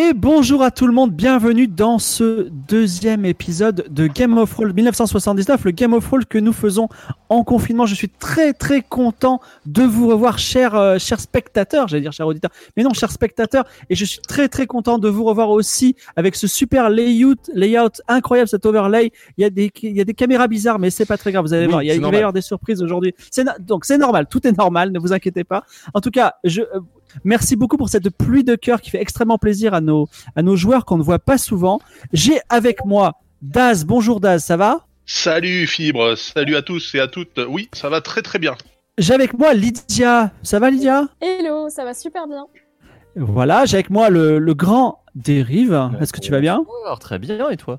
Et bonjour à tout le monde, bienvenue dans ce deuxième épisode de Game of Thrones 1979, le Game of Thrones que nous faisons en confinement. Je suis très très content de vous revoir, chers, euh, chers spectateurs, j'allais dire chers auditeurs, mais non, chers spectateurs, et je suis très très content de vous revoir aussi avec ce super layout, layout incroyable, cet overlay. Il y a des, il y a des caméras bizarres, mais c'est pas très grave, vous allez Oui, voir, il y a il va y normal. avoir des surprises aujourd'hui. Donc c'est normal, tout est normal, ne vous inquiétez pas. En tout cas, je euh, Merci beaucoup pour cette pluie de cœur qui fait extrêmement plaisir à nos, à nos joueurs qu'on ne voit pas souvent. J'ai avec moi Daz. Bonjour Daz, ça va? Salut Fibre, salut à tous et à toutes. Oui, ça va très très bien. J'ai avec moi Lydia. Ça va Lydia? Hello, ça va super bien. Voilà, j'ai avec moi le, le grand Dérive. Est-ce que tu vas bien? Alors, très bien, et toi?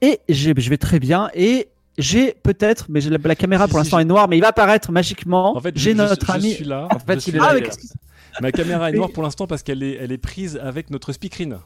Et j'ai- je vais très bien. Et j'ai peut-être, mais la, la caméra Si, pour si, l'instant est noire, mais il va apparaître magiquement. En fait, j'ai notre je, je ami. suis là. En fait, je suis il est là. Ah, mais qu'est-ce Ma caméra est noire pour l'instant parce qu'elle est, elle est prise avec notre speakerine.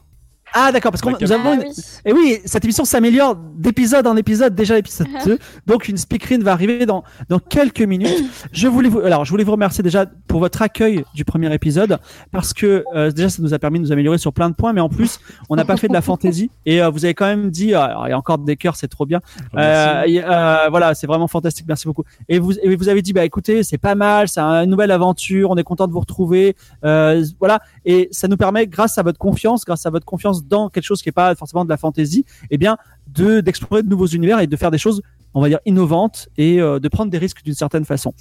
Ah d'accord, parce qu'on Ma nous avons Ah une- oui. Et oui, cette émission s'améliore d'épisode en épisode, déjà l'épisode 2. Donc une speakerine va arriver dans, dans quelques minutes. Je voulais vous, alors je voulais vous remercier déjà pour votre accueil du premier épisode parce que euh, déjà ça nous a permis de nous améliorer sur plein de points, mais en plus on n'a pas fait de la fantaisie et euh, vous avez quand même dit, euh, alors, il y a encore des cœurs, c'est trop bien. Euh, et, euh, voilà, c'est vraiment fantastique, merci beaucoup. Et vous, et vous avez dit, bah écoutez, c'est pas mal, c'est une nouvelle aventure, on est content de vous retrouver, euh, voilà. Et ça nous permet, grâce à votre confiance, grâce à votre confiance dans quelque chose qui est pas forcément de la fantaisie, eh bien, de d'explorer de nouveaux univers et de faire des choses, on va dire innovantes et euh, de prendre des risques d'une certaine façon.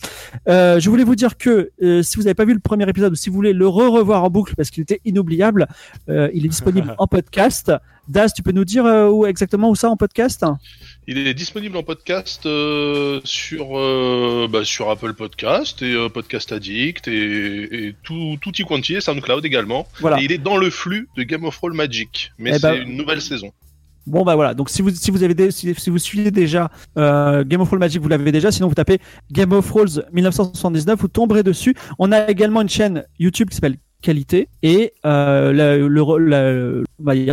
Euh, je voulais vous dire que euh, si vous n'avez pas vu le premier épisode ou si vous voulez le re-revoir en boucle parce qu'il était inoubliable, il est disponible en podcast. Daz, tu peux nous dire où exactement où ça en podcast? Il est disponible en podcast sur, bah, sur Apple Podcast et Podcast Addict et, et tout, tout y quanti et SoundCloud également. Voilà. Et il est dans le flux de Game of Thrones Magic, mais Eh c'est ben- une nouvelle saison. Bon bah voilà, donc si vous si vous avez des- si, vous suivez déjà euh, Game of Thrones Magic, vous l'avez déjà. Sinon vous tapez Game of Thrones 1979, vous tomberez dessus. On a également une chaîne YouTube qui s'appelle Qualité et euh,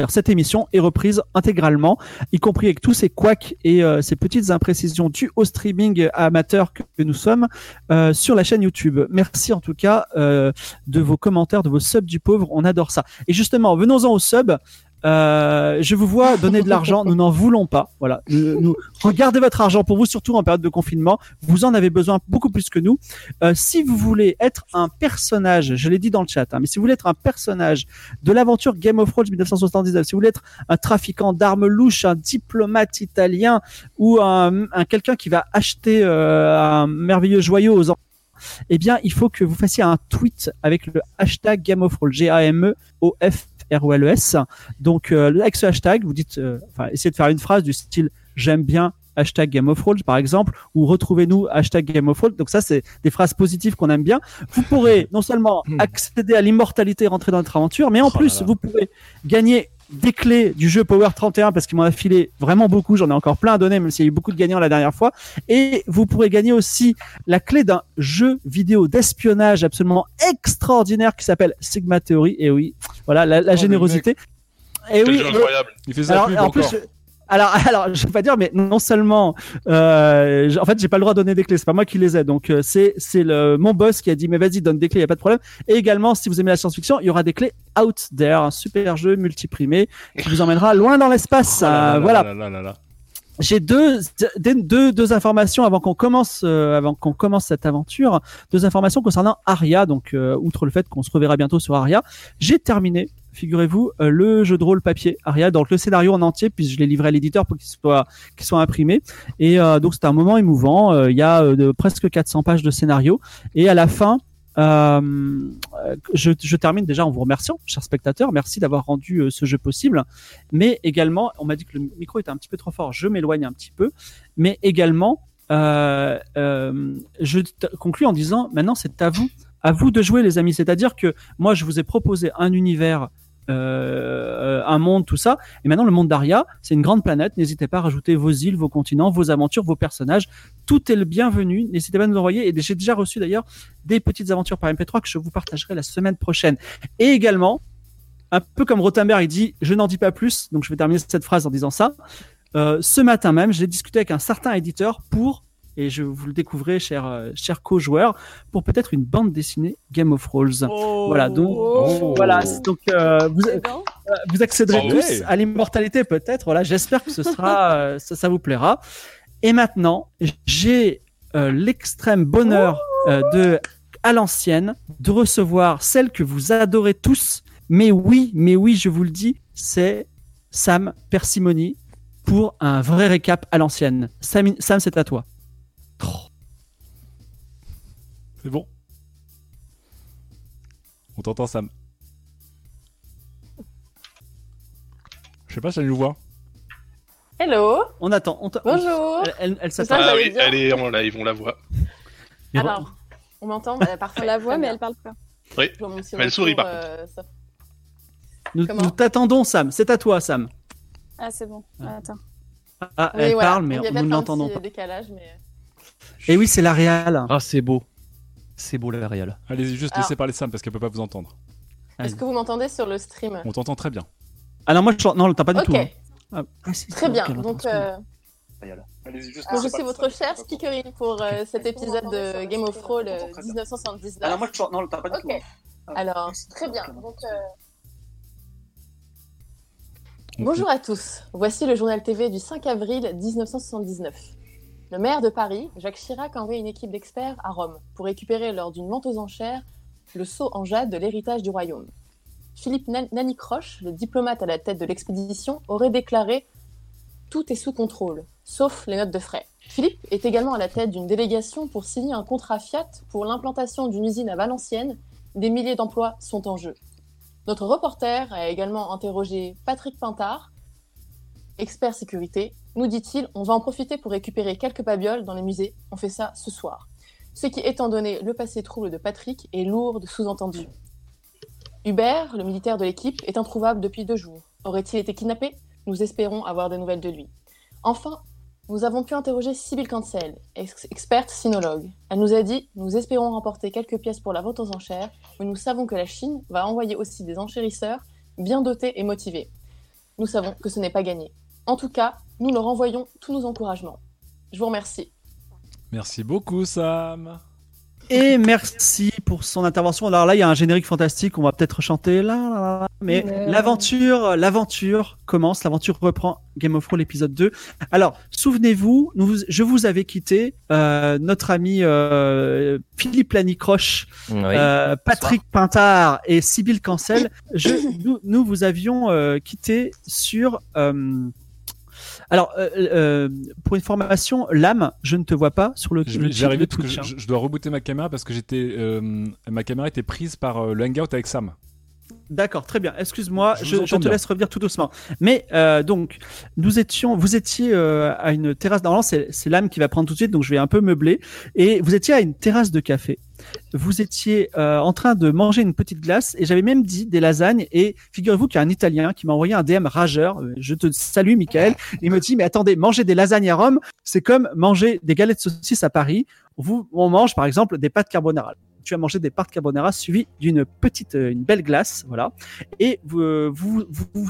cette émission est reprise intégralement, y compris avec tous ces couacs et euh, ces petites imprécisions dues au streaming amateur que, nous sommes euh, sur la chaîne YouTube. Merci en tout cas de vos commentaires, de vos subs du pauvre, on adore ça. Et justement, venons-en aux subs. Euh, je vous vois donner de l'argent, nous n'en voulons pas. Voilà, nous- regardez votre argent pour vous, surtout en période de confinement. Vous en avez besoin beaucoup plus que nous. Euh, si vous voulez être un personnage, je l'ai dit dans le chat, hein, mais si vous voulez être un personnage de l'aventure Game of Thrones 1979, si vous voulez être un trafiquant d'armes louches, un diplomate italien ou un, un quelqu'un qui va acheter euh, un merveilleux joyau aux enfants, eh bien, il faut que vous fassiez un tweet avec le hashtag Game of Thrones, G-A-M-E-O-F. R-O-L-E-S. Donc, euh, avec ce hashtag, vous dites, euh, enfin, essayez de faire une phrase du style j'aime bien hashtag Game of Thrones par exemple ou retrouvez-nous hashtag Game of Thrones donc ça c'est des phrases positives qu'on aime bien vous pourrez non seulement accéder à l'immortalité et rentrer dans notre aventure mais en Oh plus là. vous pourrez gagner des clés du jeu Power 31 parce qu'il m'en a filé vraiment beaucoup. J'en ai encore plein à donner, même s'il y a eu beaucoup de gagnants la dernière fois. Et vous pourrez gagner aussi la clé d'un jeu vidéo d'espionnage absolument extraordinaire qui s'appelle Sigma Theory. Et oui, voilà la, la Oh, générosité. Et Quel oui. jeu et- incroyable. Il fait ça alors, plus en encore. plus, je- alors, alors, je vais pas dire, mais non seulement, euh, en fait, j'ai pas le droit de donner des clés. C'est pas moi qui les ai. Donc, euh, c'est c'est le mon boss qui a dit, mais vas-y, donne des clés, y a pas de problème. Et également, si vous aimez la science-fiction, il y aura des clés Out There, un super jeu multiprimé qui vous emmènera loin dans l'espace. Oh là là Euh, là voilà. là là là là. J'ai deux, deux, deux, deux informations avant qu'on commence, euh, avant qu'on commence cette aventure. Deux informations concernant Aria. Donc, euh, outre le fait qu'on se reverra bientôt sur Aria, j'ai terminé, figurez-vous, euh, le jeu de rôle papier Aria. Donc, le scénario en entier, puis je l'ai livré à l'éditeur pour qu'il soit, imprimé. Et euh, donc, c'était un moment émouvant. Euh, Il y a de, presque 400 pages de scénario. Et à la fin, je, termine déjà en vous remerciant, chers spectateurs. Merci d'avoir rendu ce jeu possible. Mais également, on m'a dit que le micro était un petit peu trop fort. Je m'éloigne un petit peu. Mais également, je conclus en disant maintenant, c'est à vous, à vous de jouer, les amis. C'est-à-dire que moi, je vous ai proposé un univers. Euh, un monde, tout ça. Et maintenant, le monde d'Aria, c'est une grande planète. N'hésitez pas à rajouter vos îles, vos continents, vos aventures, vos personnages. Tout est le bienvenu. N'hésitez pas à nous envoyer. Et j'ai déjà reçu d'ailleurs des petites aventures par MP3 que je vous partagerai la semaine prochaine. Et également, un peu comme Rothenberg, il dit Je n'en dis pas plus. Donc, je vais terminer cette phrase en disant ça. Euh, ce matin même, j'ai discuté avec un certain éditeur pour, et je vous le découvrez, cher, euh, cher co-joueur, pour peut-être une bande dessinée Game of Rolls. Voilà, donc, Oh. voilà, donc euh, vous, vous accéderez Bravo. tous à l'immortalité peut-être. Voilà, j'espère que ce sera, euh, ça, ça vous plaira. Et maintenant, j'ai euh, l'extrême bonheur euh, de, à l'ancienne, de recevoir celle que vous adorez tous. Mais oui, mais oui, je vous le dis, c'est Sam Persimony pour un vrai récap à l'ancienne. Sam, Sam c'est à toi. C'est bon. On t'entend, Sam. Je sais pas si elle nous voit. Hello, On attend. On bonjour. Elle, elle, elle s'attend. Ah oui, elle est en live, on la voit. Alors, on m'entend Bah, Parfait. On la voit, mais elle parle pas. Mais elle sourit, par euh, ça- Nous, nous t'attendons, Sam. C'est à toi, Sam. Ah, c'est bon. Attends. Ah, Oui, elle voilà. parle, mais Il y a nous ne un l'entendons petit pas. décalage, mais... Et oui, c'est la réal. Ah, c'est beau. C'est beau la réal. Allez-y, juste Alors- laissez parler Sam parce qu'elle peut pas vous entendre. Est-ce que vous m'entendez sur le stream? On t'entend très bien. Ah non, moi, je... non, t'as pas du Ok, tout. hein. Ah, ah, très bien. Donc, euh, donc je suis votre chère speakerine pour euh, cet épisode de Game of Thrones euh, 1979. je... non, t'as pas Ok. Alors, très bien. Donc, euh, Bonjour à tous. Voici le journal TV du 5 avril 1979. Le maire de Paris, Jacques Chirac, a envoyé une équipe d'experts à Rome pour récupérer lors d'une vente aux enchères le sceau en jade de l'héritage du royaume. Philippe Nan- Nanicroche, le diplomate à la tête de l'expédition, aurait déclaré Tout est sous contrôle, sauf les notes de frais. Philippe est également à la tête d'une délégation pour signer un contrat Fiat pour l'implantation d'une usine à Valenciennes. Des milliers d'emplois sont en jeu. Notre reporter a également interrogé Patrick Pintard, expert sécurité. Nous dit-il, on va en profiter pour récupérer quelques babioles dans les musées. On fait ça ce soir. Ce qui, étant donné le passé trouble de Patrick, est lourd de sous-entendus. Hubert, le militaire de l'équipe, est introuvable depuis deux jours. Aurait-il été kidnappé? Nous espérons avoir des nouvelles de lui. Enfin, nous avons pu interroger Sybille Cancel, ex- experte sinologue. Elle nous a dit Nous espérons remporter quelques pièces pour la vente aux enchères, mais nous savons que la Chine va envoyer aussi des enchérisseurs bien dotés et motivés. Nous savons que ce n'est pas gagné. En tout cas, nous leur envoyons tous nos encouragements. Je vous remercie. Merci beaucoup, Sam. Et merci pour son intervention. Alors là, il y a un générique fantastique. On va peut-être chanter là, là, là. Mais Ouais. l'aventure, l'aventure commence. L'aventure reprend Game of Thrones épisode 2. Alors, souvenez-vous, je vous avais quitté, euh, notre ami euh, Philippe Lanicroche, euh, Patrick Pintard et Sybille Cancel. Je, nous, nous vous avions euh, quitté sur. Alors, euh, euh, pour une formation, l'âme, je ne te vois pas sur le, je, hein. je- je dois rebooter ma caméra parce que j'étais, euh, ma caméra était prise par le hangout avec Sam. D'accord, très bien. Excuse-moi, Je te bien. laisse revenir tout doucement. Mais euh, donc, nous étions, vous étiez euh, à une terrasse. Normalement, c'est c'est l'âme qui va prendre tout de suite, donc je vais un peu meubler. Et vous étiez à une terrasse de café. Vous étiez euh, en train de manger une petite glace, et j'avais même dit des lasagnes. Et figurez-vous qu'il y a un Italien qui m'a envoyé un DM rageur. Je te salue, Michael. Il me dit mais attendez, manger des lasagnes à Rome, c'est comme manger des galettes de saucisses à Paris. Vous, on mange par exemple des pâtes carbonara tu as mangé des pâtes carbonara suivies d'une petite, euh, une belle glace, voilà. Et vous, euh,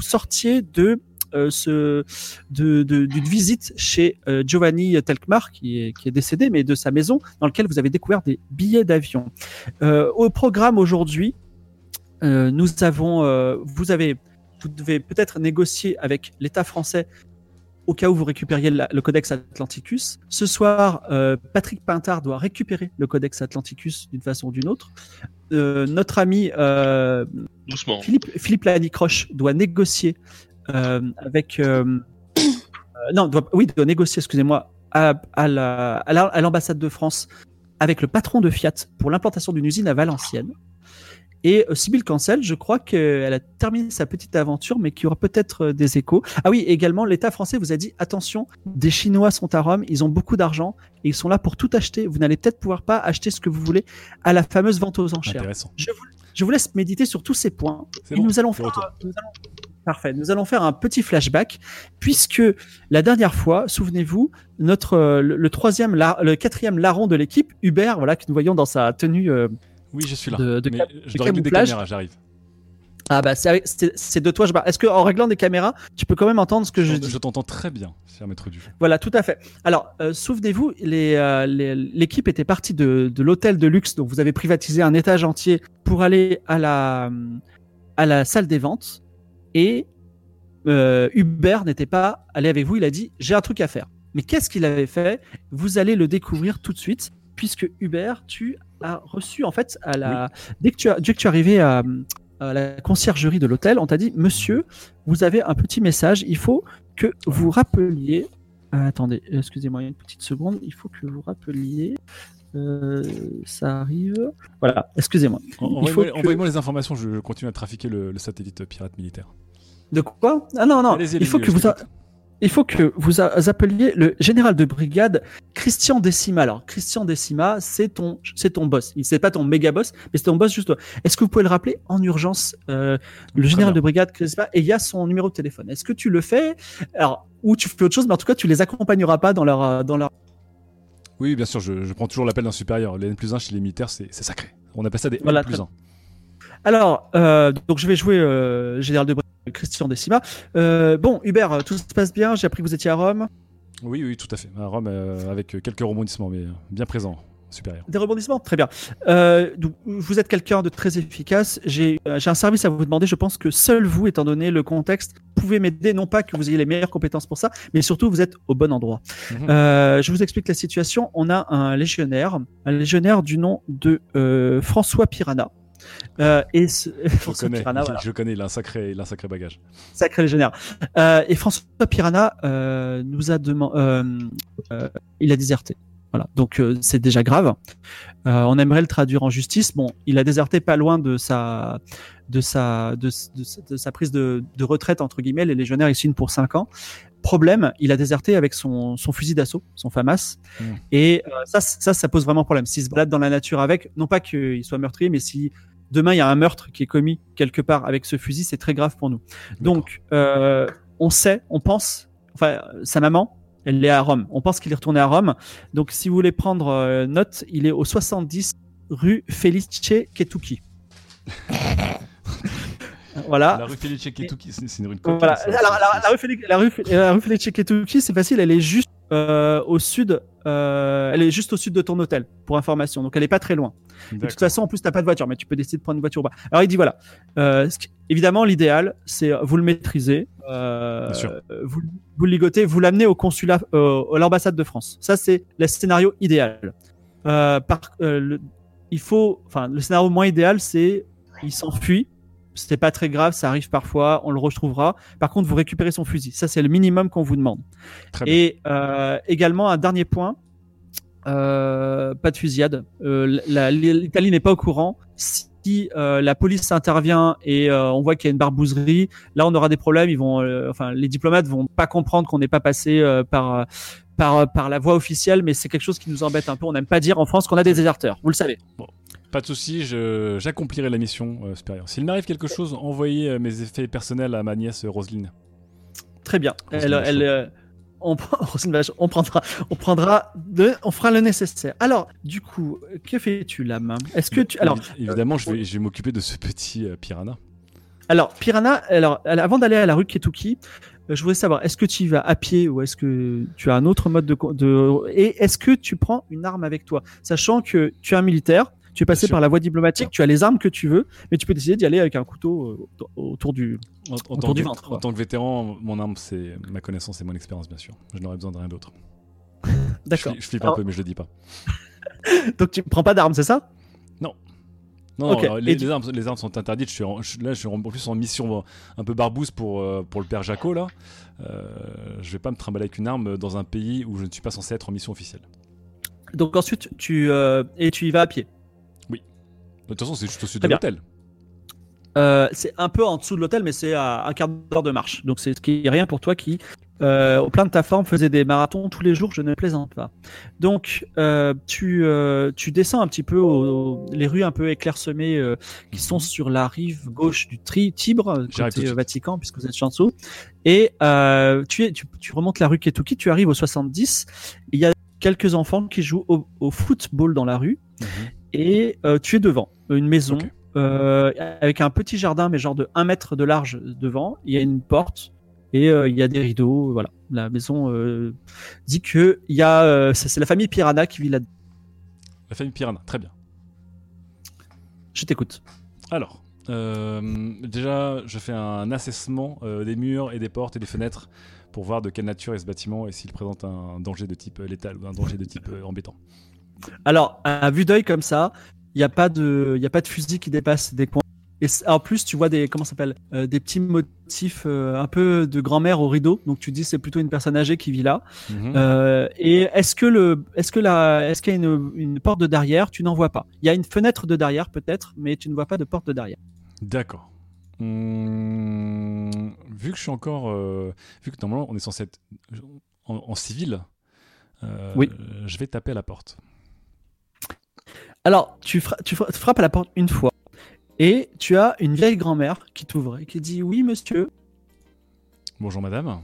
sortiez de euh, ce, de, d'une visite chez Giovanni Telkmar, qui est, décédé, mais de sa maison, dans lequel vous avez découvert des billets d'avion. Au programme aujourd'hui, nous avons, vous avez, vous devez peut-être négocier avec l'État français au cas où vous récupériez la- le Codex Atlanticus. Ce soir, euh, Patrick Pintard doit récupérer le Codex Atlanticus d'une façon ou d'une autre. Euh, notre ami euh, Doucement. Philippe, Philippe Lanicroche doit négocier avec. non, doit, oui, doit négocier, excusez-moi, à, à la- à la- à l'ambassade de France avec le patron de Fiat pour l'implantation d'une usine à Valenciennes. Et euh, Sybille Cancel, je crois qu'elle a terminé sa petite aventure, mais qu'il y aura peut-être euh, des échos. Ah oui, également, l'État français vous a dit attention, des Chinois sont à Rome, ils ont beaucoup d'argent et ils sont là pour tout acheter. Vous n'allez peut-être pouvoir pas acheter ce que vous voulez à la fameuse vente aux enchères. Je vous, je vous laisse méditer sur tous ces points. Et bon, nous allons faire, retour. nous allons- parfait. Nous allons faire un petit flashback puisque la dernière fois, souvenez-vous, notre euh, le, le troisième, le quatrième larron de l'équipe, Hubert, voilà que nous voyons dans sa tenue. euh, Oui, je suis là. De- de Mais cap- je dois régler des caméras, j'arrive. ah bah c'est de toi je parle. Est-ce que en réglant des caméras, tu peux quand même entendre ce que je Je, dis? je t'entends très bien, cher maître du. Voilà, tout à fait. Alors, euh, souvenez-vous, euh, les- l'équipe était partie de, de l'hôtel de luxe, donc vous avez privatisé un étage entier pour aller à la, à la salle des ventes. Et euh, Hubert n'était pas allé avec vous, il a dit j'ai un truc à faire. Mais qu'est-ce qu'il avait fait? Vous allez le découvrir tout de suite, puisque Hubert, tu as reçu en fait à la dès que tu as, dès que tu es arrivé à, à la conciergerie de l'hôtel, on t'a dit Monsieur, vous avez un petit message, il faut que vous rappeliez. Ah, attendez, excusez-moi une petite seconde, il faut que vous rappeliez. Euh, ça arrive. Voilà, excusez-moi. Envoyez-moi que- les informations, je continue à trafiquer le, le satellite pirate militaire. De quoi? Ah non, non, il faut que vous. a-. Il faut que vous appeliez le général de brigade Christian Decima. Alors, Christian Decima, c'est ton, c'est ton boss. Il c'est pas ton méga boss, mais c'est ton boss juste. Est-ce que vous pouvez le rappeler en urgence, euh, le général de brigade Christian Et il y a son numéro de téléphone. Est-ce que tu le fais? Alors, ou tu fais autre chose, mais en tout cas, tu les accompagneras pas dans leur, euh, dans leur. Oui, bien sûr, je, je prends toujours l'appel d'un supérieur. Les N plus 1 chez les militaires, c'est sacré. On appelle ça des Voilà, N plus très 1. Alors, euh, donc je vais jouer euh, général de brigade Christian Decima. Euh, bon, Hubert, tout se passe bien. J'ai appris que vous étiez à Rome. Oui, oui, tout à fait. À Rome, euh, avec quelques rebondissements, mais euh, bien présent, supérieur. Des rebondissements? Très bien. Euh, vous êtes quelqu'un de très efficace. J'ai euh, un service à vous demander. Je pense que seul vous, étant donné le contexte, pouvez m'aider. Non pas que vous ayez les meilleures compétences pour ça, mais surtout vous êtes au bon endroit. Mhm. Euh, je vous explique la situation. On a un légionnaire, un légionnaire du nom de François Piranha. Euh, et ce, François connais, Piranha, voilà je connais, il a un sacré, il a un sacré bagage. sacré légionnaire. Euh, et François Piranha euh, nous a demandé, il a déserté. Voilà, donc c'est déjà grave. On aimerait le traduire en justice. Bon, il a déserté pas loin de sa, de sa, de, de sa- de sa prise de, de retraite entre guillemets. Les légionnaires ils signent pour 5 ans. Problème, il a déserté avec son, son fusil d'assaut, son FAMAS. Mm. Et ça, ça, ça pose vraiment problème. S'il se balade dans la nature avec, non pas qu'il soit meurtrier, mais si demain il y a un meurtre qui est commis quelque part avec ce fusil, c'est très grave pour nous. Donc, euh, on sait, on pense, enfin, sa maman, elle est à Rome. On pense qu'il est retourné à Rome. Donc, si vous voulez prendre euh, note, il est au 70 rue Felice Ketuki. voilà. La rue Felice Ketuki, c'est une rue de coquille, Voilà. ça. Alors, la, la rue Félix, la rue, la rue Felice Ketuki, c'est facile. Elle est juste euh, au sud. euh, elle est juste au sud de ton hôtel, pour information. Donc, elle est pas très loin. De toute façon, en plus, t'as pas de voiture, mais tu peux décider de prendre une voiture ou pas. Alors, il dit voilà. Euh, qui- évidemment, l'idéal, c'est euh, vous le maîtrisez, euh, Bien sûr. vous, vous le ligotez, vous l'amenez au consulat, euh, à l'ambassade de France. Ça, c'est le scénario idéal. Par, le, il faut, enfin, le scénario moins idéal, c'est il s'enfuit. C'était pas très grave, ça arrive parfois, on le retrouvera. Par contre, vous récupérez son fusil. Ça, c'est le minimum qu'on vous demande. Très. Et également, un dernier point, euh, pas de fusillade. Euh, L'Italie n'est pas au courant. Si euh, la police intervient et on voit qu'il y a une barbouzerie, là on aura des problèmes. Ils vont, enfin, les diplomates vont pas comprendre qu'on n'est pas passé par par par la voie officielle, mais c'est quelque chose qui nous embête un peu. On n'aime pas dire en France qu'on a des déserteurs. Vous le savez. Pas de souci, j'accomplirai la mission euh, supérieure. S'il m'arrive quelque chose, envoyez mes effets personnels à ma nièce Roselyne. Très bien. Roselyne Elle, on, prendra, on prendra de, on fera le nécessaire. Alors, du coup, que fais-tu, Lame Est-ce que tu, alors, Évi- évidemment, je vais, je vais m'occuper de ce petit euh, piranha. Alors, Piranha, alors, alors, avant d'aller à la rue Ketuki, euh, je voudrais savoir, est-ce que tu y vas à pied ou est-ce que tu as un autre mode de, de et est-ce que tu prends une arme avec toi, sachant que tu es un militaire, tu es passé par la voie diplomatique, tu as les armes que tu veux, mais tu peux décider d'y aller avec un couteau euh, autour- du. En, en Autour tant du que, ventre, en tant que vétéran, mon arme, c'est ma connaissance et mon expérience, bien sûr. Je n'aurais besoin de rien d'autre. D'accord. Je, je flippe Alors- un peu, mais je le dis pas. Donc tu prends pas d'armes, c'est ça? Non, non, Ok. alors, les, Et tu- les armes, les armes sont interdites. Je suis en- je- là, je suis en en plus en mission un peu barbouze pour, euh, pour le père Jaco. Là. Euh, je vais pas me trimballer avec une arme dans un pays où je ne suis pas censé être en mission officielle. Donc ensuite, tu euh, et tu y vas à pied. De toute façon, c'est juste au sud Très de l'hôtel. Euh, c'est un peu en dessous de l'hôtel, mais c'est à un quart d'heure de marche. Donc c'est ce qui est rien pour toi qui, euh, au plein de ta forme, faisait des marathons tous les jours. Je ne plaisante pas. Donc euh, tu tu descends un petit peu aux, les rues un peu éclairsemées qui sont sur la rive gauche du tri Tibre, côté. Vatican, puisque vous êtes chanceux. Et euh, tu es tu, tu remontes la rue Ketuki, tu arrives au 70. Il y a quelques enfants qui jouent au, au football dans la rue Mhm. Et euh, tu es devant une maison euh, avec un petit jardin mais genre de 1 mètre de large devant. Il y a une porte et euh, il y a des rideaux voilà. La maison dit que il y a c'est la famille Piranha qui vit là La famille Piranha, très bien. je t'écoute. Alors, déjà, je fais un assessment des murs et des portes et des fenêtres pour voir de quelle nature est ce bâtiment et s'il présente un danger de type létal ou un danger de type embêtant. Alors à vue d'œil comme ça il n'y a pas de il y a pas de fusil qui dépasse des coins et en plus tu vois des comment s'appelle Euh, des petits motifs euh, un peu de grand-mère au rideau donc tu dis c'est plutôt une personne âgée qui vit là Mhm. Euh, et est-ce que le, est-ce que la, est-ce qu'il y a une, une porte de derrière? Tu n'en vois pas. Il y a une fenêtre de derrière peut-être, mais tu ne vois pas de porte de derrière. D'accord. Hum, vu que je suis encore. vu que normalement on est censé être en, en civil, Oui. je vais taper à la porte. Alors tu, fra- tu fra- tu frappes à la porte une fois et tu as une vieille grand-mère qui t'ouvre et qui dit oui monsieur, Bonjour madame.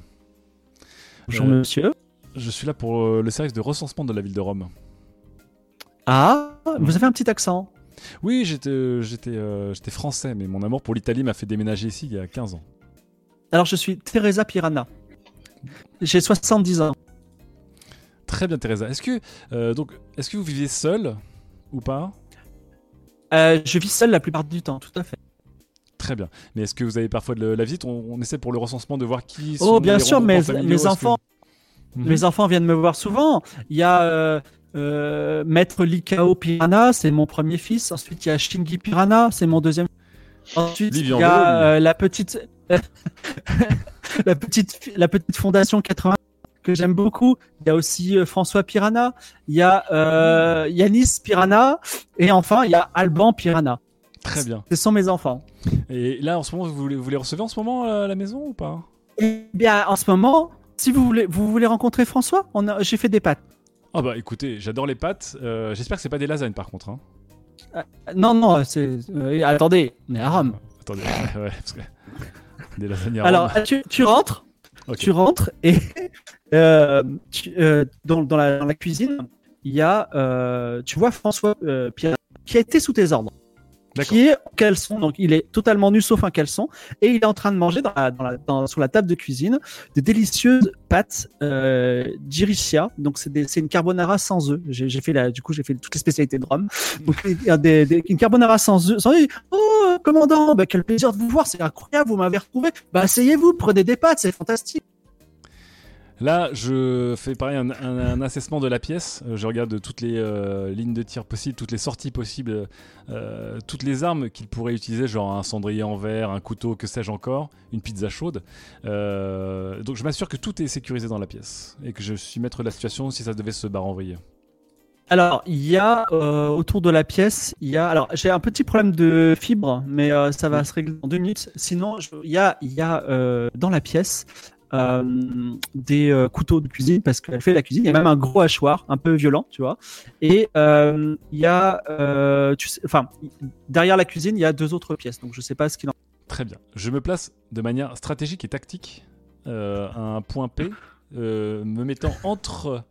bonjour Euh, monsieur. Je suis là pour euh, le service de recensement de la ville de Rome. Ah, vous avez un petit accent. Oui, j'étais euh, j'étais euh, français, mais mon amour pour l'Italie m'a fait déménager ici il y a 15 ans. Alors je suis Teresa Piranha. J'ai 70 ans. Très bien, Teresa. Est-ce que euh, donc est-ce que vous vivez seul ou pas Euh, je vis seul la plupart du temps, tout à fait. Très bien. Mais est-ce que vous avez parfois de la visite on, on essaie pour le recensement de voir qui sont Oh, bien sûr, regroupements mes, familiaux, mes que- enfants, Mhm. mes enfants viennent me voir souvent. Il y a euh, euh, Maître Likao Piranha, c'est mon premier fils. Ensuite, il y a Shingi Piranha, c'est mon deuxième. Ensuite, il y a la petite, la petite, la petite fondation 80 que j'aime beaucoup. Il y a aussi euh, François Piranha. Il y a euh, Yanis Piranha. Et enfin, il y a Alban Piranha. Très bien. Ce sont mes enfants. Et là, en ce moment, vous les, vous les recevez en ce moment à la maison ou pas? Eh bien, en ce moment, si vous voulez, vous voulez rencontrer François, j'ai fait des pâtes. Ah bah écoutez, j'adore les pâtes. Euh, J'espère que c'est pas des lasagnes par contre. Hein. Non, non, c'est. euh, attendez, on est à Rome. Attendez, ouais, parce que des lasagnes à Alors, Rome. tu, tu rentres, Tu rentres et euh, tu- euh, dans, la, dans la cuisine, il y a, euh, tu vois François Pierre qui a été sous tes ordres. Qui est en caleçon, donc il est totalement nu sauf un caleçon, et il est en train de manger dans la, dans la- dans- sur la table de cuisine des délicieuses pâtes euh. Donc c'est une carbonara sans œufs. J'ai fait la, du coup j'ai fait toutes les spécialités de Rome. Donc des, des- une carbonara sans œufs. Sans. Oh commandant, bah, quel plaisir de vous voir, c'est incroyable, vous m'avez retrouvé. Bah asseyez-vous, prenez des pâtes, c'est fantastique. Là, je fais pareil un, un- un assessment de la pièce. Euh, Je regarde toutes les euh, lignes de tir possibles, toutes les sorties possibles, euh, toutes les armes qu'il pourrait utiliser, genre un cendrier en verre, un couteau, que sais-je encore, une pizza chaude. Euh, donc je m'assure que tout est sécurisé dans la pièce et que je suis maître de la situation si ça devait se barre envoyer. Alors, il y a euh, autour de la pièce, il y a. Alors, j'ai un petit problème de fibre, mais euh, ça va se régler en deux minutes. Sinon, je- il y a, il y a euh, dans la pièce euh, des euh, couteaux de cuisine parce qu'elle fait la cuisine. Il y a même un gros hachoir, un peu violent, tu vois. Et euh, il y a, tu sais, enfin, derrière la cuisine, il y a deux autres pièces. Donc, je sais pas ce qu'il en. Très bien. Je me place de manière stratégique et tactique à un point P, me mettant entre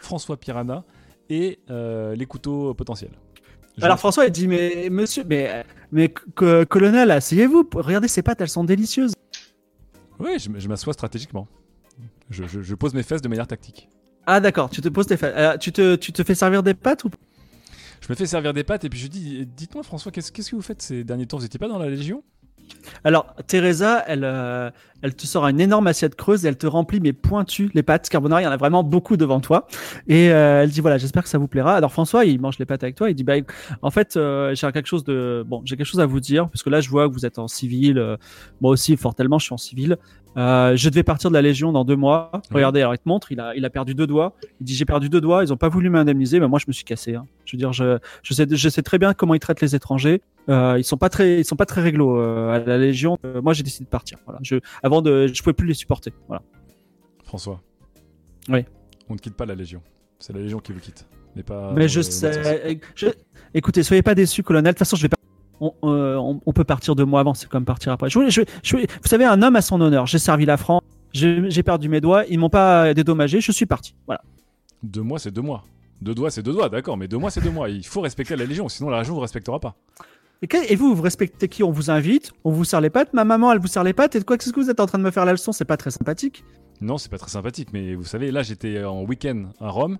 François Piranha et les couteaux potentiels. Je- Alors François, il dit mais monsieur, mais mais co- colonel, asseyez-vous. Regardez ces pâtes, elles sont délicieuses. Oui, je, m'assois stratégiquement. Je, je- je pose mes fesses de manière tactique. Ah d'accord, tu te poses tes fa- euh, tu te tu te fais servir des pâtes ou Je me fais servir des pâtes et puis je dis Dites-moi, François, qu'est-ce qu'est-ce que vous faites ces derniers temps? Vous n'étiez pas dans la Légion? Alors, Teresa, elle, euh, elle te sort une énorme assiette creuse et elle te remplit mais pointu les pâtes carbonara. Il y en a vraiment beaucoup devant toi. Et euh, elle dit voilà, j'espère que ça vous plaira. Alors François, il mange les pâtes avec toi. Il dit bah en fait, euh, j'ai quelque chose de bon, j'ai quelque chose à vous dire parce que là, je vois que vous êtes en civil. moi aussi, fort tellement, je suis en civil. Je devais partir de la Légion dans deux mois. Regardez, alors il te montre, il a, il a perdu deux doigts. Il dit j'ai perdu deux doigts. Ils ont pas voulu m'indemniser, mais moi je me suis cassé. hein. Je veux dire, je, je sais, je sais très bien comment ils traitent les étrangers. Euh, ils sont pas très, ils sont pas très réglo euh, à la Légion. Euh, moi, j'ai décidé de partir. Voilà. Je, avant de, je pouvais plus les supporter. Voilà. François. Oui. On ne quitte pas la Légion. C'est la Légion qui vous quitte. Mais pas. Mais je sais. je- écoutez, soyez pas déçus, colonel. De toute façon, je vais pas. On, on, on peut partir deux mois avant. C'est comme partir après. Je, voulais- je, je, voulais- vous savez, un homme à son honneur. J'ai servi la France. J'ai perdu mes doigts. Ils m'ont pas dédommagé. Je suis parti. Voilà. Deux mois, c'est deux mois. Deux doigts, c'est deux doigts, d'accord, mais deux mois, c'est deux mois. Il faut respecter la Légion, sinon la Légion vous respectera pas. Et, vous, vous respectez qui On vous invite. On vous serre les pattes. Ma maman, elle vous serre les pattes. Et quoi Qu'est-ce que vous êtes en train de me faire la leçon? C'est pas très sympathique. Non, c'est pas très sympathique, mais vous savez, là, j'étais en week-end à Rome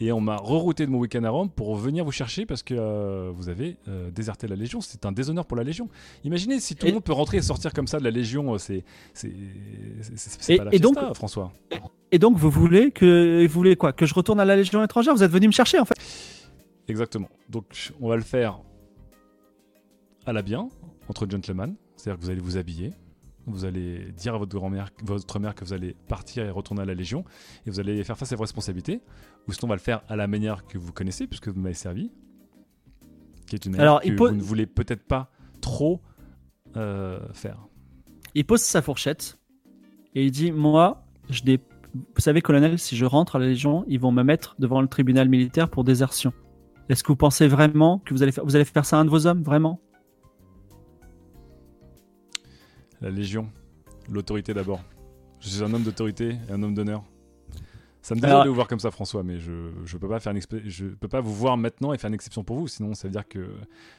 et on m'a rerouté de mon week-end à Rome pour venir vous chercher parce que euh, vous avez euh, déserté la Légion. C'est un déshonneur pour la Légion. Imaginez si tout Et- le monde peut rentrer et sortir comme ça de la Légion, euh, c'est c'est pas la et fiesta, donc- François. Et donc, vous voulez que, vous voulez quoi? Que je retourne à la Légion étrangère? Vous êtes venu me chercher, en fait? Exactement. Donc, on va le faire à la bien, entre gentlemen. C'est-à-dire que vous allez vous habiller, vous allez dire à votre grand-mère, votre mère que vous allez partir et retourner à la Légion, et vous allez faire face à vos responsabilités. Ou sinon, on va le faire à la manière que vous connaissez, puisque vous m'avez servi, qui est une manière Alors, que vous ne voulez peut-être pas trop euh, faire. Il pose sa fourchette et il dit Moi, je. Vous savez, colonel, si je rentre à la Légion, ils vont me mettre devant le tribunal militaire pour désertion. Est-ce que vous pensez vraiment que vous allez faire, vous allez faire ça à un de vos hommes Vraiment? La Légion, l'autorité d'abord. Je suis un homme d'autorité et un homme d'honneur. Ça me dérange de vous voir comme ça, François, mais je je peux pas faire une je peux pas vous voir maintenant et faire une exception pour vous. Sinon, ça veut dire que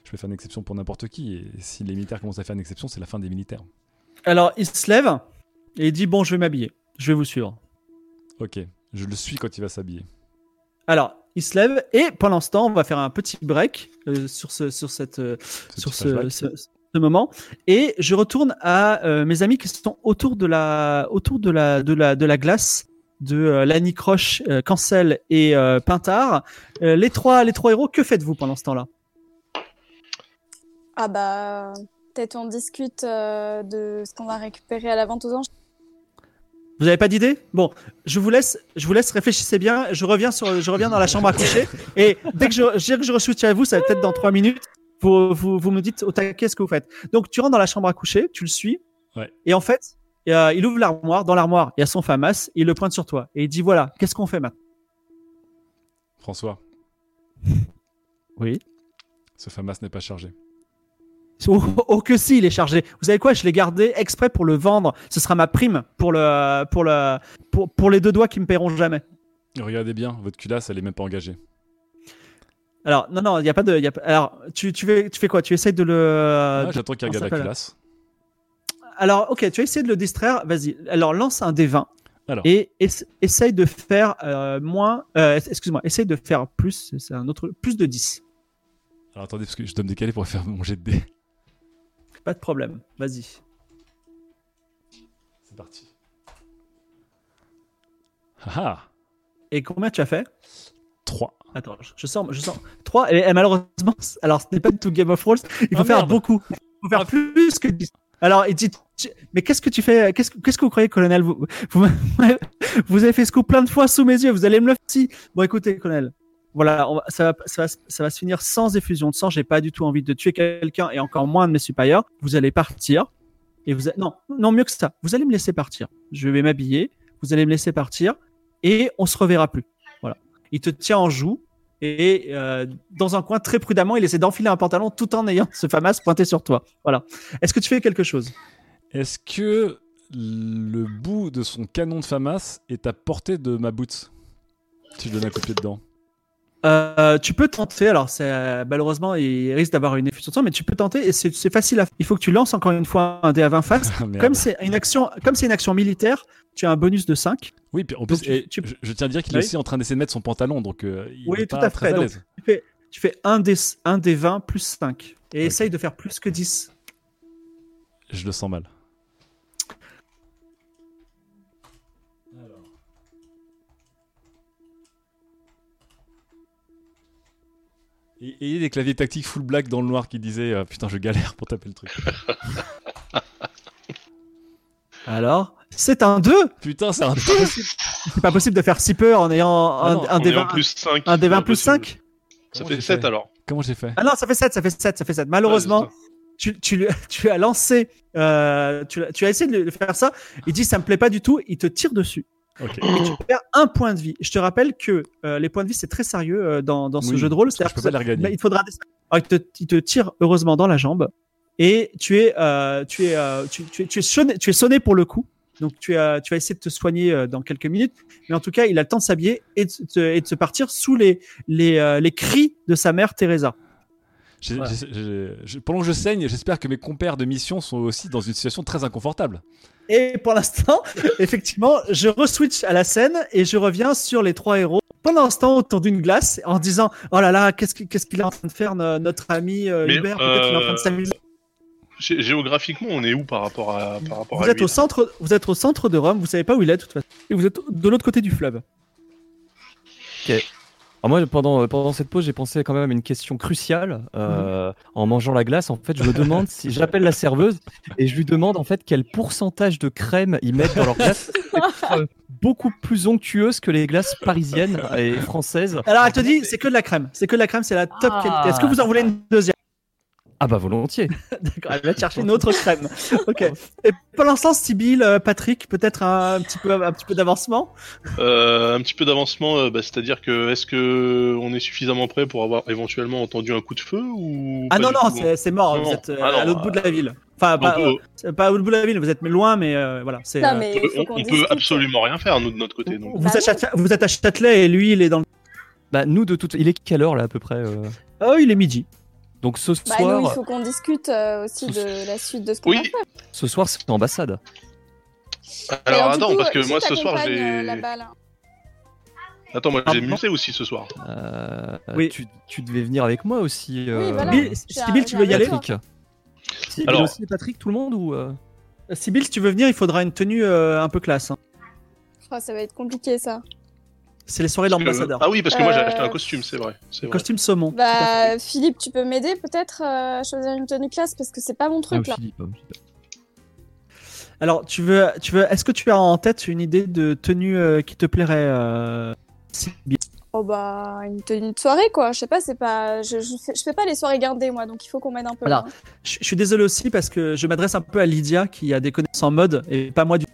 je peux faire une exception pour n'importe qui. Et si les militaires commencent à faire une exception, c'est la fin des militaires. Alors, il se lève et il dit Bon, je vais m'habiller. Je vais vous suivre. Ok, je le suis quand il va s'habiller. Alors, il se lève et pendant ce temps, on va faire un petit break euh, sur, ce, sur, cette, euh, sur ce- ce moment. Et je retourne à euh, mes amis qui sont autour de la, autour de la, de la, de la glace de euh, Lanny Croche, euh, Cancel et euh, Pintard. Les, trois, les trois héros, que faites-vous pendant ce temps-là? Ah bah, peut-être on discute de ce qu'on va récupérer à la vente aux anges. Vous n'avez pas d'idée? Bon, je vous laisse, je vous laisse réfléchissez bien. Je reviens sur, je reviens dans la chambre à coucher et dès que je, dès que je à vous, ça va peut-être dans trois minutes. Vous, vous, vous me dites au taquet ce que vous faites. Donc tu rentres dans la chambre à coucher, tu le suis, Ouais. et en fait, euh, il ouvre l'armoire. Dans l'armoire, il y a son famas. Il le pointe sur toi et il dit voilà, qu'est-ce qu'on fait maintenant? François, Oui. ce FAMAS n'est pas chargé. Oh, oh, que si, il est chargé. Vous savez quoi? Je l'ai gardé exprès pour le vendre. Ce sera ma prime pour le, pour le, pour, pour les deux doigts qui me paieront jamais. Regardez bien, votre culasse, elle est même pas engagée. Alors non non, il y a pas de, y a alors tu, tu fais, tu fais quoi? Tu essayes de le, Ah, J'attends qu'il regarde la culasse. Alors, ok, tu vas essayer de le distraire. Vas-y. Alors, lance un D20. Alors. Et ess- essaye de faire euh, moins. euh, Excuse-moi, essaye de faire plus. C'est un autre. Plus de 10. Alors attendez, parce que je dois me décaler pour faire mon jet de dés. Pas de problème. Vas-y. C'est parti. Ah Et combien tu as fait? 3. Attends, je, sors. Je sors. 3. Et, et malheureusement, alors ce n'est pas du tout Game of Thrones. Il faut Ah, faire merde. beaucoup. Il faut faire Ah. plus que 10. Alors, il dit. Mais qu'est-ce que tu fais Qu'est-ce que- qu'est-ce que vous croyez, colonel? Vous, vous, vous avez fait ce coup plein de fois sous mes yeux. Vous allez me le faire. Bon, écoutez, colonel. voilà, on va- ça, va, ça, va, ça va se finir sans effusion de sang. J'ai pas du tout envie de tuer quelqu'un et encore moins de mes supérieurs. Vous allez partir et vous a- non, non mieux que ça. Vous allez me laisser partir. Je vais m'habiller. Vous allez me laisser partir et on se reverra plus. Voilà. Il te tient en joue et euh, dans un coin très prudemment, il essaie d'enfiler un pantalon tout en ayant ce famas pointé sur toi. Voilà. Est-ce que tu fais quelque chose? Est-ce que le bout de son canon de FAMAS est à portée de ma boot Si je donne un coup de pied dedans. Euh, tu peux tenter, alors c'est euh, malheureusement il risque d'avoir une effusion de sang, mais tu peux tenter et c'est facile à faire. Il faut que tu lances encore une fois un dé à 20 faces. Ah. Comme c'est une action, comme c'est une action militaire, tu as un bonus de 5. Oui, puis en plus, tu- et tu- je, je tiens à dire qu'il est aussi en train d'essayer de mettre son pantalon, donc euh, il Oui, est tout pas à très fait. à l'aise. tu fais, tu fais un des, un des 20 plus 5 et essaye de faire plus que 10. Je le sens mal. Et et il y a des claviers tactiques full black dans le noir qui disaient euh, Putain, je galère pour taper le truc. Alors, c'est un 2 Putain, c'est un. C'est pas possible de faire si peu en ayant Ah un, non, un On des est en 20, plus 5. un des 20 plus 5 Ça Comment fait j'ai 7 fait alors. Comment j'ai fait Ah non, ça fait 7, ça fait 7, ça fait 7. Malheureusement, Ouais, tu, tu, lui- tu as lancé, euh, tu, as- tu as essayé de faire ça. Il dit ça me plaît pas du tout. Il te tire dessus. Ok. Et tu perds un point de vie. Je te rappelle que euh, les points de vie c'est très sérieux euh, dans, dans ce Oui, jeu de rôle. parce que je peux pas les regagner. mais il faudra. Alors, il, te, il te tire heureusement dans la jambe et tu es, euh, tu es, euh, tu, tu es, tu es sonné, tu es sonné pour le coup. Donc tu, as, tu vas essayer de te soigner euh, dans quelques minutes, mais en tout cas, il a le temps de s'habiller et, de se- et de se partir sous les, les, euh, les cris de sa mère Teresa. Voilà. pendant que je saigne, j'espère que mes compères de mission sont aussi dans une situation très inconfortable. Et pour l'instant, effectivement, je re-switch à la scène et je reviens sur les trois héros. Pendant ce temps, autour d'une glace, en disant Oh là là, qu'est-ce qu'il est en train de faire, no- notre ami euh, Hubert Peut-être qu'il est en train de s'amuser. Gé- Géographiquement, on est où par rapport à, par rapport Vous à êtes, lui au centre, vous êtes au centre de Rome, vous savez pas où il est de toute façon. Et vous êtes de l'autre côté du fleuve. Alors moi, pendant, euh, pendant cette pause, j'ai pensé quand même à une question cruciale. euh, En mangeant la glace, en fait, je me demande si j'appelle la serveuse et je lui demande en fait quel pourcentage de crème ils mettent dans leur glace. Euh, beaucoup plus onctueuse que les glaces parisiennes et françaises. Alors elle te dit C'est que de la crème. C'est que de la crème, c'est la top Ah. qualité. Est-ce que vous en voulez une deuxième? Ah bah volontiers. D'accord, elle va chercher une autre crème. Ok. Et pour l'instant, Sibyl, euh, Patrick, peut-être un, petit peu, un petit peu d'avancement? Euh, un petit peu d'avancement, euh, bah, c'est-à-dire que est-ce que on est suffisamment prêt pour avoir éventuellement entendu un coup de feu ou Ah non, non, c'est c'est mort. Non, vous êtes Ah non, à l'autre euh, bout de la ville. Enfin, pas, Donc, euh, pas au bout de la ville, vous êtes loin, mais euh, voilà. c'est, Non, euh, mais on peut, on peut absolument rien faire nous de notre côté. Donc. vous, Bah êtes à, vous êtes à Châtelet et lui, il est dans le. Bah nous de toute, il est quelle heure là à peu près euh? Oh, il est midi. Donc ce Bah, soir, nous, il faut qu'on discute euh, aussi de la suite de ce qu'on Oui. va faire. ce soir c'est ambassade. Alors du attends, coup, parce que moi ce soir euh, j'ai. Attends, moi j'ai Pardon musée aussi ce soir. Euh, Oui. tu, tu devais venir avec moi aussi. euh, voilà. Sibyl, tu veux y aller. Patrick. Sibyl Alors- aussi Patrick, tout le monde ou Sibyl, si tu veux venir, il faudra une tenue euh, un peu classe. hein. Oh, ça va être compliqué ça. C'est les soirées de l'ambassadeur. Ah oui, parce que moi j'ai Euh, acheté un costume, c'est vrai. Costume saumon. Bah, Philippe, tu peux m'aider peut-être euh, à choisir une tenue classe parce que c'est pas mon truc Ah, là. Philippe, euh, Alors, tu veux, tu veux, est-ce que tu as en tête une idée de tenue euh, qui te plairait, euh, Oh bah, une tenue de soirée quoi. Je sais pas, c'est pas. Je, je, fais, je fais pas les soirées gardées moi, donc il faut qu'on m'aide un peu. Voilà. là. je, je suis désolé aussi parce que je m'adresse un peu à Lydia qui a des connaissances en mode et pas moi du tout.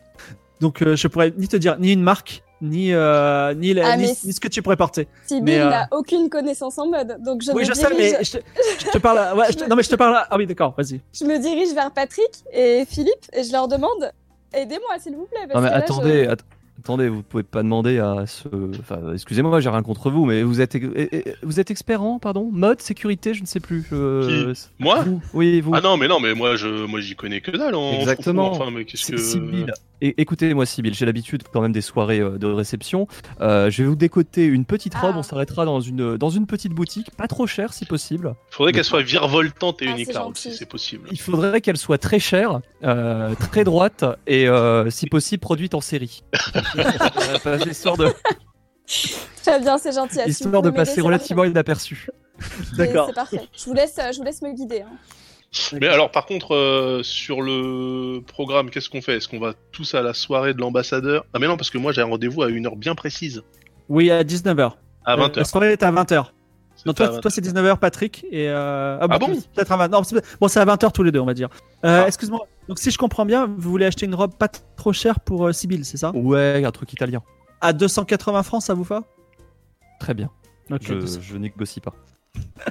Donc, euh, je pourrais ni te dire ni une marque, ni, euh, ni, la- Ah, ni, ce que tu pourrais porter. Sibyl Mais, euh, n'a aucune connaissance en mode, donc je oui, me je sais, dirige. mais je te, je te parle. Ouais, je te- non, mais je te parle. Ah oui, d'accord, vas-y. Je me dirige vers Patrick et Philippe et je leur demande aidez-moi s'il vous plaît. Parce Non mais que là, attendez, je- att- attendez, vous pouvez pas demander à ce. Enfin, excusez-moi, j'ai rien contre vous, mais vous êtes, eh, eh, vous êtes expert en, pardon, mode, sécurité, je ne sais plus. je- Moi? Vous, oui, vous. Ah non, mais non, mais moi je, moi j'y connais que dalle. En Exactement. Enfin, mais qu'est-ce C'est- que. Écoutez-moi Sibyl, j'ai l'habitude quand même des soirées euh, de réception. Euh, je vais vous décoter une petite robe, Ah. on s'arrêtera dans une, dans une petite boutique, pas trop chère si possible. Faudrait qu'elle soit virevoltante et Ah, unique c'est la robe, gentil. si c'est possible. Il faudrait qu'elle soit très chère, euh, très droite et euh, si possible produite en série. Euh, histoire de, Très bien, c'est gentil. Si histoire de passer relativement inaperçu. D'accord. C'est parfait. Je vous laisse, je vous laisse me guider. hein. Mais alors, par contre, euh, sur le programme, qu'est-ce qu'on fait? Est-ce qu'on va tous à la soirée de l'ambassadeur? Ah, mais non, parce que moi j'ai un rendez-vous à une heure bien précise. Oui, à 19h. À Euh, 20h. La soirée est à 20h. Non, toi, toi c'est 19h, Patrick. Et euh... Ah bon Peut-être à 20 non, c'est- Bon, c'est à 20h tous les deux, on va dire. Euh, Ah. Excuse-moi. Donc, si je comprends bien, vous voulez acheter une robe pas trop chère pour euh, Sibyl, c'est ça? Ouais, un truc italien. À 280 francs, ça vous va? Très bien. Ok, Je, 200. je négocie pas.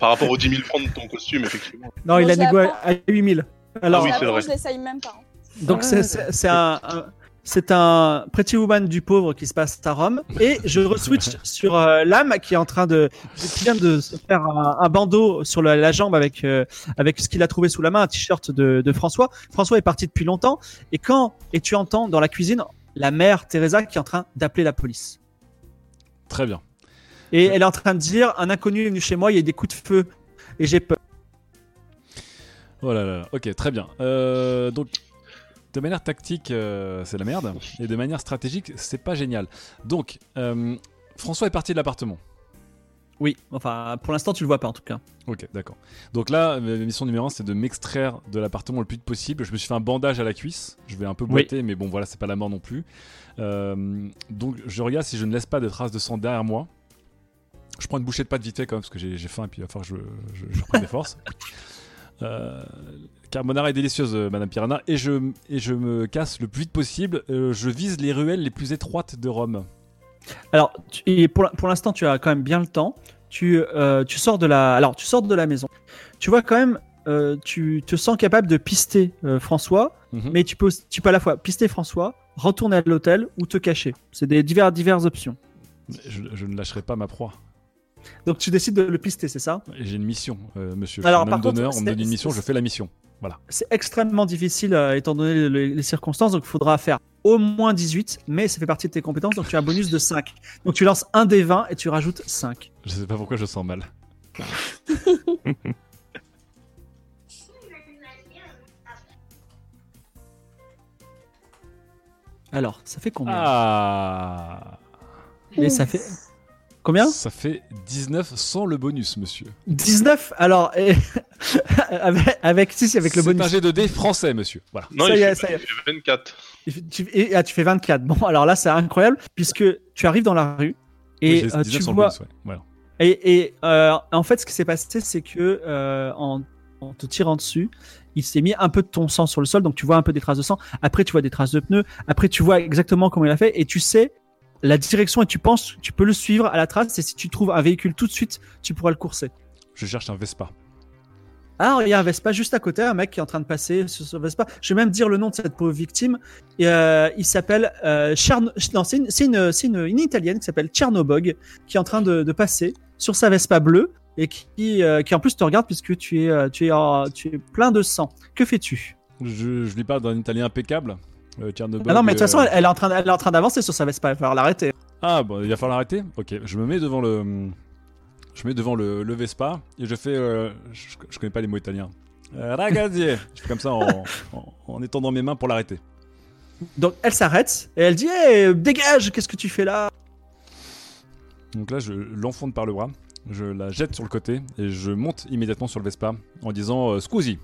Par rapport aux 10 000 francs de ton costume, effectivement. Non, il a négocié à 8000. Alors, Ah oui, vrai. Je l'essaye même pas. hein. donc, Ah, c'est- un, un- c'est un Pretty Woman du pauvre qui se passe à Rome. Et je re-switch sur euh, l'âme qui est en train de, qui vient de se faire un, un bandeau sur la, la jambe avec, euh, avec ce qu'il a trouvé sous la main, un t-shirt de, de François. François est parti depuis longtemps. Et quand, et tu entends dans la cuisine? La mère Teresa qui est en train d'appeler la police. Très bien. Et elle est en train de dire, un inconnu est venu chez moi, il y a des coups de feu. Et j'ai peur. Oh là là, ok, très bien. Euh, donc, de manière tactique, euh, c'est la merde. Et de manière stratégique, c'est pas génial. Donc, euh, François est parti de l'appartement. Oui, enfin, pour l'instant, tu le vois pas en tout cas. Ok, d'accord. Donc là, ma mission numéro 1, c'est de m'extraire de l'appartement le plus vite possible. Je me suis fait un bandage à la cuisse. Je vais un peu boiter, mais bon, voilà, c'est pas la mort non plus. Euh, donc, je regarde si je ne laisse pas de traces de sang derrière moi. Je prends une bouchée de pâte vite fait quand même, parce que j'ai j'ai faim et puis il va falloir que je, je, je reprenne des forces. Euh, carbonara est délicieuse, euh, Madame Piranha, et je, et je me casse le plus vite possible. Euh, je vise les ruelles les plus étroites de Rome. Alors, tu- et pour, pour l'instant, tu as quand même bien le temps. Tu, euh, tu sors de la, alors tu sors de la maison. Tu vois quand même, euh, tu te sens capable de pister François, Mhm. mais tu peux, tu peux à la fois pister François, retourner à l'hôtel ou te cacher. C'est des divers, diverses options. Je, je ne lâcherai pas ma proie. Donc tu décides de le pister, c'est ça? J'ai une mission, euh, monsieur. Alors, je suis un par homme contre, on me donne une mission, je fais la mission. C'est extrêmement difficile euh, étant donné les, les circonstances, donc il faudra faire au moins 18, mais ça fait partie de tes compétences, donc tu as un bonus de 5. Donc tu lances un des 20 et tu rajoutes 5. Je sais pas pourquoi je sens mal. Alors, ça fait combien? Ah Et ça fait combien Ça fait 19 sans le bonus, monsieur. 19 Alors, et- avec, avec, si, si, avec le C'est un bonus. jet de dés français, monsieur. Voilà. Non, Ça il, y est, fait, ça y est. il fait 24. Tu, et, ah, tu fais 24. Bon, alors là, c'est incroyable, puisque tu arrives dans la rue Oui, et j'ai euh, 19 tu sans le vois. bonus, ouais. Voilà. Et, et, euh, en fait, ce qui s'est passé, c'est que euh, en, en te tirant dessus, il s'est mis un peu de ton sang sur le sol, donc tu vois un peu des traces de sang. Après, tu vois des traces de pneus. Après, tu vois exactement comment il a fait, et tu sais la direction, et tu penses, tu peux le suivre à la trace. Et si tu trouves un véhicule tout de suite, tu pourras le courser. Je cherche un Vespa. Alors, il y a un Vespa juste à côté, un mec qui est en train de passer sur ce Vespa. Je vais même dire le nom de cette pauvre victime. Et, euh, il s'appelle euh, Charno... Non, c'est une, c'est une, c'est une, une italienne qui s'appelle Tchernobog, qui est en train de, de passer sur sa Vespa bleue et qui, euh, qui en plus te regarde puisque tu es, euh, tu es, en- tu es plein de sang. Que fais-tu? Je, je lui parle d'un italien impeccable. Euh, Tchernobyl, Ah non, mais de toute euh, façon, elle, elle est en train, elle est en train d'avancer sur sa Vespa. Il va falloir l'arrêter. Ah, bon, il va falloir l'arrêter Ok, je me mets devant le. Je me mets devant le, le Vespa et je fais. euh, je, je connais pas les mots italiens. Euh, ragazzi Je fais comme ça en, en, en étendant mes mains pour l'arrêter. Donc, elle s'arrête et elle dit Hey, dégage, qu'est-ce que tu fais là? Donc là, je l'enfonce par le bras, je la jette sur le côté et je monte immédiatement sur le Vespa en disant euh, Scusi.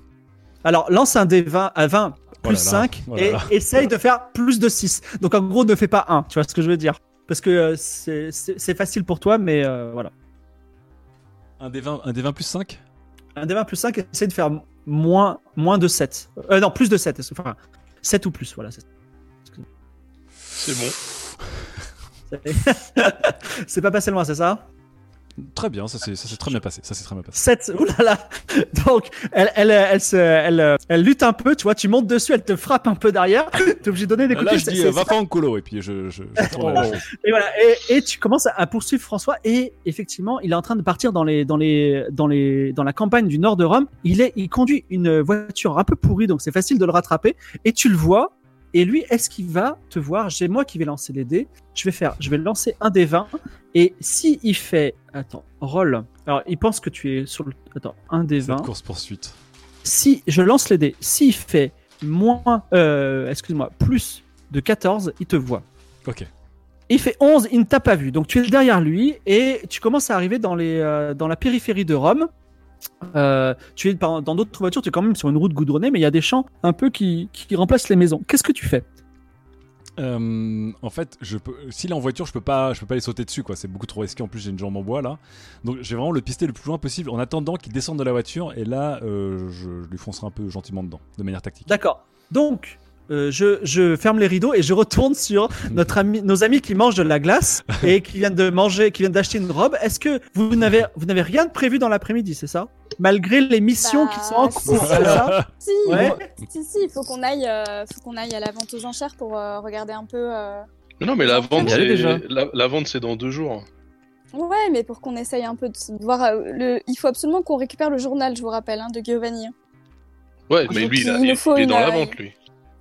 Alors, lance un dé 20 à 20 plus Oh là là, 5 oh là et là. essaye de faire plus de 6. Donc, en gros, ne fais pas 1. Tu vois ce que je veux dire? Parce que euh, c'est- facile pour toi, mais euh, voilà. Un des 20, un des 20 plus 5 Un des 20 plus 5, essaye de faire moins, moins de 7. Euh, non, plus de 7. est-ce que- Enfin, 7 ou plus, voilà. c'est- C'est bon. C'est pas passé loin, c'est ça? Très bien, ça s'est très bien passé. Ça s'est très bien passé. 7, oulala Donc, elle, elle, elle, se, elle, euh, elle lutte un peu, tu vois, tu montes dessus, elle te frappe un peu derrière, t'es obligé de donner des coups de Là, je dis euh, va faire un colo et puis je, je, je tourne la chose. Et voilà, et, et tu commences à, à poursuivre François et effectivement, il est en train de partir dans les dans les dans les dans la campagne du nord de Rome. Il est il conduit une voiture un peu pourrie donc c'est facile de le rattraper et tu le vois et lui est-ce qu'il va te voir? J'ai moi qui vais lancer les dés. Je vais faire je vais lancer un des 20 et si il fait attends, roll. Alors, il pense que tu es sur le attends, un des 20 Cette course poursuite. si je lance les dés, s'il fait moins, euh, excuse-moi, plus de 14, il te voit. Ok. Il fait 11, il ne t'a pas vu. Donc tu es derrière lui et tu commences à arriver dans, les, euh, dans la périphérie de Rome. Euh, tu es dans d'autres voitures, tu es quand même sur une route goudronnée, mais il y a des champs un peu qui, qui remplacent les maisons. Qu'est-ce que tu fais Euh, en fait, je peux, s'il est en voiture, je peux pas, je peux pas les sauter dessus, quoi. C'est beaucoup trop risqué. En plus, j'ai une jambe en bois là, donc j'ai vraiment le pister le plus loin possible en attendant qu'il descende de la voiture. Et là, euh, je, je lui foncerai un peu gentiment dedans, de manière tactique. D'accord. Donc, euh, je, je ferme les rideaux et je retourne sur notre ami, nos amis qui mangent de la glace et qui viennent de manger, qui viennent d'acheter une robe. Est-ce que vous n'avez, vous n'avez rien de prévu dans l'après-midi, c'est ça? Malgré les missions Bah, qui sont en si, cours, ça? Si, Ouais. il faut- si, si, il faut qu'on aille, euh, faut qu'on aille à la vente aux enchères pour euh, regarder un peu. euh, non, mais la vente, c'est déjà. la, la vente, c'est dans deux jours. Ouais, mais pour qu'on essaye un peu de voir. euh, le... Il faut absolument qu'on récupère le journal, je vous rappelle, hein, de Giovanni. Ouais, mais lui, il, a- est dans la vente, lui.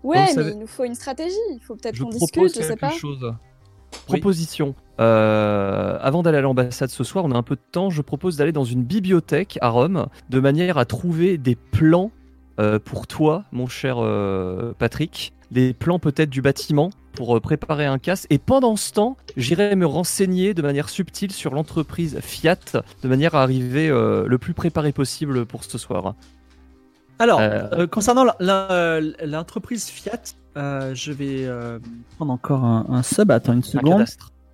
Ouais, mais savez- il nous faut une stratégie. Il faut peut-être qu'on discute, je sais quelque pas. chose. Proposition. Euh, avant d'aller à l'ambassade ce soir, on a un peu de temps. Je propose d'aller dans une bibliothèque à Rome, de manière à trouver des plans euh, pour toi, mon cher euh, Patrick. Des plans peut-être du bâtiment pour euh, préparer un casse. Et pendant ce temps, j'irai me renseigner de manière subtile sur l'entreprise Fiat, de manière à arriver euh, le plus préparé possible pour ce soir. Alors, Euh, euh, concernant la- l'entreprise Fiat, euh, je vais euh, prendre encore un, un sub. Attends une Un seconde.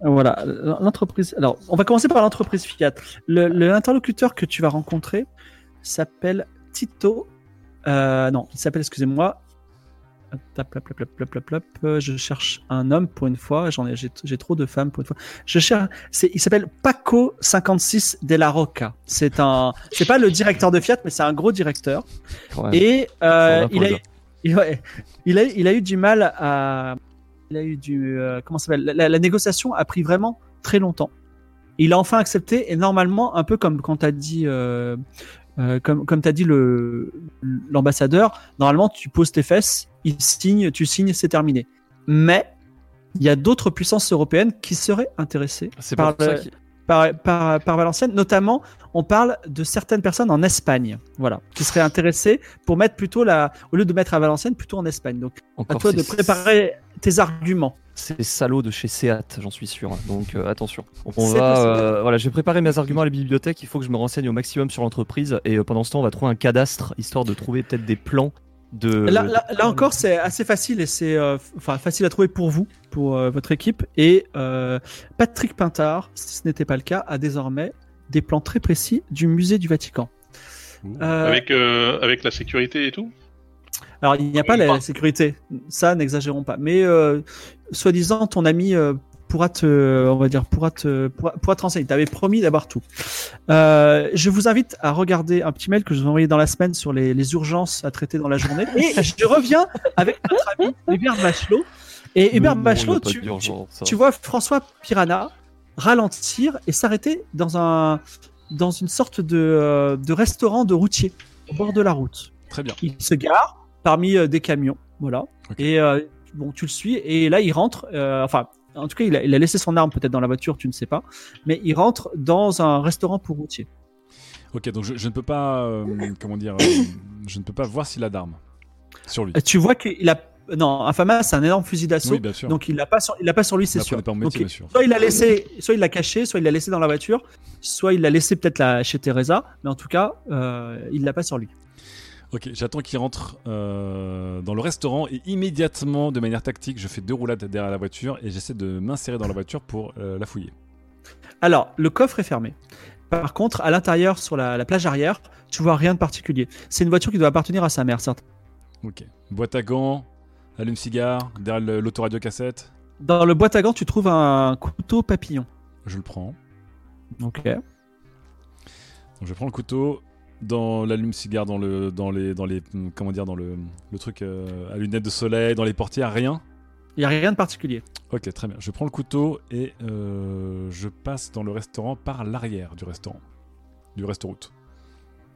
Voilà, l'entreprise. Alors, on va commencer par l'entreprise Fiat. Le- le- L'interlocuteur que tu vas rencontrer s'appelle Tito. Euh, non, il s'appelle, excusez-moi. Je cherche un homme pour une fois. J'en ai, j'ai trop de femmes pour une fois. Je cherche. C'est, il s'appelle Paco 56 de la Roca. C'est un, c'est pas le directeur de Fiat, mais c'est un gros directeur. Ouais. Et euh, il, a, il, ouais, il, a, il a eu du mal à. Il a eu du. euh, comment ça s'appelle? La, la- la négociation a pris vraiment très longtemps. Il a enfin accepté et normalement, un peu comme quand tu as dit. euh, euh, comme comme t'as dit le l'ambassadeur, normalement tu poses tes fesses, il signe, tu signes, c'est terminé. Mais il y a d'autres puissances européennes qui seraient intéressées C'est par, le- par, par, par Valenciennes. Notamment, on parle de certaines personnes en Espagne, voilà, qui seraient intéressées pour mettre plutôt la, au lieu de mettre à Valenciennes, plutôt en Espagne. Donc, à toi de préparer tes arguments. ces salauds de chez Seat, j'en suis sûr. Donc euh, attention. On C'est va, euh, voilà, je vais préparer mes arguments à la bibliothèque. Il faut que je me renseigne au maximum sur l'entreprise et euh, pendant ce temps, on va trouver un cadastre histoire de trouver peut-être des plans de. Là, là, là encore, c'est assez facile et c'est euh, facile à trouver pour vous, pour euh, votre équipe. Et euh, Patrick Pintard, si ce n'était pas le cas, a désormais des plans très précis du musée du Vatican. Euh, Avec, euh, avec la sécurité et tout? Alors, il n'y a pas la, la sécurité, ça, n'exagérons pas. Mais euh, soi-disant, ton ami euh, pourra te, on va dire, pourra te, pourra, pourra te renseigner. T'avais promis d'avoir tout. Euh, je vous invite à regarder un petit mail que je vous ai envoyé dans la semaine sur les, les urgences à traiter dans la journée. Et je reviens avec notre ami Hubert Bachelot. Et Hubert Bachelot, pas tu, vois François Piranha ralentir et s'arrêter dans un, dans une sorte de, euh, de restaurant de routier au bord de la route Très bien. il se gare parmi euh, des camions, voilà. Et euh, bon, tu le suis et là il rentre. euh, enfin, en tout cas, il a, il a laissé son arme peut-être dans la voiture, tu ne sais pas, mais il rentre dans un restaurant pour routier. Ok, donc je, je ne peux pas, euh, comment dire, euh, je ne peux pas voir s'il a d'armes sur lui. Euh, Tu vois qu'il a non, Infama, c'est un énorme fusil d'assaut, Oui, bien sûr. donc il l'a pas sur, il l'a pas sur lui, c'est sûr. Donc, soit il l'a laissé, soit il l'a caché, soit il l'a laissé dans la voiture, soit il l'a laissé peut-être là chez Teresa, mais en tout cas, euh, il l'a pas sur lui. Ok, j'attends qu'il rentre euh, dans le restaurant et immédiatement, de manière tactique, je fais deux roulades derrière la voiture et j'essaie de m'insérer dans la voiture pour euh, la fouiller. Alors, le coffre est fermé. Par contre, à l'intérieur, sur la, la plage arrière, tu vois rien de particulier. C'est une voiture qui doit appartenir à sa mère, certes. Ok. Boîte à gants, allume-cigare, derrière l'autoradio cassette. Dans le boîte à gants, tu trouves un couteau papillon. Je le prends. Ok. Donc je prends le couteau dans l'allume-cigare, dans le, dans les, dans les, hum, comment dire, dans le, le truc euh, à lunettes de soleil, dans les portières, rien? Il n'y a rien de particulier. Ok, très bien. Je prends le couteau et euh, je passe dans le restaurant par l'arrière du restaurant, du restaurant.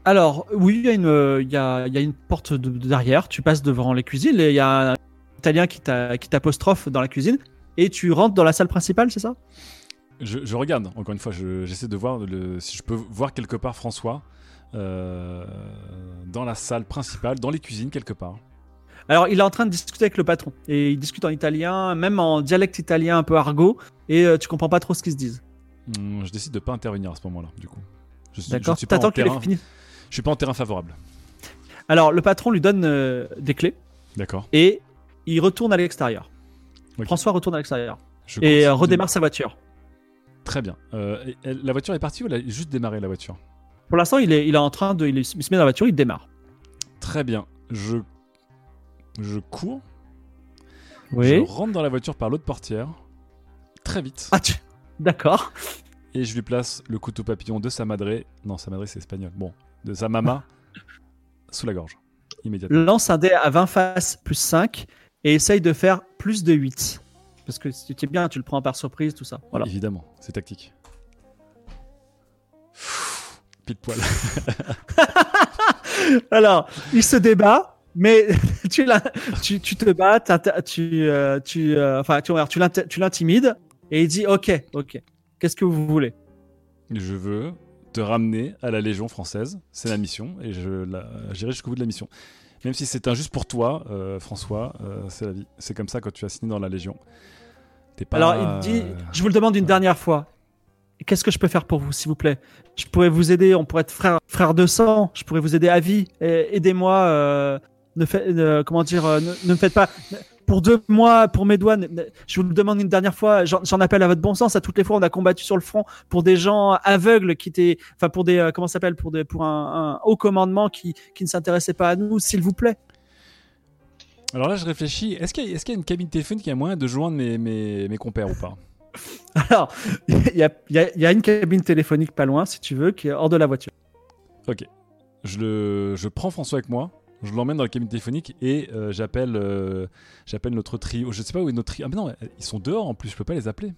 Alors, oui, il y, a une, euh, il y, a, il y a une porte de- de- derrière. Tu passes devant les cuisines et il y a un Italien qui t'a- qui t'apostrophe dans la cuisine. Et tu rentres dans la salle principale, c'est ça? Je, je regarde, encore une fois, je- j'essaie de voir le, si je peux voir quelque part François dans la salle principale, dans les cuisines quelque part. Alors, il est en train de discuter avec le patron. Et il discute en italien, même en dialecte italien un peu argot. Et euh, tu comprends pas trop ce qu'ils se disent. Hum, je décide de pas intervenir à ce moment-là, du coup. Je, suis- je D'accord T'attends qu'il ait fini. Je suis pas en terrain favorable. Alors, le patron lui donne euh, des clés D'accord. et il retourne à l'extérieur. François retourne à l'extérieur et euh, redémarre sa voiture. Très bien. Euh, la voiture est partie ou elle a juste démarré la voiture? Pour l'instant, il est, il est en train de, il, est- il se met dans la voiture, il démarre. Très bien. Je, je cours. Je Oui. rentre dans la voiture par l'autre portière. Très vite. Ah, tu... d'accord. Et je lui place le couteau papillon de sa madré. Non, sa madré c'est espagnol. Bon, de sa mama sous la gorge. Immédiatement. Lance un dé à 20 faces plus 5 et essaye de faire plus de 8. Parce que si tu es bien, tu le prends par surprise, tout ça. Voilà. Évidemment, c'est tactique. Pile poil. Alors, il se débat, mais tu, l'in- tu, tu te bats, tu, euh, tu, euh, enfin, tu, regardes, tu l'inter- tu l'intimides et il dit Ok, ok, qu'est-ce que vous voulez? Je veux te ramener à la Légion française. C'est la mission et je la- j'irai jusqu'au bout de la mission. Même si c'est injuste pour toi, euh, François, euh, c'est la vie. C'est comme ça quand tu as signé dans la Légion. Pas. Alors, il dit euh, Je vous le demande une dernière fois. Qu'est-ce que je peux faire pour vous, s'il vous plaît? Je pourrais vous aider, on pourrait être frères frère de sang, je pourrais vous aider à vie. Aidez-moi, euh, ne fait, comment dire, euh, ne, me faites pas. Pour deux mois, pour mes ne- je vous le demande une dernière fois, j'en appelle à votre bon sens. À toutes les fois, on a combattu sur le front pour des gens aveugles qui étaient, enfin, pour des, euh, comment s'appelle, pour, des, pour un, haut commandement qui, qui ne s'intéressait pas à nous, s'il vous plaît. Alors là, je réfléchis. Est-ce qu'il y, a- une cabine téléphonique qui a moyen de joindre mes, mes compères ou pas? Alors, il y a, il y a- il y a une cabine téléphonique pas loin, si tu veux, qui est hors de la voiture. Ok. Je, le, je prends François avec moi, je l'emmène dans la cabine téléphonique et euh, j'appelle euh, j'appelle notre trio. Je sais pas où est notre trio. Ah, mais non, ils sont dehors en plus, je peux pas les appeler.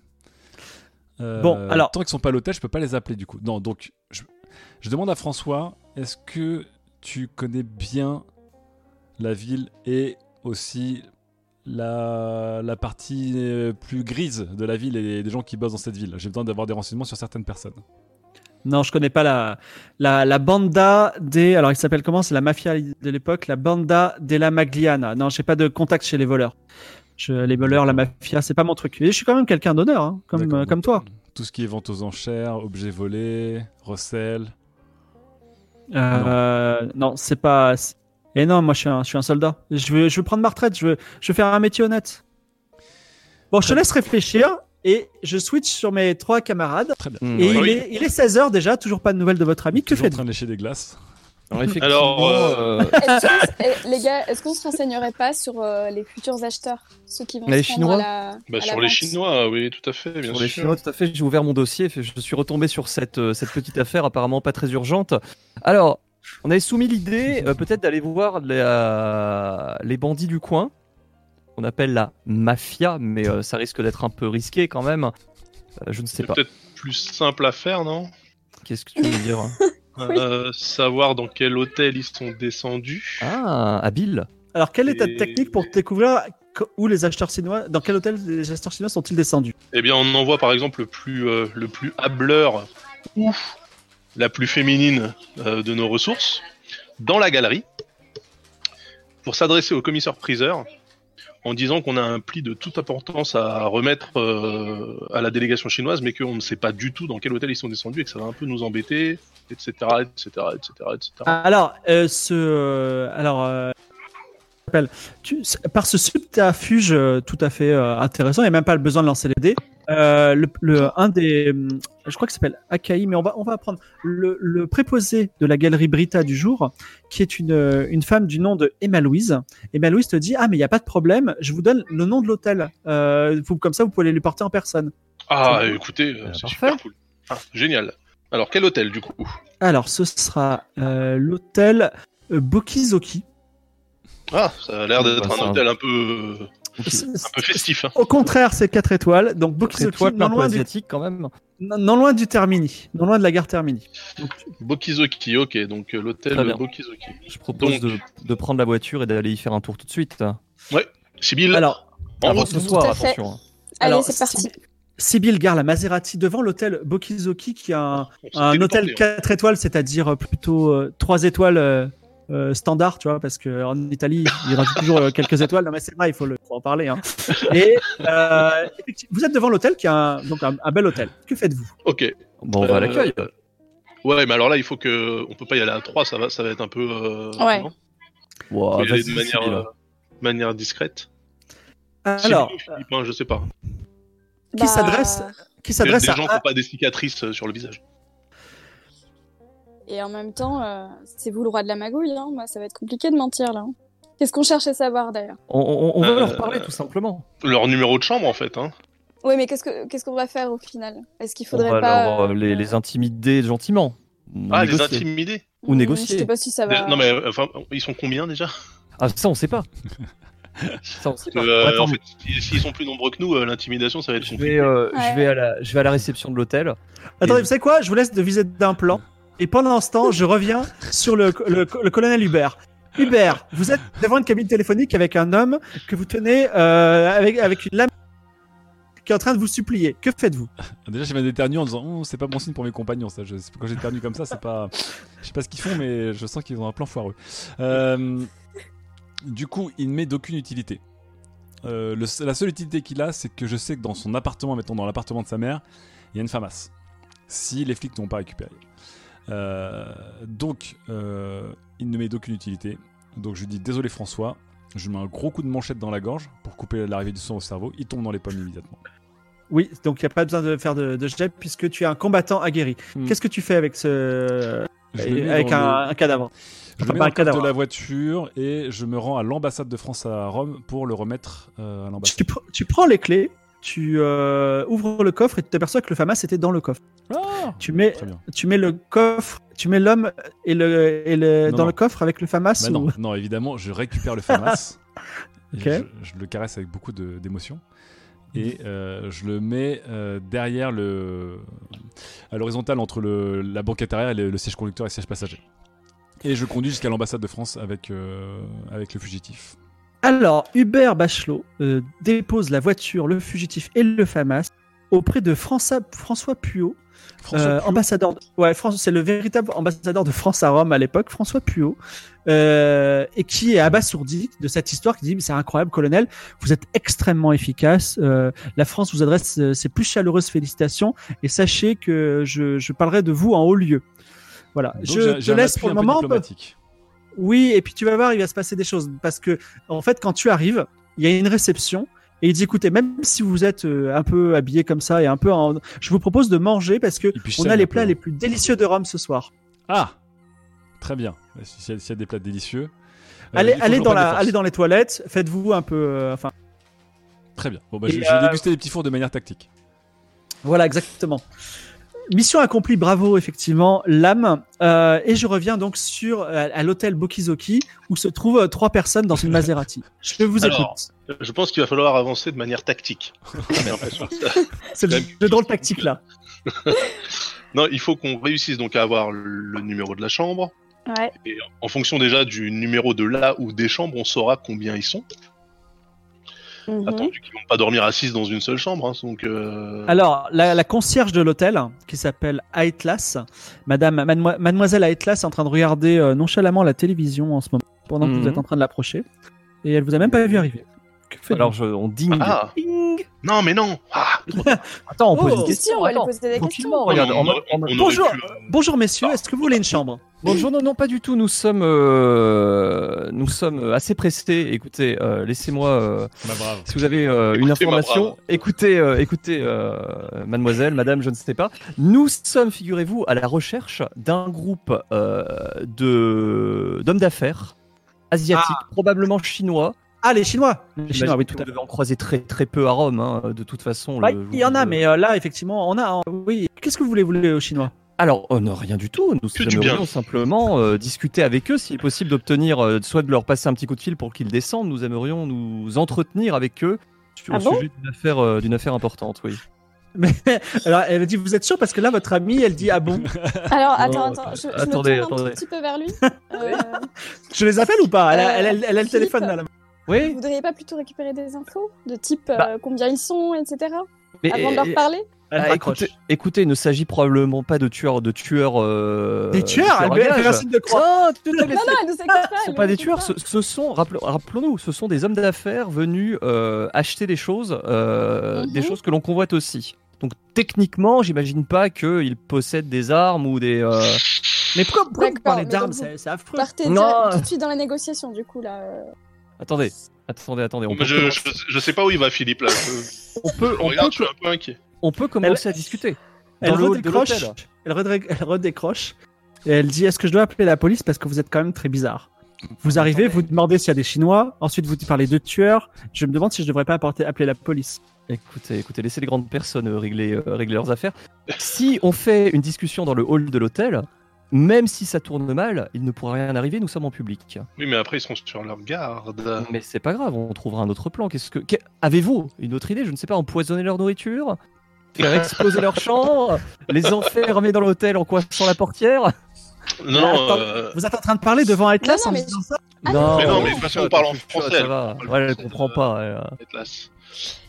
Euh, Bon, alors- Tant qu'ils sont pas à l'hôtel, je peux pas les appeler du coup. Non, donc je, je demande à François est-ce que tu connais bien la ville et aussi la, la partie euh, plus grise de la ville et des gens qui bossent dans cette ville J'ai besoin d'avoir des renseignements sur certaines personnes. Non, je connais pas la, la, la banda des. Alors, il s'appelle comment? C'est la mafia de l'époque, la banda della Magliana. Non, j'ai pas de contact chez les voleurs. Je, les voleurs, la mafia, c'est pas mon truc. Et je suis quand même quelqu'un d'honneur, hein, comme, euh, comme toi. Tout ce qui est vente aux enchères, objets volés, recel. Euh, non, c'est pas. Et non, moi, je suis un, je suis un soldat. Je veux, je veux prendre ma retraite. Je veux, je veux faire un métier honnête. Bon, je te laisse réfléchir et je switch sur mes trois camarades. Très bien. Et oui. il, est, il est 16h déjà, toujours pas de nouvelles de votre ami. Que Toujours en faites-vous train de lécher des glaces. Alors, effectivement, Alors, euh, que- eh, les gars, est-ce qu'on se renseignerait pas sur euh, les futurs acheteurs Ceux qui vont Les se Chinois à la, Bah, à la sur les Chinois, oui, tout à fait, bien Sur les. Chinois, tout à fait. J'ai ouvert mon dossier. Je suis retombé sur cette, euh, cette petite affaire apparemment pas très urgente. Alors, on avait soumis l'idée euh, peut-être d'aller voir les, euh, les bandits du coin, qu'on appelle la mafia, mais euh, ça risque d'être un peu risqué quand même. Euh, je ne sais C'est pas. peut-être plus simple à faire, non? Qu'est-ce que tu veux dire Euh, Savoir dans quel hôtel ils sont descendus. Ah, habile. Alors, quelle est ta Et- technique pour découvrir co- où les acheteurs chinois, dans quel hôtel les acheteurs chinois sont-ils descendus? Eh bien, on envoie par exemple le plus, euh, le plus hableur ou la plus féminine euh, de nos ressources dans la galerie pour s'adresser au commissaire-priseur en disant qu'on a un pli de toute importance à remettre euh, à la délégation chinoise, mais qu'on ne sait pas du tout dans quel hôtel ils sont descendus et que ça va un peu nous embêter, etc., etc., etc., etc. Alors, euh, ce, alors, tu- par ce subterfuge euh, tout à fait euh, intéressant, il n'y a même pas le besoin de lancer les dés. euh, le, le- un des, je crois qu'il s'appelle Akai, mais on va, on va apprendre le, le préposé de la galerie Brita du jour, qui est une, une femme du nom de Emma Louise. Emma Louise te dit ah mais il n'y a pas de problème, je vous donne le nom de l'hôtel. Euh, vous, comme ça, vous pouvez aller lui porter en personne. Ah, écoutez, c'est super cool. Ah, génial. Alors, quel hôtel du coup? Alors, ce sera euh, l'hôtel euh, Bokizoki. Ah, ça a l'air d'être Bah, un hôtel un peu, Ok. un peu festif. Hein. Au contraire, c'est 4 étoiles. Donc Bokizoki, non loin, du, asiatique quand même. non, non loin du Termini, non loin de la gare Termini. Donc, Bokizoki, ok, donc euh, l'hôtel. Bokizoki. Je propose Donc- de, de prendre la voiture et d'aller y faire un tour tout de suite. Sibyl, alors, en route. Ce soir, attention. hein. Allez, alors, c'est parti. Sibyl- gare la Maserati devant l'hôtel Bokizoki, qui a un, hôtel hein. 4 étoiles, c'est-à-dire euh, plutôt 3 étoiles euh, euh, standard, tu vois, parce que en Italie, il rajoute toujours euh, quelques étoiles. Non, mais c'est vrai, il faut, le, faut en parler. Hein. Et euh, vous êtes devant l'hôtel, qui est un, donc un, un bel hôtel. Que faites-vous? Ok. Bon, on va à l'accueil. Ouais, mais alors là, il faut que. On peut pas y aller à 3, ça va, ça va être un peu. euh, Ouais. non? Wow, Faut y aller vas-y, de manière, euh, manière discrète. Alors, Philippe, hein, je sais pas. qui Bah, s'adresse qui s'adresse des à gens qui n'ont pas des cicatrices euh, sur le visage. Et en même temps, euh, c'est vous le roi de la magouille, hein. Moi, ça va être compliqué de mentir, là. Qu'est-ce qu'on cherche à savoir, d'ailleurs? On, on- on va Euh, leur parler tout simplement. Leur numéro de chambre, en fait. Hein. Oui, mais qu'est-ce que qu'est-ce qu'on va faire, au final? Est-ce qu'il On faudrait va pas... leur, euh, les, les intimider gentiment. Ah, les intimider ou hmm, négocier. Je sais pas si ça va... Non, mais enfin, ils sont combien déjà? Ah, ça, on sait pas. ça, on sait pas. Euh, En fait, si- s'ils sont plus nombreux que nous, euh, l'intimidation, ça va être je, compliqué. vais, euh, Ouais. je, vais à la, je vais à la réception de l'hôtel. Attendez, Et- vous savez quoi? Je vous laisse de viser d'un plan. Et pendant ce temps, je reviens sur le, colonel Hubert. Hubert, vous êtes devant une cabine téléphonique avec un homme que vous tenez euh, avec, une lame qui est en train de vous supplier. Que faites-vous? Déjà, j'ai même éternué en disant oh, c'est pas bon signe pour mes compagnons. Ça, je, quand j'éternue comme ça, c'est pas. Je sais pas ce qu'ils font, mais je sens qu'ils ont un plan foireux. Euh, du coup, il ne m'est d'aucune utilité. Euh, la seule utilité qu'il a, c'est que je sais que dans son appartement, mettons dans l'appartement de sa mère, il y a une famasse. Si les flics n'ont pas récupéré. Euh, donc, euh, il ne m'est d'aucune utilité. Donc, je lui dis désolé François. Je mets un gros coup de manchette dans la gorge pour couper l'arrivée du sang au cerveau. Il tombe dans les pommes immédiatement. Oui, donc il n'y a pas besoin de faire de, de jet puisque tu es un combattant aguerri. Hmm. Qu'est-ce que tu fais avec ce avec un, le- un cadavre? Je Enfin, le mets un cadavre. de la voiture et je me rends à l'ambassade de France à Rome pour le remettre euh, à l'ambassade. tu, pr- tu prends les clés, tu euh, ouvres le coffre et tu t'aperçois que le FAMAS était dans le coffre. Ah Tu mets, tu mets le coffre, tu mets l'homme et le, et le Non, dans non. le coffre avec le FAMAS. Bah ou- non, non, évidemment, je récupère le FAMAS. et Ok. je, je le caresse avec beaucoup d'émotion. Et euh, je le mets euh, derrière le. à l'horizontale entre le, la banquette arrière et le, le siège conducteur et le siège passager. Et je conduis jusqu'à l'ambassade de France avec, euh, avec le fugitif. Alors, Hubert Bachelot euh, dépose la voiture, le fugitif et le FAMAS auprès de François, François Puot, François euh, Puot, ambassadeur. de- Ouais, France- c'est le véritable ambassadeur de France à Rome à l'époque, François Puot, euh, et qui est abasourdi de cette histoire, qui dit mais c'est incroyable, colonel, vous êtes extrêmement efficace. euh, la France vous adresse ses plus chaleureuses félicitations et sachez que je, je parlerai de vous en haut lieu. Voilà, donc je te laisse pour le moment. diplomatique. Oui, et puis tu vas voir, il va se passer des choses. Parce que, en fait, quand tu arrives, il y a une réception. Et il dit, écoutez, même si vous êtes euh, un peu habillé comme ça et un peu en... Je vous propose de manger parce que on a les plats les plus délicieux de Rome ce soir. Ah Très bien. S'il y, y a des plats délicieux. euh, allez, allez, dans la, allez dans les toilettes, faites-vous un peu... euh, Enfin, Très bien. Bon, bah, je euh, vais déguster les petits fours de manière tactique. voilà, exactement. Mission accomplie, bravo, effectivement, l'âme. Euh, et je reviens donc sur à, à l'hôtel Bokizoki où se trouvent euh, trois personnes dans une Maserati. Je vous Alors, écoute. Je pense qu'il va falloir avancer de manière tactique. C'est le même- jeu de rôle tactique là. non, il faut qu'on réussisse donc à avoir le numéro de la chambre. Ouais. Et en fonction déjà du numéro de là ou des chambres, on saura combien ils sont. Attendu qu'ils vont pas dormir à 6 dans une seule chambre. hein, donc, euh, Alors, la, la concierge de l'hôtel, qui s'appelle Aetlas, Madame, Mademo- Mademoiselle Aetlas est en train de regarder euh, nonchalamment la télévision en ce moment, pendant que vous Mhm. êtes en train de l'approcher. Et elle vous a même pas vu arriver. Que Alors, je, on ding. Ah Ding Non, mais non ah, Attends, on pose Oh, une question, attends. des regarde. on on Bonjour. pu, Bonjour messieurs, est-ce que vous voulez une chambre? Bonjour, non, non, pas du tout. Nous sommes, euh, nous sommes assez pressés. Écoutez, euh, laissez-moi, euh, si vous avez euh, une information, écoutez, euh, écoutez, euh, mademoiselle, madame, je ne sais pas. Nous sommes, figurez-vous, à la recherche d'un groupe euh, de d'hommes d'affaires asiatiques, probablement chinois. Ah, les Chinois Les Chinois, oui, tout à fait. croiser très très peu à Rome, hein, de toute façon. Le il y en a, mais euh, là, effectivement, on a. hein, oui. Qu'est-ce que vous voulez, vous voulez aux Chinois? Alors, oh, non, rien du tout. Nous aimerions bien. simplement euh, discuter avec eux, s'il est possible d'obtenir, euh, soit de leur passer un petit coup de fil pour qu'ils descendent. Nous aimerions nous entretenir avec eux sur Ah bon? sujet d'une affaire, euh, d'une affaire importante, oui. Mais alors, elle dit, vous êtes sûr? Parce que là, votre amie, elle dit, ah bon? Alors, Non, attends, attends, je, je attendez, me tourne attendez. un petit peu vers lui. Euh, Je les appelle ou pas? Elle, a- elle, a- elle a le Philippe. téléphone là. là. Vous Oui. voudriez pas plutôt récupérer des infos de type euh, Bah. combien ils sont, etc. Mais, Avant de leur parler ah, écoutez, écoutez, il ne s'agit probablement pas de tueurs, de tueurs. euh, Des tueurs, signe de croix. Non. Non, non, pas. Ce sont pas des tueurs, ce, ce sont, rappelons- rappelons-nous, ce sont des hommes d'affaires venus euh, acheter des choses, euh, Mhm. des choses que l'on convoite aussi. Donc techniquement, j'imagine pas qu'ils possèdent des armes ou des. euh, Mais pourquoi, pourquoi vous parlez d'armes vous C'est affreux. Partez Non. tout de suite dans la négociation, du coup, là. Attendez. Attendez, attendez. On peut, je, commencer, je, je sais pas où il va, Philippe, là. On peut, je on regarde, peut- je suis un peu inquiet. on peut commencer à discuter. Elle le redécroche, elle, redé- elle redécroche et elle dit Est-ce que je dois appeler la police parce que vous êtes quand même très bizarre? Vous arrivez, vous demandez s'il y a des Chinois, ensuite vous parlez de tueurs. Je me demande si je devrais pas apporter, appeler la police. Écoutez, écoutez, laissez les grandes personnes euh, régler, euh, régler leurs affaires. Si on fait une discussion dans le hall de l'hôtel, même si ça tourne mal, il ne pourra rien arriver, nous sommes en public. Oui, mais après, ils seront sur leur garde. Mais c'est pas grave, on trouvera un autre plan. Qu'est-ce que avez-vous une autre idée? Je ne sais pas, empoisonner leur nourriture, faire exploser leur chambre, les enfermer dans l'hôtel en coiffant la portière? Non, non, Attends, euh, Vous êtes en train de parler devant Atlas Non, non, en mais- disant ça? Ah, Non, Mais non, mais de toute façon, on parle en français, Ça va. Ouais, elle comprend pas. elle. Atlas.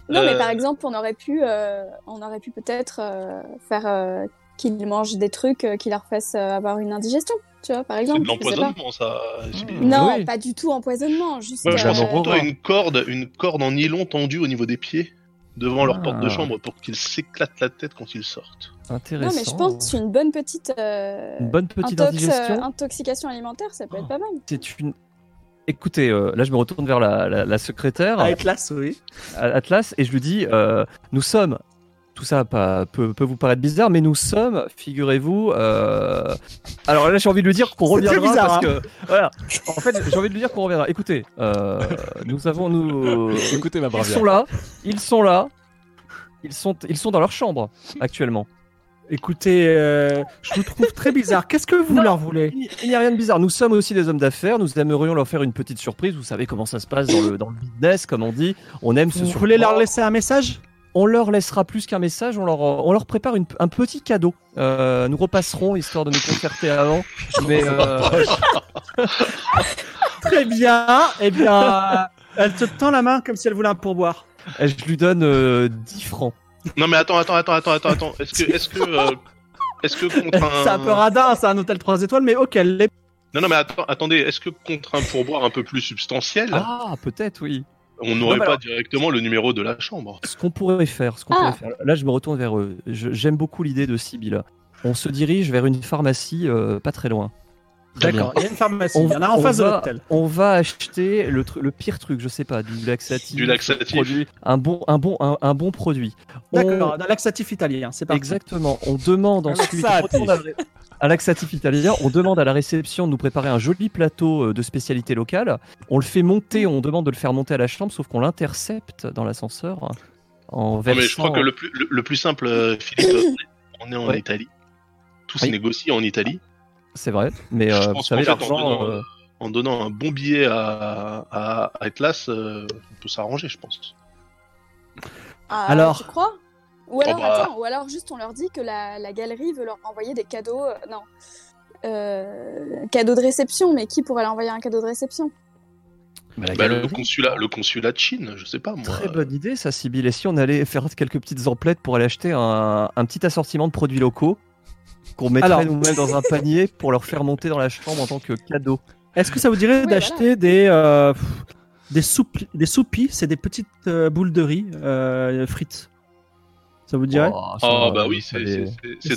Non, mais Euh, par exemple, on aurait pu, euh, on aurait pu peut-être euh, faire euh, qu'ils mangent des trucs euh, qui leur fassent euh, avoir une indigestion, tu vois, par C'est exemple. l'empoisonnement, ça. Sylvie. Non, Oui. pas du tout empoisonnement, juste. Moi, je pense j'en plutôt une corde, une corde en nylon tendue au niveau des pieds devant leur Ah. porte de chambre pour qu'ils s'éclatent la tête quand ils sortent. Intéressant. Non, mais je pense une bonne petite, euh, Une bonne petite intox- indigestion. euh, intoxication alimentaire, ça peut être pas mal. C'est une. Écoutez, euh, là je me retourne vers la, la- la secrétaire, Ah, Atlas, oui. Atlas, et je lui dis euh, Nous sommes. Tout ça pas- peut, peut vous paraître bizarre, mais nous sommes, figurez-vous. euh, Alors là, j'ai envie de lui dire qu'on reviendra bizarre, hein. parce que voilà. En fait, j'ai envie de lui dire qu'on reviendra. Écoutez, euh, nous avons nous. Écoutez ma Ils bravia. sont là. Ils sont là. Ils sont, ils sont dans leur chambre actuellement. Écoutez, euh, je vous trouve très bizarre. Qu'est-ce que vous Non. leur voulez Il il n'y a rien de bizarre. Nous sommes aussi des hommes d'affaires. Nous aimerions leur faire une petite surprise. Vous savez comment ça se passe dans le, dans le business, comme on dit. On aime se Vous surprendre. voulez leur laisser un message? On leur laissera plus qu'un message. On leur, on leur prépare une- un petit cadeau. Euh, nous repasserons histoire de nous concerter avant. Mais euh, Très bien. Eh bien, elle te tend la main comme si elle voulait un pourboire. je lui donne euh, 10 francs. Non, mais attends, attends, attends, attends, attends, attends. Est-ce que, est-ce que, euh, est-ce que contre un. C'est un peu radin, c'est un hôtel 3 étoiles, mais ok, elle l'est. Non, non, mais attends, attendez. Est-ce que contre un pourboire un peu plus substantiel, Ah, peut-être, oui. On n'aurait pas alors- directement le numéro de la chambre Ce qu'on pourrait faire, ce qu'on Ah. pourrait faire. Là, je me retourne vers eux. J'aime beaucoup l'idée de Sibyl. On se dirige vers une pharmacie euh, pas très loin. D'accord, il y a une pharmacie. On, Il y en a en on face de va- l'hôtel. On va acheter le, pire truc, je sais pas, du laxatif. Du laxatif. produit- un bon, un bon, un, un bon produit. On- D'accord, un laxatif italien, c'est parti. Exactement. On demande ensuite. on Un laxatif italien. On demande à la réception de nous préparer un joli plateau euh, de spécialité locale. On le fait monter. On demande de le faire monter à la chambre, sauf qu'on l'intercepte dans l'ascenseur. En Non, mais je versant- crois que le plus, le, le plus simple, euh, Philippe, on est en Ouais. Italie. Tout se Oui. négocie en Italie. C'est vrai, mais Je euh, vous savez, en euh, En donnant un bon billet à, à, à Atlas, euh, on peut s'arranger, je pense. Ah, Alors Tu crois? Ou alors, Oh, bah. attends, ou alors juste on leur dit que la, la galerie veut leur envoyer des cadeaux. euh, non. Euh, cadeau de réception, mais qui pourrait leur envoyer un cadeau de réception? Bah, Bah, le, consulat, le consulat de Chine, je sais pas moi. Très bonne idée, ça, Sybille. Et si on allait faire quelques petites emplettes pour aller acheter un, un petit assortiment de produits locaux qu'on mettrait Alors- nous-mêmes dans un panier pour leur faire monter dans la chambre en tant que cadeau Est-ce que ça vous dirait Oui, d'acheter des, euh, des, soupis, des soupis C'est des petites euh, boules de riz euh, frites? Ça vous dirait? Oh, Ah bah oui, c'est de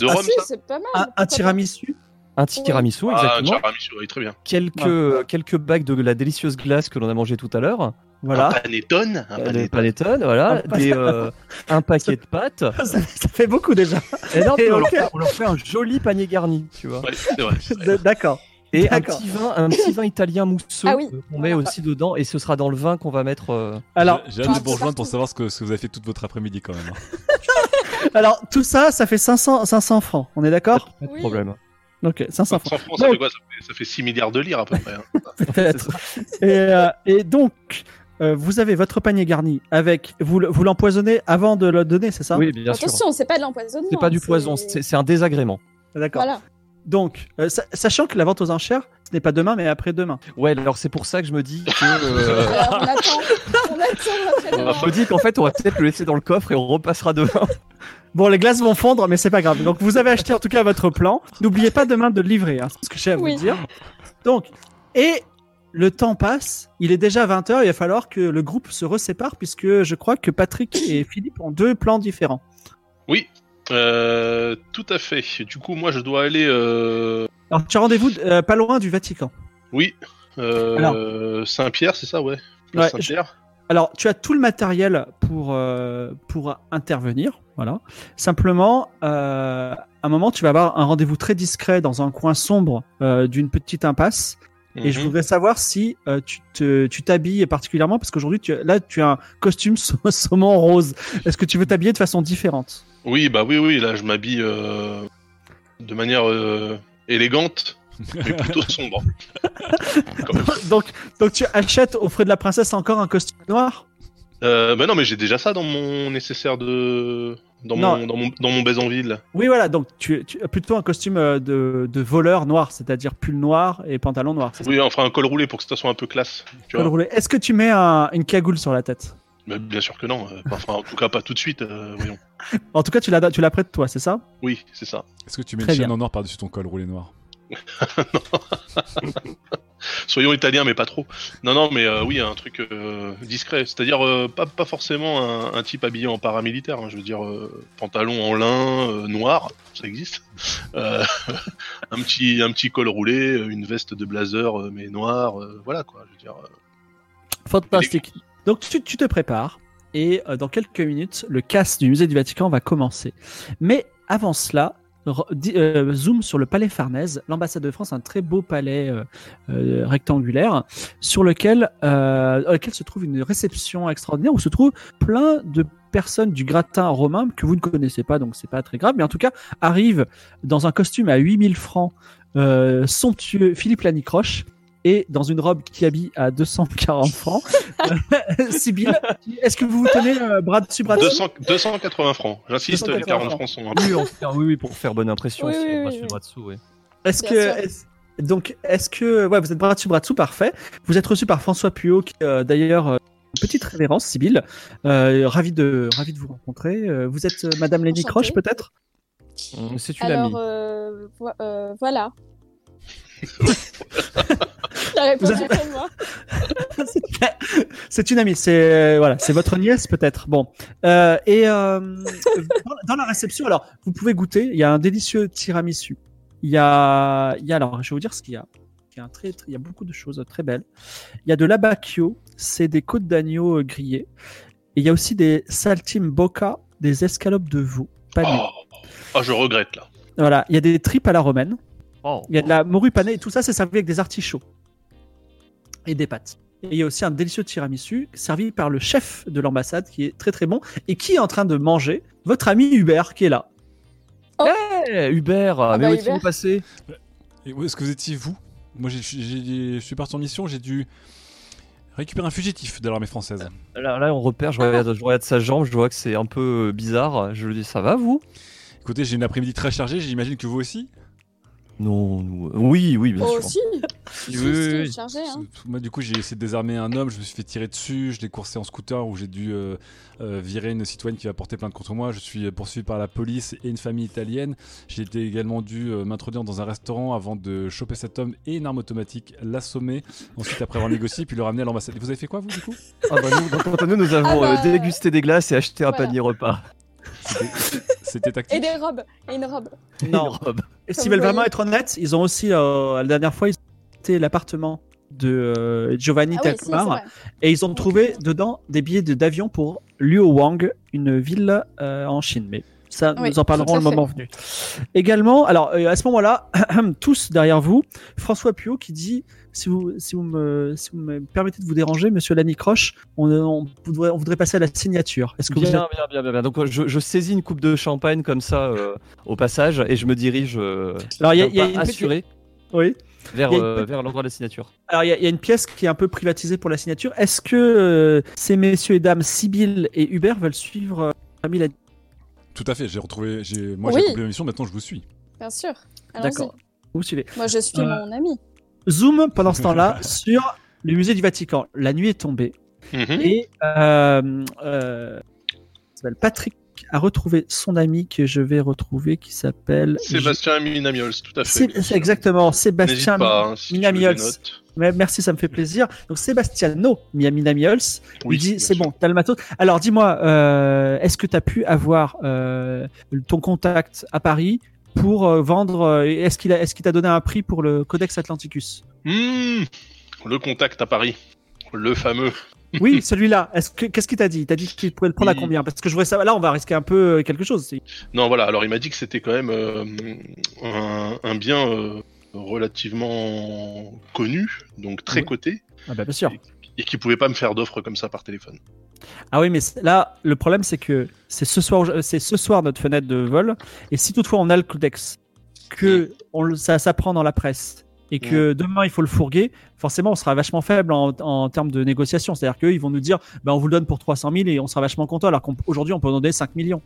Ah, Rome, si, ça c'est pas mal. un, tiramisu? Un tiramisu, Ah, exactement. tiramisu, oui, très bien. quelques, quelques bagues de la délicieuse glace que l'on a mangé tout à l'heure. Voilà. Un panettone, un Des panettone. panettone, voilà. Un Des, euh, un paquet de pâtes. ça, ça fait beaucoup déjà. Et non, Et on, leur on leur fait un joli panier garni, tu vois. Ouais, D'accord. Et un petit vin, un petit vin italien mousseux Ah oui. euh, qu'on met aussi dedans. Et ce sera dans le vin qu'on va mettre. euh, Alors, J'ai hâte de vous rejoindre pour savoir ce que, ce que vous avez fait toute votre après-midi quand même. hein. alors, tout ça, ça fait 500, 500 francs. On est d'accord? Pas de Oui. problème. Ok, 500 francs. 100 francs, ça fait quoi? Ça fait, ça fait 6 milliards de lire à peu près. hein. Peut-être. et, euh, et donc, euh, vous avez votre panier garni avec. Vous, le- vous l'empoisonnez avant de le donner, c'est ça? Oui, bien sûr. Attention, c'est pas de l'empoisonnement. C'est pas du poison, c'est un désagrément. D'accord. Voilà. Donc, euh, sa- sachant que la vente aux enchères, ce n'est pas demain, mais après-demain. Ouais, alors c'est pour ça que je me dis que. euh, Alors, on attend. On attend après-demain. je me dis qu'en fait, on va peut-être le laisser dans le coffre et on repassera demain. Bon, les glaces vont fondre, mais c'est pas grave. Donc, vous avez acheté en tout cas votre plan. N'oubliez pas demain de le livrer, hein, c'est ce que j'ai à Oui. vous dire. Donc, et le temps passe. Il est déjà 20h. Il va falloir que le groupe se resépare, puisque je crois que Patrick et Philippe ont deux plans différents. Oui, euh, tout à fait. Du coup, moi, je dois aller. Euh... Alors, tu as rendez-vous euh, pas loin du Vatican. Oui, Saint-Pierre, c'est ça, ouais. Saint-Pierre. Alors, tu as tout le matériel pour, pour intervenir. Voilà. Simplement, à un moment, tu vas avoir un rendez-vous très discret dans un coin sombre d'une petite impasse. Et je Mhm. voudrais savoir si euh, tu te, tu t'habilles particulièrement parce qu'aujourd'hui, tu, là, tu as un costume sau- saumon rose. Est-ce que tu veux t'habiller de façon différente? Oui, bah oui, oui, là je m'habille euh, de manière euh, élégante, mais plutôt sombre. Donc, donc, tu achètes au frais de la princesse encore un costume noir? Euh, bah non, mais j'ai déjà ça dans mon nécessaire de. Dans Non. mon, dans mon, dans mon Bézanville. Oui, voilà. Donc, tu, tu as plutôt un costume euh, de, de voleur noir, c'est-à-dire pull noir et pantalon noir. Oui, enfin un col roulé pour que ça soit un peu classe. Tu Col vois. roulé. Est-ce que tu mets un- une cagoule sur la tête? Mais bien sûr que non. euh, Enfin, en tout cas, pas tout de suite. euh, voyons. En tout cas, tu la, tu la prêtes toi, c'est ça? Oui, c'est ça. Est-ce que tu mets Très une chaîne bien. en noir par-dessus ton col roulé noir? Soyons italiens, mais pas trop. Non, non, mais euh, oui, un truc euh, discret. C'est-à-dire euh, pas, forcément un, type habillé en paramilitaire. hein. Je veux dire, pantalon en lin noir, ça existe. Un petit, un petit col roulé, une veste de blazer mais noire. voilà quoi. Je veux dire. Fantastique. Donc, tu, tu te prépares et dans quelques minutes, le casse du musée du Vatican va commencer. Mais avant cela, euh, zoom sur le palais Farnèse, l'ambassade de France, un très beau palais euh, euh, rectangulaire sur lequel, se trouve une réception extraordinaire où se trouvent plein de personnes du gratin romain que vous ne connaissez pas, donc c'est pas très grave, mais en tout cas arrive dans un costume à 8000 francs somptueux Philippe Lanicroche et dans une robe qui habille à 240 francs. Sibylle, est-ce que vous vous tenez euh, bras dessus, bras dessous? 200, 280 francs. J'insiste, les 280 40 francs sont un Oui, fait- oui, oui, pour faire bonne impression. Oui, oui, oui, sur oui. bras dessous, oui. Est-ce que donc est-ce que ouais vous êtes bras dessus bras dessous parfait. Vous êtes reçu par François Puot qui euh, d'ailleurs euh, une petite révérence Sibylle. Euh, ravi de ravi de vous rencontrer. Euh, vous êtes euh, Madame Enchantée. Croche peut-être? C'est une Alors, amie. euh, vo- euh, voilà. La réponse Vous avez- après moi. C'est une amie, c'est euh, voilà, c'est votre nièce peut-être. Bon, Euh, et euh, dans, dans la réception, alors vous pouvez goûter. Il y a un délicieux tiramisu. Il y a, il y a alors, je vais vous dire ce qu'il y a. Il y a un très, très- il y a beaucoup de choses très belles. Il y a de l'abacchio, c'est des côtes d'agneau grillées. Et il y a aussi des saltimbocca, des escalopes de veau panées. Oh, Ah, je regrette là. Voilà, il y a des tripes à la romaine. Oh. Il y a de la morue panée et tout ça, c'est servi avec des artichauts et des pâtes. Et il y a aussi un délicieux tiramisu servi par le chef de l'ambassade qui est très très bon et qui est en train de manger votre ami Hubert qui est là. Eh, Hubert, mais bah, où est-il Hubert. passé? Et où est-ce que vous étiez, vous? Moi, j'ai- j'ai- je suis parti en mission, j'ai dû récupérer un fugitif de l'armée française. là, là, on repère, je regarde, je regarde sa jambe, je vois que c'est un peu euh, bizarre. Je lui dis, ça va vous? Écoutez, j'ai une après-midi très chargée, j'imagine que vous aussi Non, nous- oui, oui, bien Oh, sûr. si. Si, oui, oui. chargé, hein. Moi, du coup, j'ai essayé de désarmer un homme, je me suis fait tirer dessus, je l'ai coursé en scooter où j'ai dû euh, euh, virer une citoyenne qui va porter plainte contre moi. Je suis poursuivi par la police et une famille italienne. J'ai été également dû euh, m'introduire dans un restaurant avant de choper cet homme et une arme automatique, l'assommer, ensuite après avoir négocié, puis le ramener à l'ambassade. Vous avez fait quoi, vous, du coup? Ah bah, nous, donc, Antonio, nous avons Ah bah, euh, dégusté des glaces et acheté un voilà. panier repas. C'était Et des robes. Et une robe. Non. Une robe. S'ils veulent vraiment être honnêtes, ils ont aussi euh, la dernière fois ils ont été l'appartement de euh, Giovanni Ah oui, si, et ils ont trouvé dedans des billets de- d'avion pour Luoyang, une ville euh, en Chine. Mais ça, Oui, nous en parlerons le moment venu. Également, alors euh, à ce moment-là, tous derrière vous, François Puot qui dit si vous, si vous, me, si vous me permettez de vous déranger, monsieur Lanicroche, on, on, voudrait, on voudrait passer à la signature. Est-ce que vous Bien, êtes- bien, bien, bien, bien. Donc je, je saisis une coupe de champagne comme ça euh, au passage et je me dirige euh, Alors, il y a, d'un il y a pas une petite- assuré Oui. vers, euh, l'endroit de la signature. Alors, il y, a- il y a une pièce qui est un peu privatisée pour la signature. Est-ce que euh, ces messieurs et dames, Sibyl et Hubert, veulent suivre euh, Tout à fait, j'ai retrouvé. j'ai- Moi, Oui. j'ai accompli ma mission, maintenant je vous suis. Bien sûr. Allons-y. D'accord. Vous suivez. Moi, je suis Euh, mon ami. Zoom pendant ce temps-là sur le musée du Vatican. La nuit est tombée Mhm. et euh, euh, il s'appelle Patrick a retrouvé son ami que je vais retrouver qui s'appelle Sébastien Minamiols, tout à fait. C'est c'est exactement Sébastien pas, hein, si tu veux des Minamiols. Merci, ça me fait plaisir. Donc Sebastiano Minamiols Oui, il dit c'est bon, t'as le matos. Alors dis-moi, euh, est-ce que tu as pu avoir euh, ton contact à Paris pour euh, vendre Est-ce qu'il est-ce qu'il t'a donné un prix pour le Codex Atlanticus? Hmm, le contact à Paris. Le fameux. Oui, celui-là. Est-ce que qu'est-ce qu'il t'a dit? Il t'a dit qu'il pouvait le prendre à combien? Parce que je voudrais savoir. Là, on va risquer un peu quelque chose. Non, voilà. Alors, il m'a dit que c'était quand même euh, un, un bien euh, relativement connu, donc très Oui. coté, Ah bah bien sûr. et qui pouvait pas me faire d'offres comme ça par téléphone. Ah oui, mais là, le problème, c'est que c'est ce soir, c'est ce soir notre fenêtre de vol. Et si toutefois on a le codex, que on le- ça s'apprend dans la presse, et que demain il faut le fourguer, forcément on sera vachement faible en, en termes de négociation. C'est-à-dire qu'eux, ils vont nous dire, bah, on vous le donne pour 300 000 et on sera vachement content, alors qu'aujourd'hui on peut en donner 5 millions.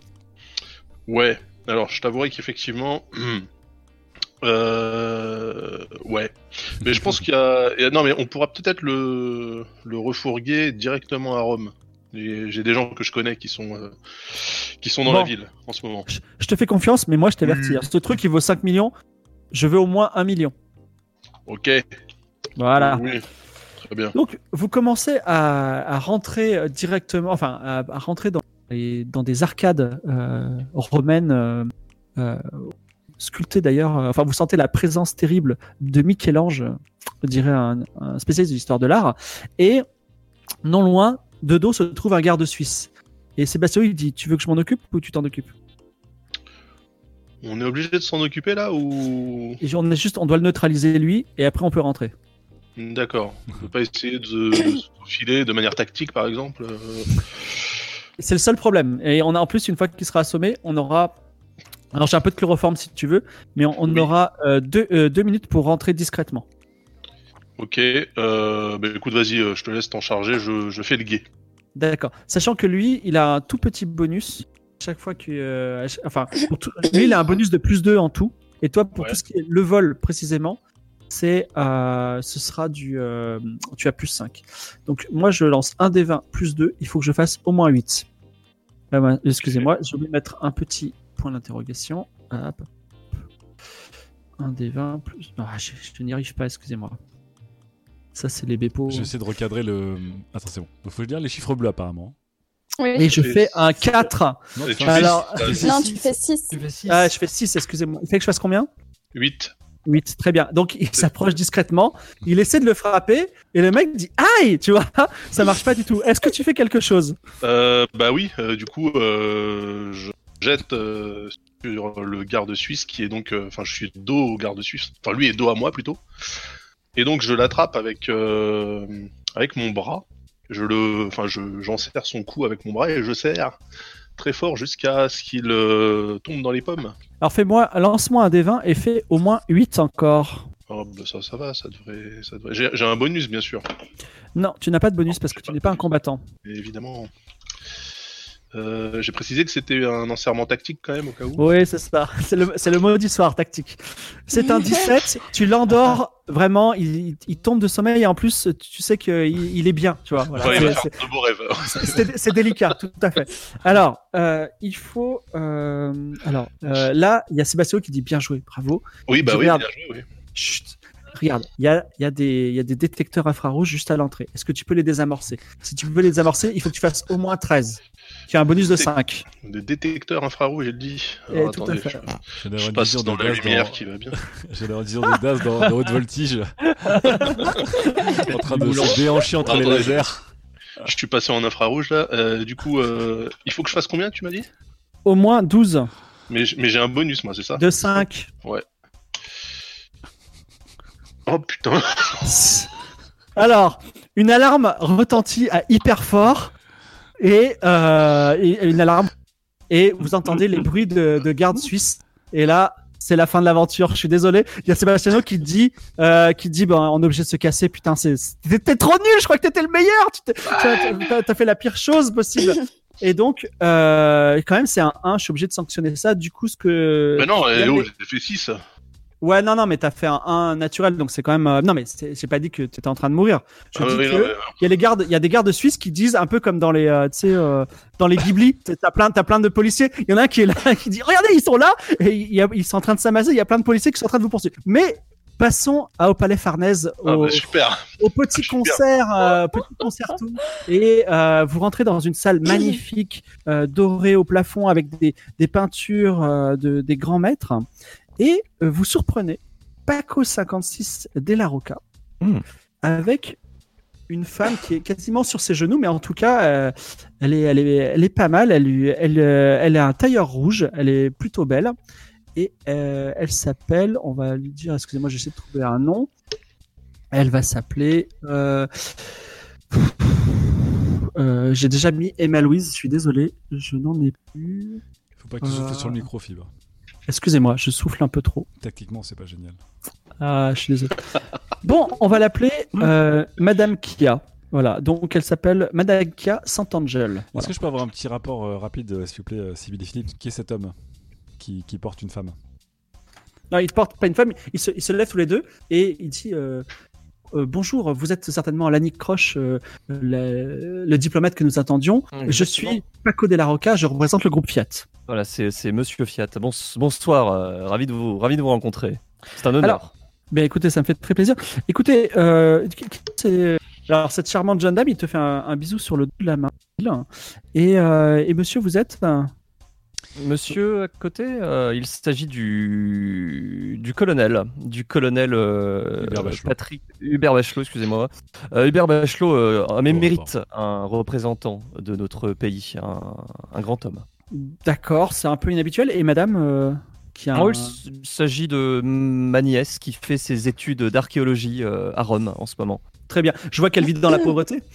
Ouais. Alors, je t'avouerai qu'effectivement. Euh... Ouais. Mais je pense qu'il y a. Non, mais on pourra peut-être le... le refourguer directement à Rome. J'ai des gens que je connais qui sont, euh, qui sont dans Bon. la ville en ce moment. Je, je te fais confiance, mais moi je t'avertis. Hein. Ce truc, il vaut 5 millions. Je veux au moins 1 million. Ok. Voilà. Oui. Très bien. Donc, vous commencez à, à rentrer euh, directement, enfin, à, à rentrer dans, les- dans des arcades euh, romaines, sculptées d'ailleurs. euh, Enfin, vous sentez la présence terrible de Michel-Ange, je dirais un, un spécialiste de l'histoire de l'art. Et non loin, de dos, se trouve un garde suisse. Et Sébastien, il dit Tu veux que je m'en occupe ou tu t'en occupes? On est obligé de s'en occuper là ou? Et on est juste, on doit le neutraliser lui, et après on peut rentrer. D'accord. On peut pas essayer de, de se filer de manière tactique par exemple euh, C'est le seul problème. Et on a en plus, une fois qu'il sera assommé, on aura. Alors j'ai un peu de chloroforme si tu veux, mais on, on Oui. aura euh, deux, euh, deux minutes pour rentrer discrètement. Ok. Euh... Bah écoute, vas-y, euh, je te laisse t'en charger, je, je fais le guet. D'accord. Sachant que lui, il a un tout petit bonus chaque fois que. enfin, tout- lui, il a un bonus de plus 2 en tout. Et toi, pour Ouais. tout ce qui est le vol précisément, c'est ce sera du. tu as plus 5. Donc moi, je lance un des 20 plus 2. Il faut que je fasse au moins 8. Ah ouais, Excusez-moi, j'ai oublié de mettre un petit point d'interrogation. Hop. Un des 20 plus. Ah, je, je n'y arrive pas, excusez-moi. Ça, c'est les bépos. J'essaie de recadrer le. Attends, c'est bon. Il faut dire les chiffres bleus apparemment. Oui. Et je fais un 4. Non, tu Alors- fais six, Non, tu fais 6. Tu fais six. Ah, je fais 6, excusez-moi. Il fait que je fasse combien? 8. 8, très bien. Donc il s'approche discrètement, il essaie de le frapper, et le mec dit Aïe Tu vois, ça marche pas du tout. Est-ce que tu fais quelque chose? Euh, bah oui, euh, du coup, euh, je jette euh, sur le garde suisse qui est donc, euh, enfin, je suis dos au garde suisse. Enfin, lui est dos à moi plutôt. Et donc, je l'attrape avec euh, avec mon bras. Je le, enfin, je j'en serre son cou avec mon bras et je serre très fort jusqu'à ce qu'il euh, tombe dans les pommes. Alors fais-moi, lance-moi un D20 et fais au moins 8 encore. Oh, bah ça, ça va, ça devrait, ça devrait. J'ai un bonus bien sûr, Non, tu n'as pas de bonus parce que tu n'es pas un combattant. évidemment. Euh, J'ai précisé que c'était un enserrement tactique quand même au cas où. Oui, c'est ça. C'est le, le mot du soir, tactique. C'est un 17, tu l'endors vraiment, il, il tombe de sommeil et en plus, tu sais qu'il il est bien, tu vois. Voilà. Ouais, il C'est- délicat, tout à fait. Alors, euh, il faut. euh, alors, euh, là, il y a Sébastien qui dit bien joué, bravo. Oui, bah Je oui, regarde. bien joué, oui. Chut, regarde, il y a, il y, a des- il y a des détecteurs infrarouges juste à l'entrée. Est-ce que tu peux les désamorcer? Si tu peux les désamorcer, il faut que tu fasses au moins 13. Tu as un bonus de C'est- 5. Des détecteurs infrarouges, j'ai dit. Eh, Alors, tout à attendez, fait. je, je passe de dans la gaz lumière dans- qui va bien. J'ai l'air de gaz dans, dans haute voltige. en train de se déhancher entre les Attendez. lasers. Je suis passé en infrarouge là. Euh, du coup, euh, il faut que je fasse combien, tu m'as dit? Au moins 12 Mais, j'ai un bonus, moi, c'est ça? De 5. Oh putain Alors, une alarme retentit à hyper fort et, euh, et une alarme et vous entendez les bruits de, de garde suisse et là c'est la fin de l'aventure. Je suis désolé. Il y a Sébastiano qui dit, euh, qui dit, ben, on est obligé de se casser. Putain, c'est, t'es trop nul. Je crois que t'étais le meilleur. Tu t'as, fait la pire chose possible. Et donc, euh, quand même, c'est un 1. Je suis obligé de sanctionner ça. Du coup, ce que. Mais non, il y a eh, oh, j'ai fait 6. Ouais, non, non, mais t'as fait un 1 naturel, donc c'est quand même. euh, Non, mais c'est- j'ai pas dit que t'étais en train de mourir. Je Ah, dis oui, que mais- il y a les gardes, il y a des gardes suisses qui disent un peu comme dans les, euh, tu sais, euh, dans les Ghibli, t'as plein, t'as plein de policiers. Il y en a un qui est là, qui dit, regardez, ils sont là, et il y a- ils sont en train de s'amasser. Il y a plein de policiers qui sont en train de vous poursuivre. Mais passons à, au Palais Farnèse, au, Ah, bah, super. au petit super. concert, euh, petit concerto, et euh, vous rentrez dans une salle magnifique, euh, dorée au plafond avec des, des peintures euh, de, des grands maîtres, et euh, vous surprenez Paco 56 Della Rocca Mm. avec une femme qui est quasiment sur ses genoux, mais en tout cas, euh, elle, est, elle, est, elle est pas mal. Elle, elle, euh, elle a un tailleur rouge, elle est plutôt belle. Et euh, elle s'appelle, on va lui dire, excusez-moi, j'essaie de trouver un nom. Elle va s'appeler. euh, J'ai déjà mis Emma Louise, je suis désolé, je n'en ai plus. Faut pas que tu souffles sur le micro, Fibre. Excusez-moi, je souffle un peu trop. Tactiquement, c'est pas génial. Ah, je suis désolé. Bon, on va l'appeler euh, Madame Kia. Voilà, donc elle s'appelle Madame Kia Sant'Angel. Est-ce que je peux avoir un petit rapport euh, rapide, euh, s'il vous plaît, Sybille et Philippe Qui est cet homme qui, qui porte une femme? Non, il ne porte pas une femme, il se, il se lève tous les deux et il dit euh, euh, Bonjour, vous êtes certainement Lanny Croche, euh, le, le diplomate que nous attendions. Je suis Paco Della Rocca, je représente le groupe Fiat. Voilà, c'est Monsieur Fiat. Bons- bonsoir, euh, ravi, de vous, ravi de vous rencontrer. C'est un honneur. Alors, Ben écoutez, ça me fait très plaisir. Écoutez, euh, alors cette charmante jeune dame, il te fait un, un bisou sur le dos de la main. Et, euh, et monsieur, vous êtes euh, Monsieur à côté, euh, il s'agit du, du colonel, du colonel euh, Hubert Bachelot. Patrick Hubert Bachelot, excusez-moi. Euh, Hubert Bachelot euh, Oh, mérite un représentant de notre pays, un, un grand homme. D'accord, c'est un peu inhabituel. Et madame, euh, qui a un- il s'agit de ma nièce qui fait ses études d'archéologie euh, à Rome en ce moment. Très bien. Je vois qu'elle vit dans la pauvreté.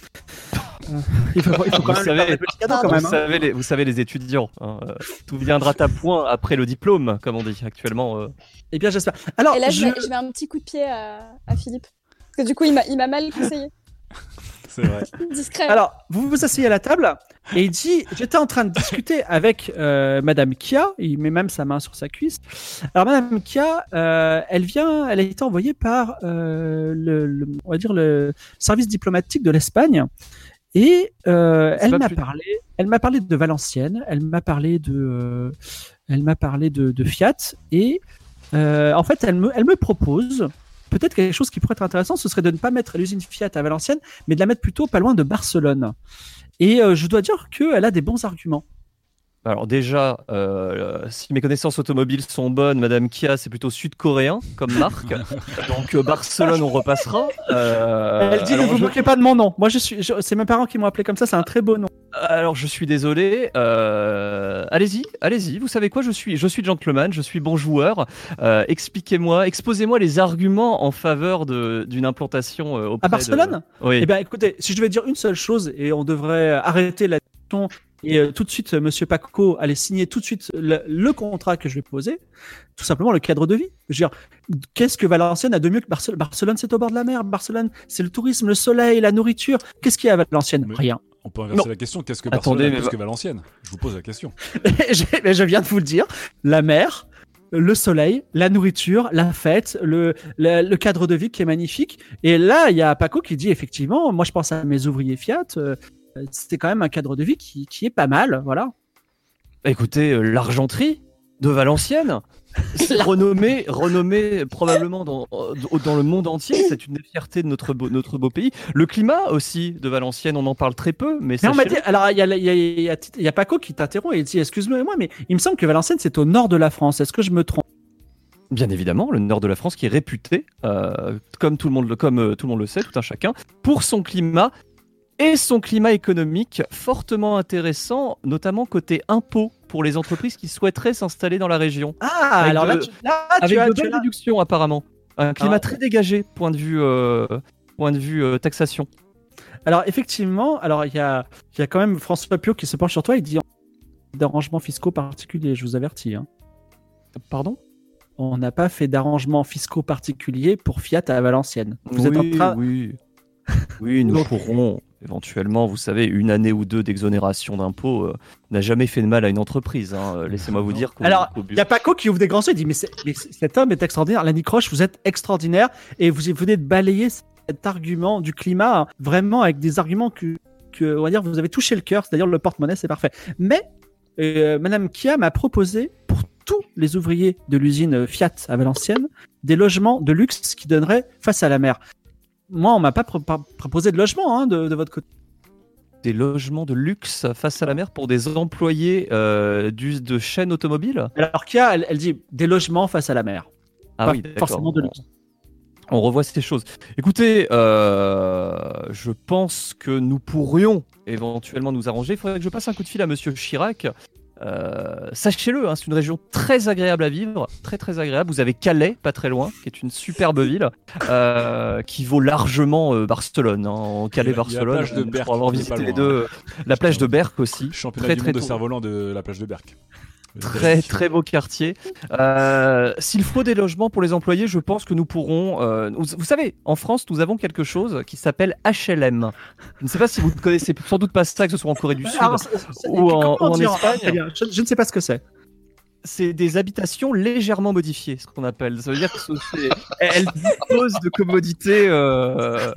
Il faut, il faut quand Vous même savez- des petits cadeaux quand Vous même. hein. savez, les, vous savez, les étudiants, hein, euh, tout viendra à point après le diplôme, comme on dit actuellement. euh. Eh bien, j'espère. Alors, Et là, je, je- mets, je mets un petit coup de pied à, à Philippe. Parce que du coup, il m'a il m'a mal conseillé. C'est vrai. Discret. alors, vous vous asseyez à la table et il dit J'étais en train de discuter avec euh, Madame Kia. Il met même sa main sur sa cuisse. Alors, Madame Kia, euh, elle vient, elle a été envoyée par euh, le, le- on va dire le service diplomatique de l'Espagne. Et euh, elle m'a plus- parlé, elle m'a parlé de Valenciennes, elle m'a parlé de, euh, elle m'a parlé de, de Fiat et euh, en fait elle me, elle me propose peut-être quelque chose qui pourrait être intéressant, ce serait de ne pas mettre l'usine Fiat à Valenciennes, mais de la mettre plutôt pas loin de Barcelone. Et euh, je dois dire qu'elle a des bons arguments. Alors déjà, euh, si mes connaissances automobiles sont bonnes, Madame Kia, c'est plutôt sud-coréen comme marque. Donc euh, Barcelone, on repassera. Euh, elle dit ne vous je, moquez pas de mon nom. Moi je suis, je- c'est mes parents qui m'ont appelé comme ça, c'est un très beau nom. alors je suis désolé. Euh, allez-y, allez-y. Vous savez quoi? Je suis, je suis gentleman, je suis bon joueur. Euh, Expliquez-moi, exposez-moi les arguments en faveur de- d'une implantation euh, auprès À Barcelone? de... Oui. Eh bien, écoutez, si je devais dire une seule chose, et on devrait arrêter la et euh, tout de suite, euh, Monsieur Paco allait signer tout de suite le, le contrat que je vais poser, tout simplement le cadre de vie. Je veux dire, qu'est-ce que Valenciennes a de mieux que Barcelone Barcelone, c'est au bord de la mer. Barcelone, c'est le tourisme, le soleil, la nourriture. Qu'est-ce qu'il y a à Valenciennes? Mais- Rien. On peut inverser Non. la question. Qu'est-ce que Attendez, Barcelone plus va- que Valenciennes? Je vous pose la question. je, mais je viens de vous le dire. La mer, le soleil, la nourriture, la fête, le, le, le cadre de vie qui est magnifique. Et là, il y a Paco qui dit effectivement, moi je pense à mes ouvriers Fiat, euh, c'est quand même un cadre de vie qui, qui est pas mal. Voilà. Écoutez, euh, l'argenterie de Valenciennes, c'est renommé, renommé probablement dans, euh, dans le monde entier. C'est une des fiertés de notre beau, notre beau pays. Le climat aussi de Valenciennes, on en parle très peu, mais, Mais on dit, alors il y a, il y, a, il y, a, il y a Paco qui t'interrompt et il dit excuse-moi, mais il me semble que Valenciennes c'est au nord de la France. Est-ce que je me trompe? Bien évidemment, le nord de la France qui est réputé, euh, comme, tout le monde comme euh, tout le monde le sait, tout un chacun, pour son climat et son climat économique fortement intéressant, notamment côté impôts pour les entreprises qui souhaiteraient s'installer dans la région. Ah, Avec alors là, tu, là, tu Avec as, de tu as- belles réductions apparemment. Un climat Alors- très dégagé, point de vue, euh, point de vue euh, taxation. Alors effectivement, alors il y a, y a quand même François Pio qui se penche sur toi. Il dit d'arrangements fiscaux particuliers. Je vous avertis. Hein. Pardon? On n'a pas fait d'arrangements fiscaux particuliers pour Fiat à Valenciennes. Vous êtes en oui, train. Oui, oui nous pourrons éventuellement, vous savez, une année ou deux d'exonération d'impôts euh, n'a jamais fait de mal à une entreprise. hein. Euh, Laissez-moi vous dire Alors, il y a Paco qui ouvre des grands yeux. Il dit mais, cet homme est extraordinaire. Lanny Croche, vous êtes extraordinaire et vous venez de balayer cet argument du climat hein, vraiment avec des arguments que, que on va dire, vous avez touché le cœur. C'est-à-dire le porte-monnaie, c'est parfait. Mais euh, Madame Kia m'a proposé pour tous les ouvriers de l'usine Fiat à Valenciennes des logements de luxe qui donneraient face à la mer. Moi, on m'a pas pro- pas proposé de logement hein, de, de votre côté. des logements de luxe face à la mer pour des employés euh, du- de chaînes automobiles? Alors Kia, elle, elle dit des logements face à la mer. Ah Pas oui, forcément de luxe. on revoit ces choses. Écoutez, euh, je pense que nous pourrions éventuellement nous arranger. Il faudrait que je passe un coup de fil à Monsieur Chirac. Euh, Sachez-le, hein, c'est une région très agréable à vivre, très très agréable. Vous avez Calais, pas très loin, qui est une superbe ville, euh, qui vaut largement euh, Barcelone. Hein, la Calais-Barcelone, plage de pour avoir visité les deux. La plage de Berck aussi, Championnat très du très monde de cerf-volant de la plage de Berck. Très très beau quartier. Euh, S'il faut des logements pour les employés, je pense que nous pourrons. euh, vous, vous savez, en France, nous avons quelque chose qui s'appelle HLM. Je ne sais pas si vous ne connaissez sans doute pas ça, que ce soit en Corée du Sud. Alors, c'est- c'est- ou en- ou Espagne. je, je ne sais pas ce que c'est. C'est des habitations légèrement modifiées, ce qu'on appelle. Ça veut dire que ce- c'est- elles disposent de commodités euh,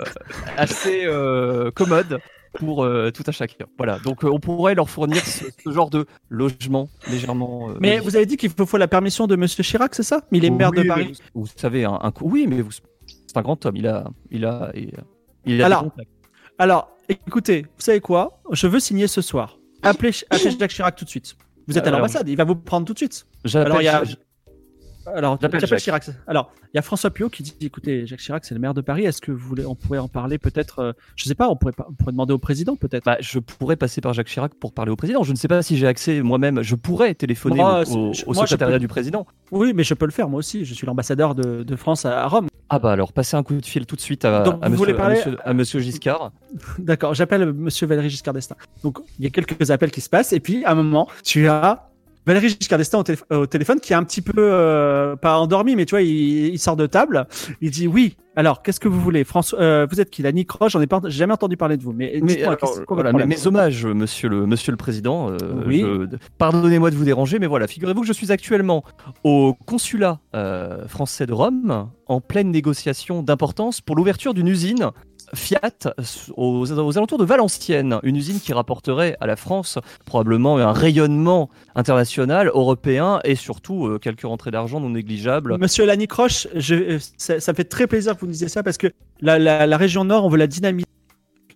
assez euh, commodes pour euh, tout à chacun. Voilà. Donc, euh, on pourrait leur fournir ce, ce genre de logement légèrement. euh, Mais vous avez dit qu'il faut, la permission de Monsieur Chirac, c'est ça? Mais il est maire Oui, de Paris. Vous, vous savez, un, un coup- oui, mais vous- c'est un grand homme. Il a, il a, il a, il a Alors. Alors, écoutez, vous savez quoi? Je veux signer ce soir. Appelez, appelez Jacques Chirac tout de suite. Vous êtes à l'ambassade, il va vous prendre tout de suite. Alors, il y a- je- Alors, Jacques. Chirac. Alors, il y a François Pio qui dit écoutez, Jacques Chirac, c'est le maire de Paris. Est-ce que vous voulez, on pourrait en parler peut-être euh, Je sais pas, on pourrait, pas- on pourrait demander au président peut-être. bah, je pourrais passer par Jacques Chirac pour parler au président. Je ne sais pas si j'ai accès moi-même. Je pourrais téléphoner Moi, au, au- moi, secrétariat peux- du président. Oui, mais je peux le faire moi aussi. Je suis l'ambassadeur de, de France à, à Rome. Ah bah alors, passez un coup de fil tout de suite à, Donc, à vous monsieur, voulez à parler- monsieur- à monsieur Giscard. D'accord, j'appelle Monsieur Valéry Giscard d'Estaing. Donc, il y a quelques appels qui se passent, et puis à un moment, tu as Valéry Giscard d'Estaing au, télé- au téléphone qui est un petit peu euh, pas endormi, mais tu vois, il, il sort de table. Il dit oui. Alors, qu'est-ce que vous voulez, François euh, Vous êtes qui, la Nick Roche? J'en ai pas, jamais entendu parler de vous. Mais, alors, voilà, mes, hommages, monsieur le, monsieur le président. euh, Oui. Pardonnez-moi de vous déranger, mais voilà, figurez-vous que je suis actuellement au consulat euh, français de Rome, en pleine négociation d'importance pour l'ouverture d'une usine Fiat aux, aux alentours de Valenciennes, une usine qui rapporterait à la France probablement un rayonnement international, européen et surtout euh, quelques rentrées d'argent non négligeables. Monsieur Lani Croche, je, euh, ça, ça me fait très plaisir que vous me disiez ça parce que la, la, la région Nord, on veut la dynamiser.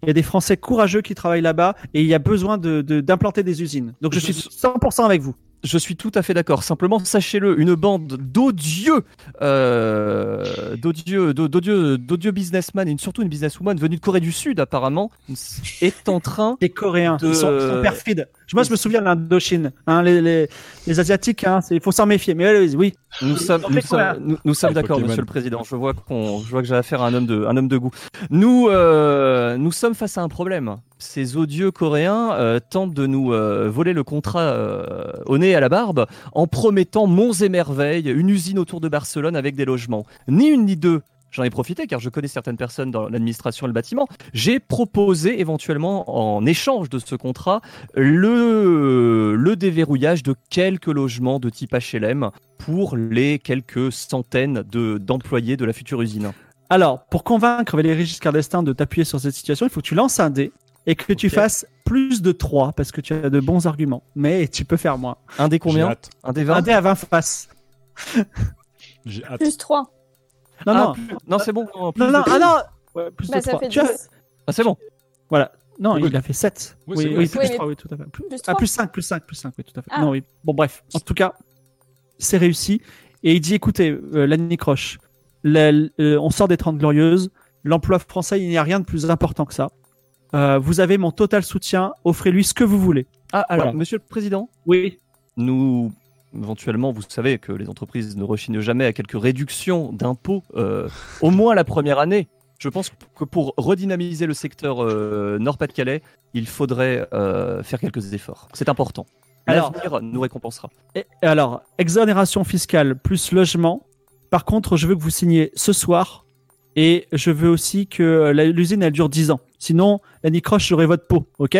Il y a des Français courageux qui travaillent là-bas et il y a besoin de- de- d'implanter des usines. Donc Je- suis 100% avec vous. Je suis tout à fait d'accord. Simplement, sachez-le, une bande d'odieux, euh, d'odieux, d'o- d'odieux, d'odieux businessmen et surtout une businesswoman venue de Corée du Sud apparemment est en train. Les Coréens, De- ils, sont, ils sont perfides. Moi, je me souviens de l'Indochine. Hein, les, les, les Asiatiques, hein, il faut s'en méfier. Mais allez, oui, Nous sommes, nous nous, nous d'accord, Pokémon. Monsieur le Président. Je vois qu'on, je vois que j'ai affaire à un homme de, un homme de goût. Nous, euh, nous sommes face à un problème. Ces odieux Coréens euh, tentent de nous euh, voler le contrat euh, au nez et à la barbe en promettant monts et merveilles, une usine autour de Barcelone avec des logements. Ni une ni deux. J'en ai profité car je connais certaines personnes dans l'administration et le bâtiment. J'ai proposé éventuellement en échange de ce contrat le, le déverrouillage de quelques logements de type HLM pour les quelques centaines de- d'employés de la future usine. Alors, pour convaincre Valéry Giscard d'Estaing de t'appuyer sur cette situation, il faut que tu lances un dé et que tu Ok. fasses plus de 3 parce que tu as de bons arguments. Mais tu peux faire moins. Un des J'ai combien. Un des Un 20 dé à 20 faces. J'ai hâte. Plus 3. Non, Ah, non. plus- non, c'est bon. non, plus Non, non, de- ah non Ouais, Plus Bah, de ça 3. fait Tu as- 10. Ah, c'est bon. Voilà. Non, Oui. il a fait 7. Oui, Oui, oui, plus Oui, mais 3, oui, tout à fait. Plus, plus ah, trois. plus 5, plus 5, plus 5, oui, tout à fait. Ah. Non, oui. Bon, bref. En tout cas, c'est réussi. Et il dit, écoutez, euh, Lanny Croche, la- euh, on sort des 30 glorieuses. L'emploi français, il n'y a rien de plus important que ça. Euh, vous avez mon total soutien. Offrez-lui ce que vous voulez. Ah, alors, Voilà. Monsieur le Président, Oui. nous, éventuellement, vous savez que les entreprises ne rechignent jamais à quelques réductions d'impôts, euh, au moins la première année. Je pense que pour redynamiser le secteur euh, Nord-Pas-de-Calais, il faudrait euh, faire quelques efforts. C'est important. Alors- L'avenir nous récompensera. Et, et alors, exonération fiscale plus logement. Par contre, je veux que vous signiez ce soir. Et je veux aussi que la- l'usine, elle dure 10 ans. Sinon, Lanny Croche, j'aurai votre peau, ok?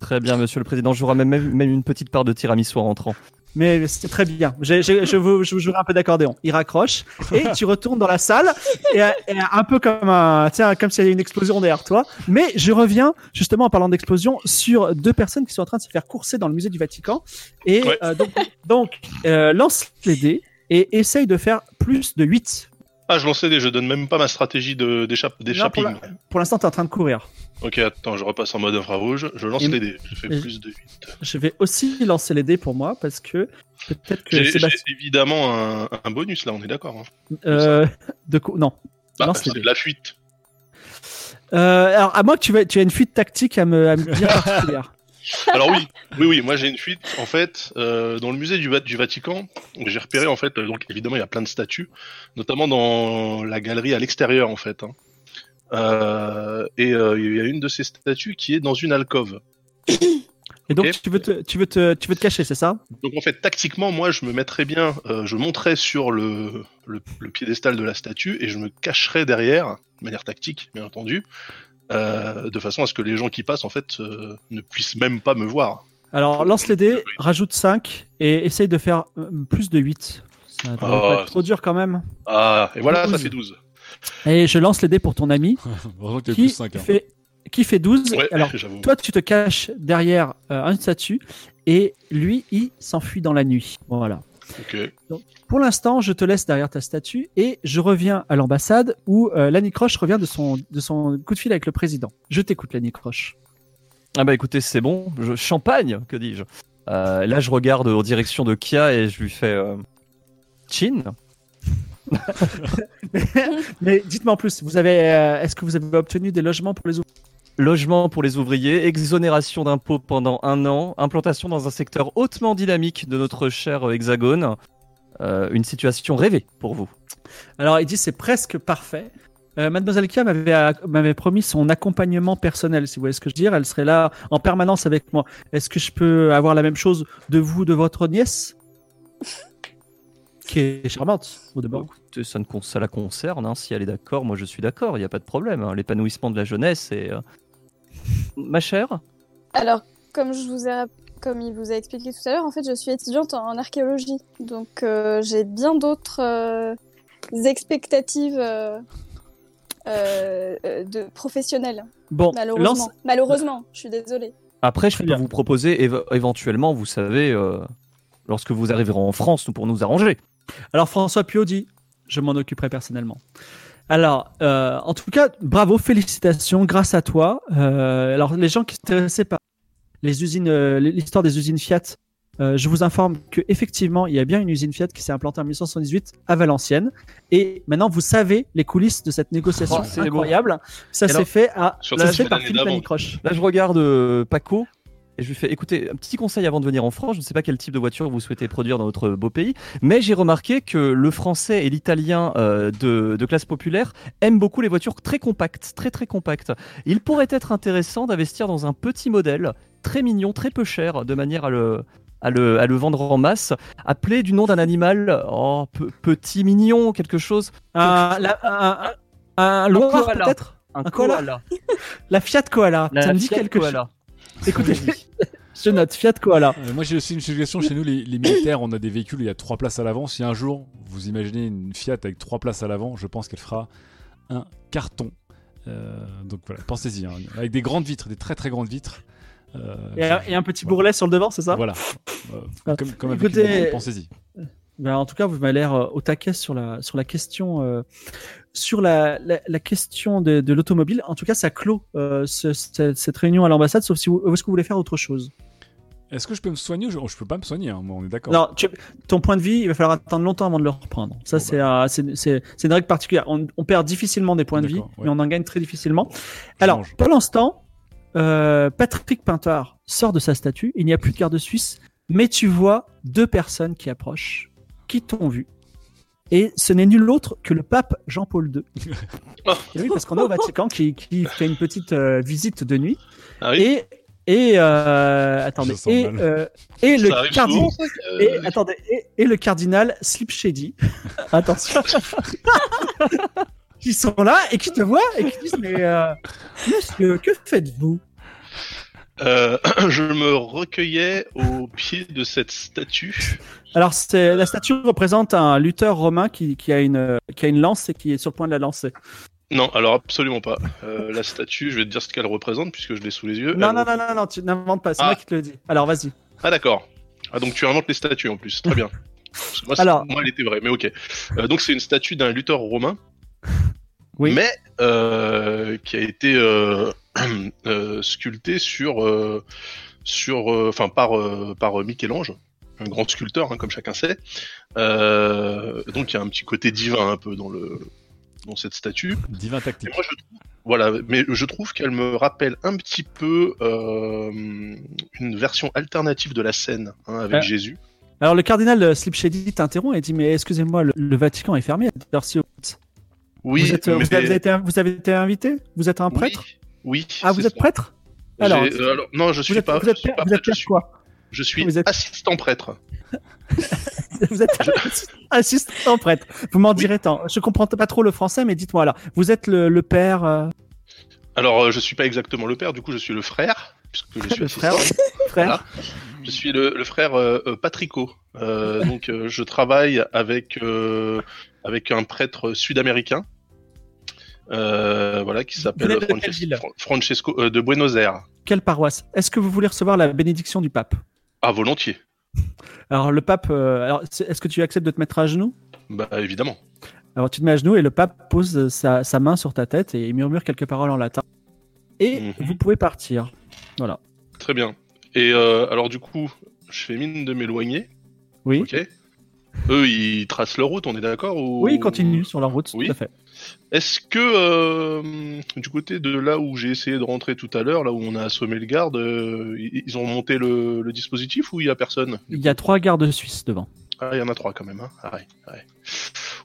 Très bien, Monsieur le Président. Je vous ramène même, même une petite part de tiramisu en rentrant. Mais c'est très bien. Je, veux, je vous jouerai un peu d'accordéon. Il raccroche et tu retournes dans la salle et, et un peu comme un, tiens, comme s'il y avait une explosion derrière toi. Mais je reviens justement en parlant d'explosion sur deux personnes qui sont en train de se faire courser dans le musée du Vatican. Et Ouais. euh, donc, donc euh, lance les dés et essaye de faire plus de 8. Ah, je lançais des, je donne même pas ma stratégie de d'échapping. pour Pour l'instant, tu es en train de courir. Ok, attends, je repasse en mode infrarouge. Je lance Et- les dés. Je fais plus de 8. Je vais aussi lancer les dés pour moi parce que peut-être que J'ai évidemment un, un bonus là, on est d'accord. hein. Euh, de coup, non. Bah, Lance les c'est dés. de la fuite. Euh, alors, à que tu, tu aies une fuite tactique à me, à me dire particulière. Alors oui, oui, oui, moi j'ai une fuite. En fait, euh, dans le musée du, Va- du Vatican, j'ai repéré en fait, euh, donc évidemment il y a plein de statues, notamment dans la galerie à l'extérieur en fait. hein. Euh, et il y a une de ces statues qui est dans une alcôve. Et donc, tu, veux te, tu, veux te, tu veux te cacher, c'est ça? Donc en fait, tactiquement, moi je me mettrais bien, je monterais sur le, le, le piédestal de la statue et je me cacherais derrière, de manière tactique, bien entendu, euh, de façon à ce que les gens qui passent en fait euh, ne puissent même pas me voir. Alors, lance les dés, rajoute 5 et essaye de faire euh, plus de 8. Ça Oh, pas être trop dur quand même. Ah, et voilà, ça 12. fait 12. Et je lance les dés pour ton ami t'as qui, plus 5. fait, qui fait 12. Ouais, Alors, toi, tu te caches derrière euh, une statue et lui, il s'enfuit dans la nuit. Voilà. Ok. Pour l'instant, je te laisse derrière ta statue et je reviens à l'ambassade où euh, Lanny Croche revient de son, de son coup de fil avec le président. Je t'écoute, Lanny Croche. Ah bah écoutez, c'est bon. Je... Champagne, que dis-je Euh, Là, je regarde en direction de Kia et je lui fais euh, Chin. Mais dites-moi en plus, vous avez, euh, est-ce que vous avez obtenu des logements pour les ouvriers Logement pour les ouvriers, exonération d'impôts pendant un an, implantation dans un secteur hautement dynamique de notre cher hexagone. Euh, une situation rêvée pour vous. Alors, il dit c'est presque parfait. Euh, Mademoiselle Kia m'avait euh, m'avait promis son accompagnement personnel, si vous voyez ce que je veux dire. Elle serait là en permanence avec moi. Est-ce que je peux avoir la même chose de vous, de votre nièce? Qui est charmante, au demeurant. Ça, ne ça la concerne, hein. si elle est d'accord, moi je suis d'accord, il n'y a pas de problème. hein. L'épanouissement de la jeunesse euh, Ma chère? Alors, comme je vous ai, comme il vous a expliqué tout à l'heure, en fait, je suis étudiante en archéologie, donc euh, j'ai bien d'autres euh, expectatives euh, de professionnels. Bon, Malheureusement, lance. malheureusement, je suis désolée. Après, je peux vous proposer éve- éventuellement, vous savez, euh, lorsque vous arriverez en France, nous pour nous arranger. Alors, François Pio dit je m'en occuperai personnellement. Alors, euh, en tout cas, bravo, félicitations, grâce à toi. Euh, alors, les gens qui s'intéressaient par les usines, euh, l'histoire des usines Fiat, euh, je vous informe que effectivement, il y a bien une usine Fiat qui s'est implantée en 1978 à Valenciennes. Et maintenant, vous savez les coulisses de cette négociation Oh, c'est incroyable. Ça s'est fait à s'est fait par Philippe. Là, je regarde euh, Paco et je lui fais écoutez, un petit conseil avant de venir en France. Je ne sais pas quel type de voiture vous souhaitez produire dans notre beau pays, mais j'ai remarqué que le français et l'italien euh, de, de classe populaire aiment beaucoup les voitures très compactes, très très compactes. Il pourrait être intéressant d'investir dans un petit modèle très mignon, très peu cher, de manière à le. À le, à le vendre en masse, appelé du nom d'un animal, oh, pe- petit mignon, quelque chose. Un, la- un, un, un peut-être? Un Un koala. koala. La Fiat Koala. La ça me dit quelque chose. Écoutez, je note Fiat Koala. Euh, moi j'ai aussi une suggestion. Chez nous les, les militaires on a des véhicules où il y a trois places à l'avant. Si un jour vous imaginez une Fiat avec trois places à l'avant je pense qu'elle fera un carton. Euh, donc voilà pensez-y hein. avec des grandes vitres des très très grandes vitres. Euh, Et, un- et un petit bourrelet sur le devant, c'est ça voilà. Euh, Ah. comme, comme avec Écoutez- pensez-y. Ben, en tout cas, vous m'avez l'air euh, au taquet sur la, sur la question, euh, sur la, la, la question de, de l'automobile. En tout cas, ça clôt euh, ce- ce- cette réunion à l'ambassade, sauf si vous, est-ce que vous voulez faire autre chose? Est-ce que je peux me soigner je, je peux pas me soigner hein, moi on est d'accord Non, tu- ton point de vie, il va falloir attendre longtemps avant de le reprendre. Ça, Bon, c'est, euh, c'est, c'est, c'est une règle particulière. On, on perd difficilement des points de vie, ouais. mais on en gagne très difficilement. Je Alors, mange. pour l'instant, euh, Patrick Pintard sort de sa statue. Il n'y a plus de garde suisse, mais tu vois deux personnes qui approchent, qui t'ont vu. Et ce n'est nul autre que le pape Jean-Paul II. Et oui, parce qu'on est au Vatican qui, qui fait une petite euh, visite de nuit. Ah oui, Et, et euh, attendez, et, euh, et le cardinal. que- Et, attendez, et, et le cardinal Slip Shady. Attention. qui sont là et qui te voient et qui disent Mais euh, monsieur, que faites-vous? Euh, je me recueillais au pied de cette statue. Alors, c'est- la statue représente un lutteur romain qui, qui, a une, qui a une lance et qui est sur le point de la lancer. Non, alors absolument pas. Euh, la statue, je vais te dire ce qu'elle représente puisque je l'ai sous les yeux. Non, non, non, non, non, tu n'inventes pas, c'est Ah. moi qui te le dis. Alors, vas-y. Ah d'accord. Ah donc tu inventes les statues en plus, très bien. Moi, Alors- moi elle était vraie, mais ok. Euh, donc c'est une statue d'un lutteur romain, Oui. mais euh, qui a été sculptée sur, sur, enfin par par Michel-Ange, un grand sculpteur, hein, comme chacun sait. Euh, donc il y a un petit côté divin un peu dans le dans cette statue. Divin Et tactique. moi, je trouve, voilà, mais je trouve qu'elle me rappelle un petit peu euh, une version alternative de la scène hein, avec Euh, Jésus. Alors le cardinal euh, Slip Shady t'interrompt et dit mais excusez-moi le, le Vatican est fermé à. Oui, vous, êtes, mais... vous, avez été, vous avez été invité? Vous êtes un prêtre? Oui. oui Ah vous êtes ça. prêtre? Alors, euh, alors, non, je suis vous êtes, pas. vous je êtes, suis pas vous êtes prêtre, je père suis, quoi? Je suis êtes- assistant prêtre. Vous êtes assistant prêtre. Vous m'en direz tant. Je comprends pas trop le français, mais dites-moi alors. Vous êtes le, le père, euh, Alors, euh, je suis pas exactement le père, du coup, je suis le frère, puisque je suis le frère, frère. Voilà. Je suis le, le frère euh, euh, Patrico. Euh, donc, euh, je travaille avec euh, avec un prêtre sud-américain. Euh, voilà, qui s'appelle Francesco euh, de Buenos Aires. Quelle paroisse? Est-ce que vous voulez recevoir la bénédiction du pape? Ah, volontiers. Alors le pape, euh, alors est-ce que tu acceptes de te mettre à genoux? Bah, évidemment. Alors tu te mets à genoux et le pape pose sa, sa main sur ta tête et il murmure quelques paroles en latin. Et Mhm. vous pouvez partir. Voilà. Très bien. Et euh, alors, du coup, je fais mine de m'éloigner. Oui. Ok. Eux, ils tracent leur route, on est d'accord ou... Oui, continue sur la route, Oui. tout à fait. Est-ce que euh, du côté de là où j'ai essayé de rentrer tout à l'heure, là où on a assommé le garde, euh, ils ils ont monté le, le dispositif ou il y a personne Il y a trois gardes suisses devant. Ah, il y en a trois quand même. Hein ah, ouais, ouais.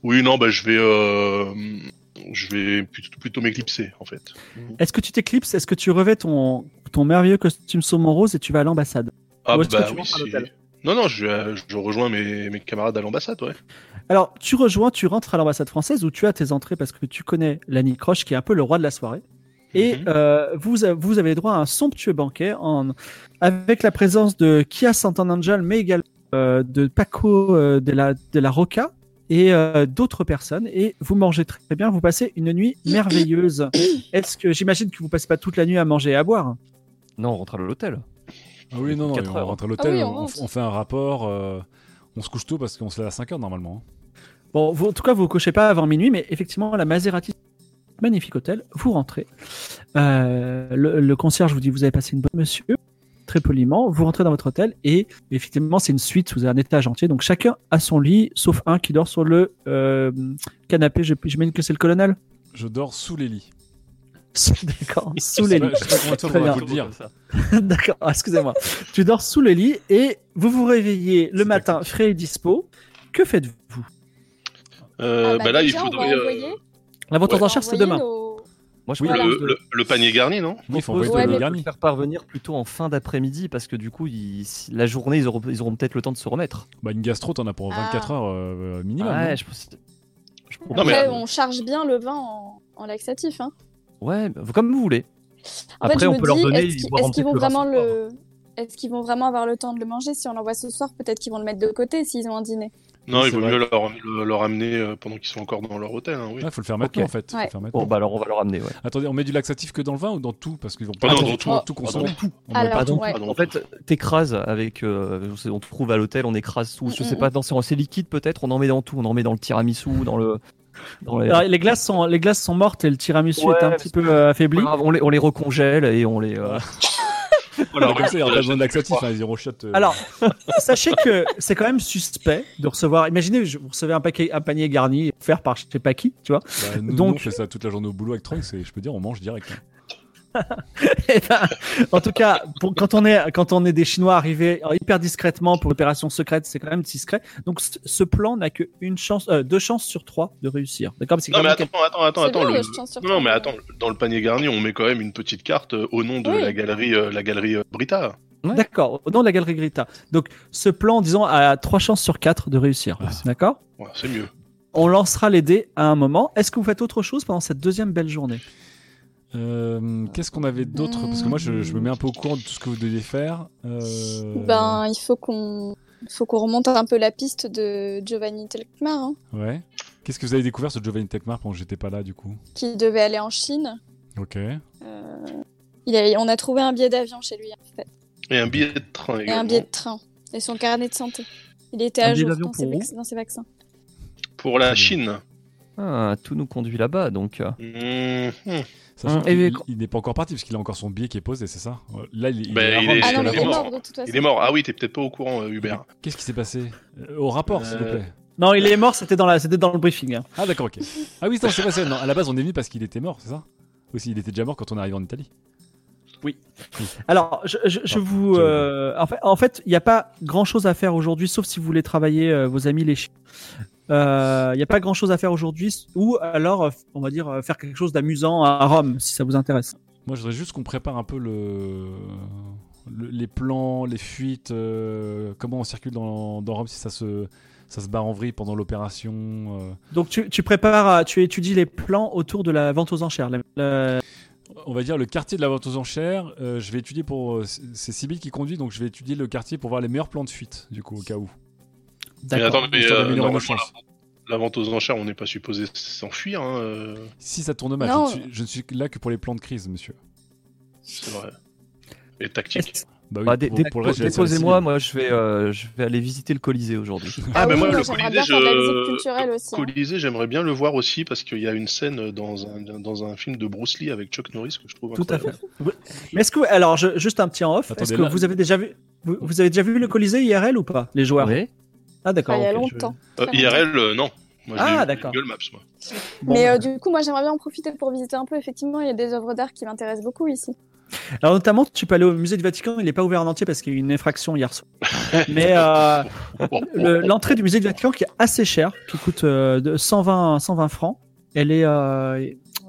Oui, non, bah je vais, euh, je vais plutôt, plutôt m'éclipser en fait. Est-ce que tu t'éclipses? Est-ce que tu revêts ton, ton merveilleux costume saumon rose et tu vas à l'ambassade? Ah Ou est-ce que bah tu oui, Non, non, je, je rejoins mes, mes camarades à l'ambassade, ouais. Alors, tu rejoins, tu rentres à l'ambassade française où tu as tes entrées parce que tu connais Lanny Croche qui est un peu le roi de la soirée. Et Mhm. euh, vous, a- vous avez droit à un somptueux banquet en, avec la présence de Kia Sant'Angel, mais également euh, de Paco euh, de, la, de la Roca et euh, d'autres personnes. Et vous mangez très bien, vous passez une nuit merveilleuse. Est-ce que j'imagine que vous passez pas toute la nuit à manger et à boire? Non, on rentre à l'hôtel. Ah oui, non, non, Quatre on heures. rentre à l'hôtel, Ah oui, on on, rentre. on fait un rapport, euh, on se couche tôt parce qu'on se lève à 5 heures normalement. hein. Bon, vous, en tout cas, vous cochez pas avant minuit, mais effectivement, la Maserati, magnifique hôtel, vous rentrez. Euh, le, le concierge vous dit vous avez passé une bonne monsieur, très poliment. Vous rentrez dans votre hôtel et effectivement, c'est une suite, vous avez un étage entier, donc chacun a son lit, sauf un qui dort sur le euh, canapé. Je- J'imagine que c'est le colonel. Je dors sous les lits. D'accord, sous les Je lits. le. D'accord, ah, excusez-moi. tu dors sous le lit et vous vous réveillez le matin tactique. frais et dispo. Que faites-vous? Euh, Ah, bah, là, il déjà, on va faudrait envoyer- La vente Ouais. aux enchères, c'est demain. nos- Moi, je oui, le, le- le panier garni, non? Oui, il faut envoyer Ouais, de garni. le faire parvenir plutôt en fin d'après-midi parce que du coup, ils- la journée, ils auront, ils auront peut-être le temps de se remettre. Bah, une gastro, t'en as pour 24 heures euh, minimum. ouais, non? je pense. je Non, mais- Après, on charge bien le vin en, en laxatif. Hein. Ouais, bah, comme vous voulez. En Après, fait, je on me peut leur donner, est-ce ils qu'ils vont vraiment le... Est-ce qu'ils vont vraiment avoir le temps de le manger? Si on l'envoie ce soir, peut-être qu'ils vont le mettre de côté s'ils ont un dîner. Non, il vaut vrai. mieux leur, le- leur amener euh, pendant qu'ils sont encore dans leur hôtel. Hein, oui. Faut le faire maintenant Ok. en fait. Ouais. le faire maintenant. Bon, bah alors on va leur amener, ouais. Attendez, on met du laxatif que dans le vin ou dans tout? Parce qu'ils vont Ah non, pas dans tout. tout Ah, consommer. dans tout. On met Alors, pas ouais. Pardon. En fait, t'écrases avec. euh, sais, on te trouve à l'hôtel, on écrase tout. Je Mm, sais mm, pas, dans c'est c'est liquide peut-être, on en met dans tout. On en met dans le tiramisu, dans le. Dans les... Alors, les glaces sont les glaces sont mortes et le tiramisu Ouais, est un petit peu euh, affaibli. Grave, on, les, on les recongèle et on les. euh, Voilà, comme ça, il y aura pas besoin de je- laxatif. hein, ils iront shot, euh, Alors, sachez que c'est quand même suspect de recevoir. Imaginez, vous recevez un paquet, un panier garni offert par je sais pas qui, tu vois. bah, nous, donc- nous, on fait ça toute la journée au boulot avec Trunks et je peux dire, on mange direct. hein. Eh ben, en tout cas, pour- quand on est quand on est des Chinois arrivés hyper discrètement pour l'opération secrète, c'est quand même discret. Donc, ce- plan n'a que une chance, euh, deux chances sur trois de réussir. D'accord Non, mais attends, attends, attends, attends. le- Non, mais attends, dans le panier garni, on met quand même une petite carte euh, au nom de Oui. la galerie, euh, la galerie euh, Brita. D'accord. Au nom de la galerie Grita. Donc, ce plan, disons, a trois chances sur quatre de réussir. Ah. D'accord? Ouais, c'est mieux. On lancera les dés à un moment. Est-ce que vous faites autre chose pendant cette deuxième belle journée? Euh, Qu'est-ce qu'on avait d'autre Parce que moi, je, je me mets un peu au courant de tout ce que vous deviez faire. Euh, Ben, il faut qu'on il faut qu'on remonte un peu la piste de Giovanni Telkmar, hein, Ouais. Qu'est-ce que vous avez découvert sur Giovanni Techmar pendant que j'étais pas là, du coup qui devait aller en Chine. Ok. Euh, il a- on a trouvé un billet d'avion chez lui, en fait, Et un billet de train et également. un billet de train, et son carnet de santé. Il était Un à jour dans ses, pour où vac- dans ses vaccins. Pour la. Chine. Ah, tout nous conduit là-bas, donc. Mhm. Sachant et- il- il n'est pas encore parti parce qu'il a encore son billet qui est posé, c'est ça Là, il, il est il Ah non, il mort. mort de toute façon. Il est mort. Ah oui, t'es peut-être pas au courant, euh, Hubert. Qu'est-ce qui s'est passé Euh, Au rapport, s'il vous Euh, plaît. Non, il est mort, c'était dans, la... c'était dans le briefing. hein. Ah d'accord, ok. Ah oui, non, c'est vrai. Non, à la base, on est venu parce qu'il était mort, c'est ça Aussi, il était déjà mort quand on est arrivé en Italie. Alors, je, je- je Ah, vous. euh, en fait, en fait, il n'y a pas grand chose à faire aujourd'hui, sauf si vous voulez travailler euh, vos amis les chiens. Euh, Il n'y a pas grand chose à faire aujourd'hui, ou alors, euh, on va dire, euh, faire quelque chose d'amusant à Rome, si ça vous intéresse. Moi, je voudrais juste qu'on prépare un peu le... le- les plans, les fuites, euh, comment on circule dans, dans Rome si ça se, ça se barre en vrille pendant l'opération. euh. Donc, tu, tu prépares, tu étudies les plans autour de la vente aux enchères. La- la- On va dire le quartier de la vente aux enchères. euh, je vais étudier pour. euh, c'est- Sybille qui conduit, donc je vais étudier le quartier pour voir les meilleurs plans de fuite, du coup, au cas où. Mais D'accord. attends, mais euh, normalement, la, la vente aux enchères, on n'est pas supposé s'enfuir, hein, euh, Si ça tourne mal, je, ne suis, je ne suis là que pour les plans de crise, monsieur. c'est vrai. Et tactique. Bah oui, Bah, dé- pour, dé- Déposez-moi, moi je vais, euh, je vais aller visiter le Colisée aujourd'hui. Ah, mais oui, moi, moi, le j'aimerais Colisée, je- hein. Colisée, j'aimerais bien le voir aussi parce qu'il y a une scène dans un, dans un film de Bruce Lee avec Chuck Norris que je trouve Tout à fait. Mais est-ce que, alors, je- juste un petit en off, Attendez, est-ce que là- vous avez déjà vu, vous, vous avez déjà vu le Colisée IRL ou pas, les joueurs Oui. Ah d'accord. Enfin, il y a longtemps. Euh, IRL, euh, non. Moi, Ah, d'accord. Google Maps, moi. Bon, Mais euh, bah. du coup, moi, j'aimerais bien en profiter pour visiter un peu. Effectivement, il y a des œuvres d'art qui m'intéressent beaucoup ici. Alors notamment, tu peux aller au musée du Vatican, il n'est pas ouvert en entier parce qu'il y a eu une infraction hier soir. Mais euh, le- l'entrée du musée du Vatican qui est assez chère, qui coûte euh, de 120, 120 francs, elle est,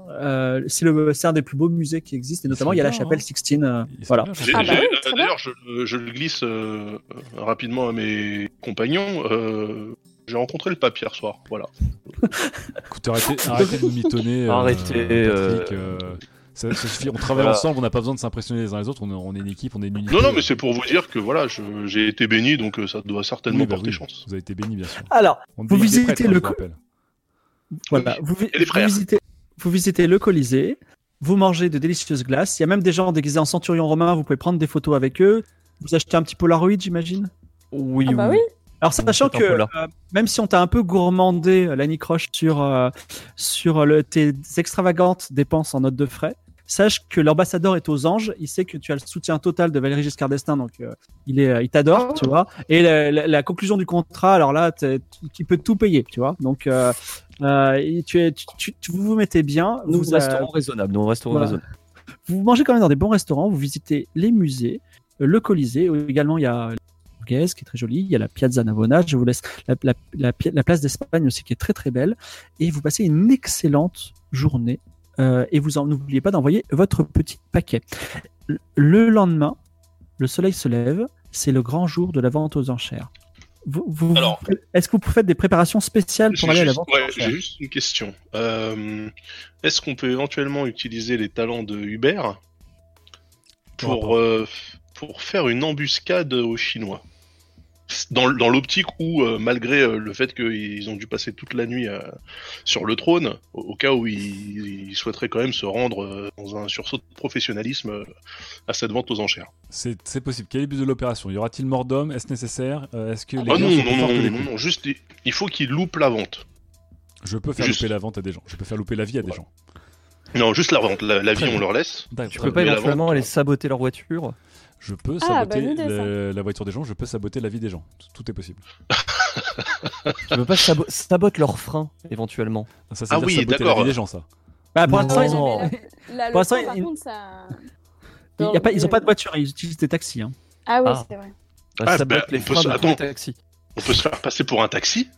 euh, c'est le, c'est un des plus beaux musées qui existent et notamment il y a la chapelle hein. Sixtine. euh, Il voilà. Ah bah oui. D'ailleurs, je, je le glisse euh, rapidement à mes compagnons. euh, j'ai rencontré le pape hier soir. Voilà. Écoutez, arrêtez, arrêtez de nous mitonner. euh, Arrêtez, Patrick, euh, ça, ça suffit, on travaille Voilà. ensemble, on n'a pas besoin de s'impressionner les uns les autres, on est, on est une équipe, on est une unité. Non, non, mais c'est pour vous dire que voilà, je- j'ai été béni, donc ça doit certainement Oui, bah porter oui. chance. Vous avez été béni, bien sûr. Alors, On Vous visitez prêtres, le voilà, vous, vi- Et les vous frères. visitez, vous visitez le Colisée, vous mangez de délicieuses glaces. Il y a même des gens déguisés en centurion romain. Vous pouvez prendre des photos avec eux. Vous achetez un petit Polaroid, j'imagine? Oui, Ah bah oui. Alors sachant que euh, même si on t'a un peu gourmandé, euh, Lanny Croche, sur euh, sur le, tes extravagantes dépenses en notes de frais, sache que l'ambassadeur est aux anges. Il sait que tu as le soutien total de Valéry Giscard d'Estaing, donc euh, il est, il t'adore, Oh. tu vois. Et la, la- la conclusion du contrat, alors là, tu peux tout payer, tu vois. Donc euh, et tu, es, tu, tu- tu- vous vous mettez bien. Nous vous, euh. Nous voilà. raisonnables. vous mangez quand même dans des bons restaurants, vous visitez les musées, euh, le Colisée, également il y a qui est très jolie, il y a la Piazza Navona, je vous laisse la, la- la pi- la place d'Espagne aussi qui est très très belle, et vous passez une excellente journée, euh, et vous n'oubliez pas d'envoyer votre petit paquet. Le lendemain, le soleil se lève, c'est le grand jour de la vente aux enchères. Vous, vous- Alors- Est-ce que vous faites des préparations spéciales pour aller à la ouais, j'ai juste une question. Euh, Est-ce qu'on peut éventuellement utiliser les talents de Hubert pour, euh, pour faire une embuscade aux Chinois? Dans, dans l'optique où, euh, malgré euh, le fait qu'ils ont dû passer toute la nuit euh, sur le trône, au, au cas où ils, ils souhaiteraient quand même se rendre euh, dans un sursaut de professionnalisme euh, à cette vente aux enchères. C'est c'est possible. Quel est le but de l'opération? Y aura-t-il mort d'homme? Est-ce nécessaire? Euh, Est-ce que les Ah non, sont non, non, que non, les non, non, juste il- faut qu'ils loupent la vente. Je peux faire Juste. louper la vente à des gens. Je peux faire louper la vie à des gens. Non, juste la vente. La, la vie, on leur laisse. D'accord. Tu peux pas éventuellement aller saboter leur voiture? Je peux Ah, saboter la, la voiture des gens. Je peux saboter la vie des gens. Tout, est possible. Tu peux pas sabo saboter leurs freins éventuellement Ça, c'est Ah oui, saboter la d'accord. vie des gens, ça. Bah, pour l'instant, ils ont- le Pour l'instant, train, par il- contre, ça. il y a pas- ils n'ont pas de voiture, ils utilisent des taxis. hein. Ah oui, Ah. c'est vrai. Bah, Ah, Sabote bah, les on peut freins se- de les taxis. On peut se faire passer pour un taxi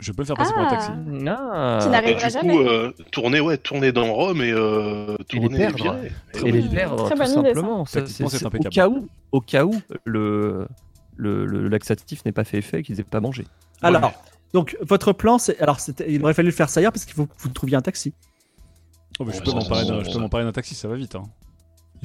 Je peux me faire passer pour un Ah. taxi. Ah. Qui et n'arrivera du jamais. coup euh, tourner, ouais, tourner dans Rome et euh, tourner perdre. et les perdre Très tout ça. simplement. Ça, c'est- au cas où, au cas où le, le, le laxatif n'ait pas fait effet et qu'ils aient pas mangé. Alors, donc votre plan, c'est alors il aurait fallu le faire ça hier parce qu'il faut que vous trouviez un taxi. Oh, mais je Ouais, peux m'emparer d'un- ça, je peux ça. m'emparer d'un taxi, ça va vite. Hein.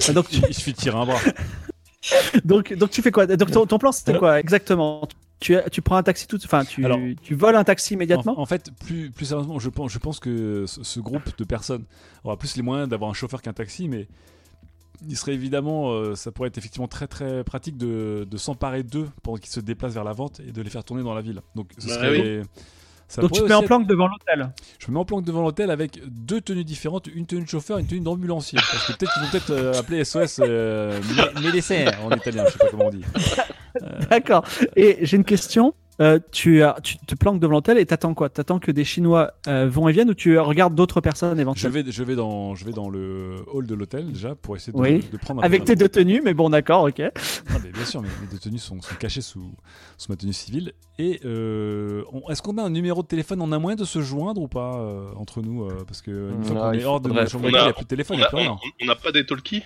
Ah, donc, Il suffit de tirer un bras. donc, donc tu fais quoi? Donc ton, ton plan c'était quoi exactement? Tu, tu prends un taxi tout, enfin tu, Alors- tu voles un taxi immédiatement? En, en fait, plus, plus sérieusement, je pense, je pense que ce, ce groupe de personnes aura plus les moyens d'avoir un chauffeur qu'un taxi, mais il serait évidemment, euh, ça pourrait être effectivement très très pratique de, de s'emparer d'eux pendant qu'ils se déplacent vers la vente et de les faire tourner dans la ville. Donc, ce Bah serait. Ça donc tu te mets en planque devant l'hôtel. Je me mets en planque devant l'hôtel avec deux tenues différentes, une tenue de chauffeur et une tenue d'ambulancier. Parce que peut-être qu'ils vont peut-être euh, appeler SOS euh, mé- médecin en italien, je sais pas comment on dit. D'accord. Et j'ai une question. Euh, tu, as- tu te planques devant l'hôtel et t'attends quoi? T'attends que des Chinois euh, vont et viennent ou tu regardes d'autres personnes Je éventuellement? vais, je, vais dans, je vais dans le hall de l'hôtel déjà pour essayer de, Oui. de prendre un Avec tes deux tenues, mais bon, d'accord, ok. Ah, mais bien sûr, mais mes deux tenues sont, sont cachées sous, sous ma tenue civile. Et euh, on- est-ce qu'on a un numéro de téléphone On a moyen de se joindre ou pas euh, entre nous euh, Parce que une fois Non, qu'on est hors de ma chambre il n'y a plus de téléphone, On il n'y a a- plus rien. on- on n'a pas des talkies?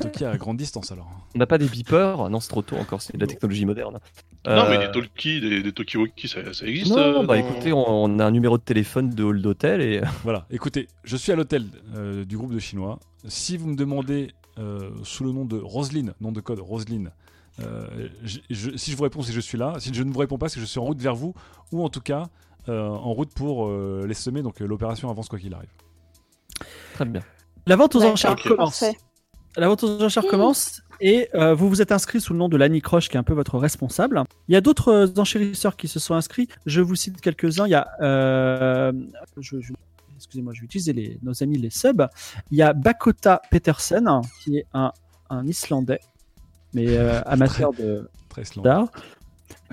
Toki à grande distance alors. On n'a pas des beepers Non, c'est trop tôt encore, c'est de la technologie moderne. Non, mais Euh, des talkies, des, des talkie-walkie, ça, ça existe Non, euh, bah dans- écoutez, on, on a un numéro de téléphone de hall d'hôtel et Voilà, écoutez, je suis à l'hôtel euh, du groupe de Chinois. Si vous me demandez euh, sous le nom de Roselyne, nom de code Roselyne, euh, je- je- si je vous réponds, c'est que je suis là. Si je ne vous réponds pas, c'est que je suis en route vers vous, ou en tout cas euh, en route pour euh, les semer. Donc euh, l'opération avance quoi qu'il arrive. très bien. La vente aux enchères Ok. commence. Parfait. La vente aux enchères commence et euh, vous vous êtes inscrit sous le nom de Lanny Croche, qui est un peu votre responsable. Il y a d'autres euh, enchérisseurs qui se sont inscrits. Je vous cite quelques-uns. Il y a, euh, je- je- excusez-moi, je vais utiliser les, nos amis les subs. Il y a Bakota Petersen, qui est un, un Islandais, mais euh, amateur de Très d'art.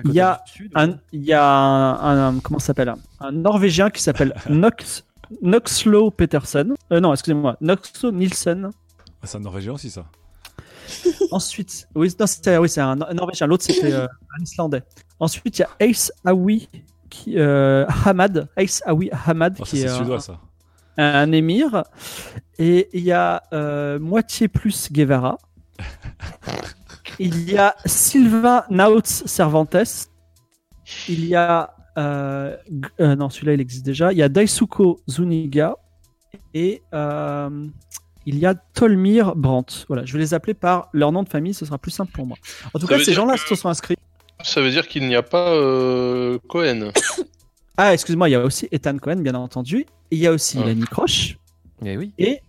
Il y a un, il y a un, un- comment ça s'appelle? Un Norvégien qui s'appelle Nox Noxlo Petersen. Euh, non, excusez-moi, Noxlo Nielsen. C'est un Norvégien aussi ça. Ensuite, oui, c'est un, Norvégien. L'autre, c'était euh, un Islandais. Ensuite, il y a Ace Awi qui, euh, Hamad. Ace Awi Hamad, Oh, ça, qui est c'est un, suédois ça. un émir. Et il y a euh, Moitié Plus Guevara. il y a Sylvain Nautz Cervantes. Il y a. non, celui-là, il existe déjà. Il y a Daisuko Zuniga. Et. Euh, il y a Tolmir Brandt. Voilà, je vais les appeler par leur nom de famille, ce sera plus simple pour moi. En tout Ça cas, ces gens-là que- se sont inscrits. Ça veut dire qu'il n'y a pas euh, Cohen. Ah, excuse-moi, il y a aussi Ethan Cohen, bien entendu. Et il y a aussi Ouais. Lenny Croche. Eh oui. Et Est-ce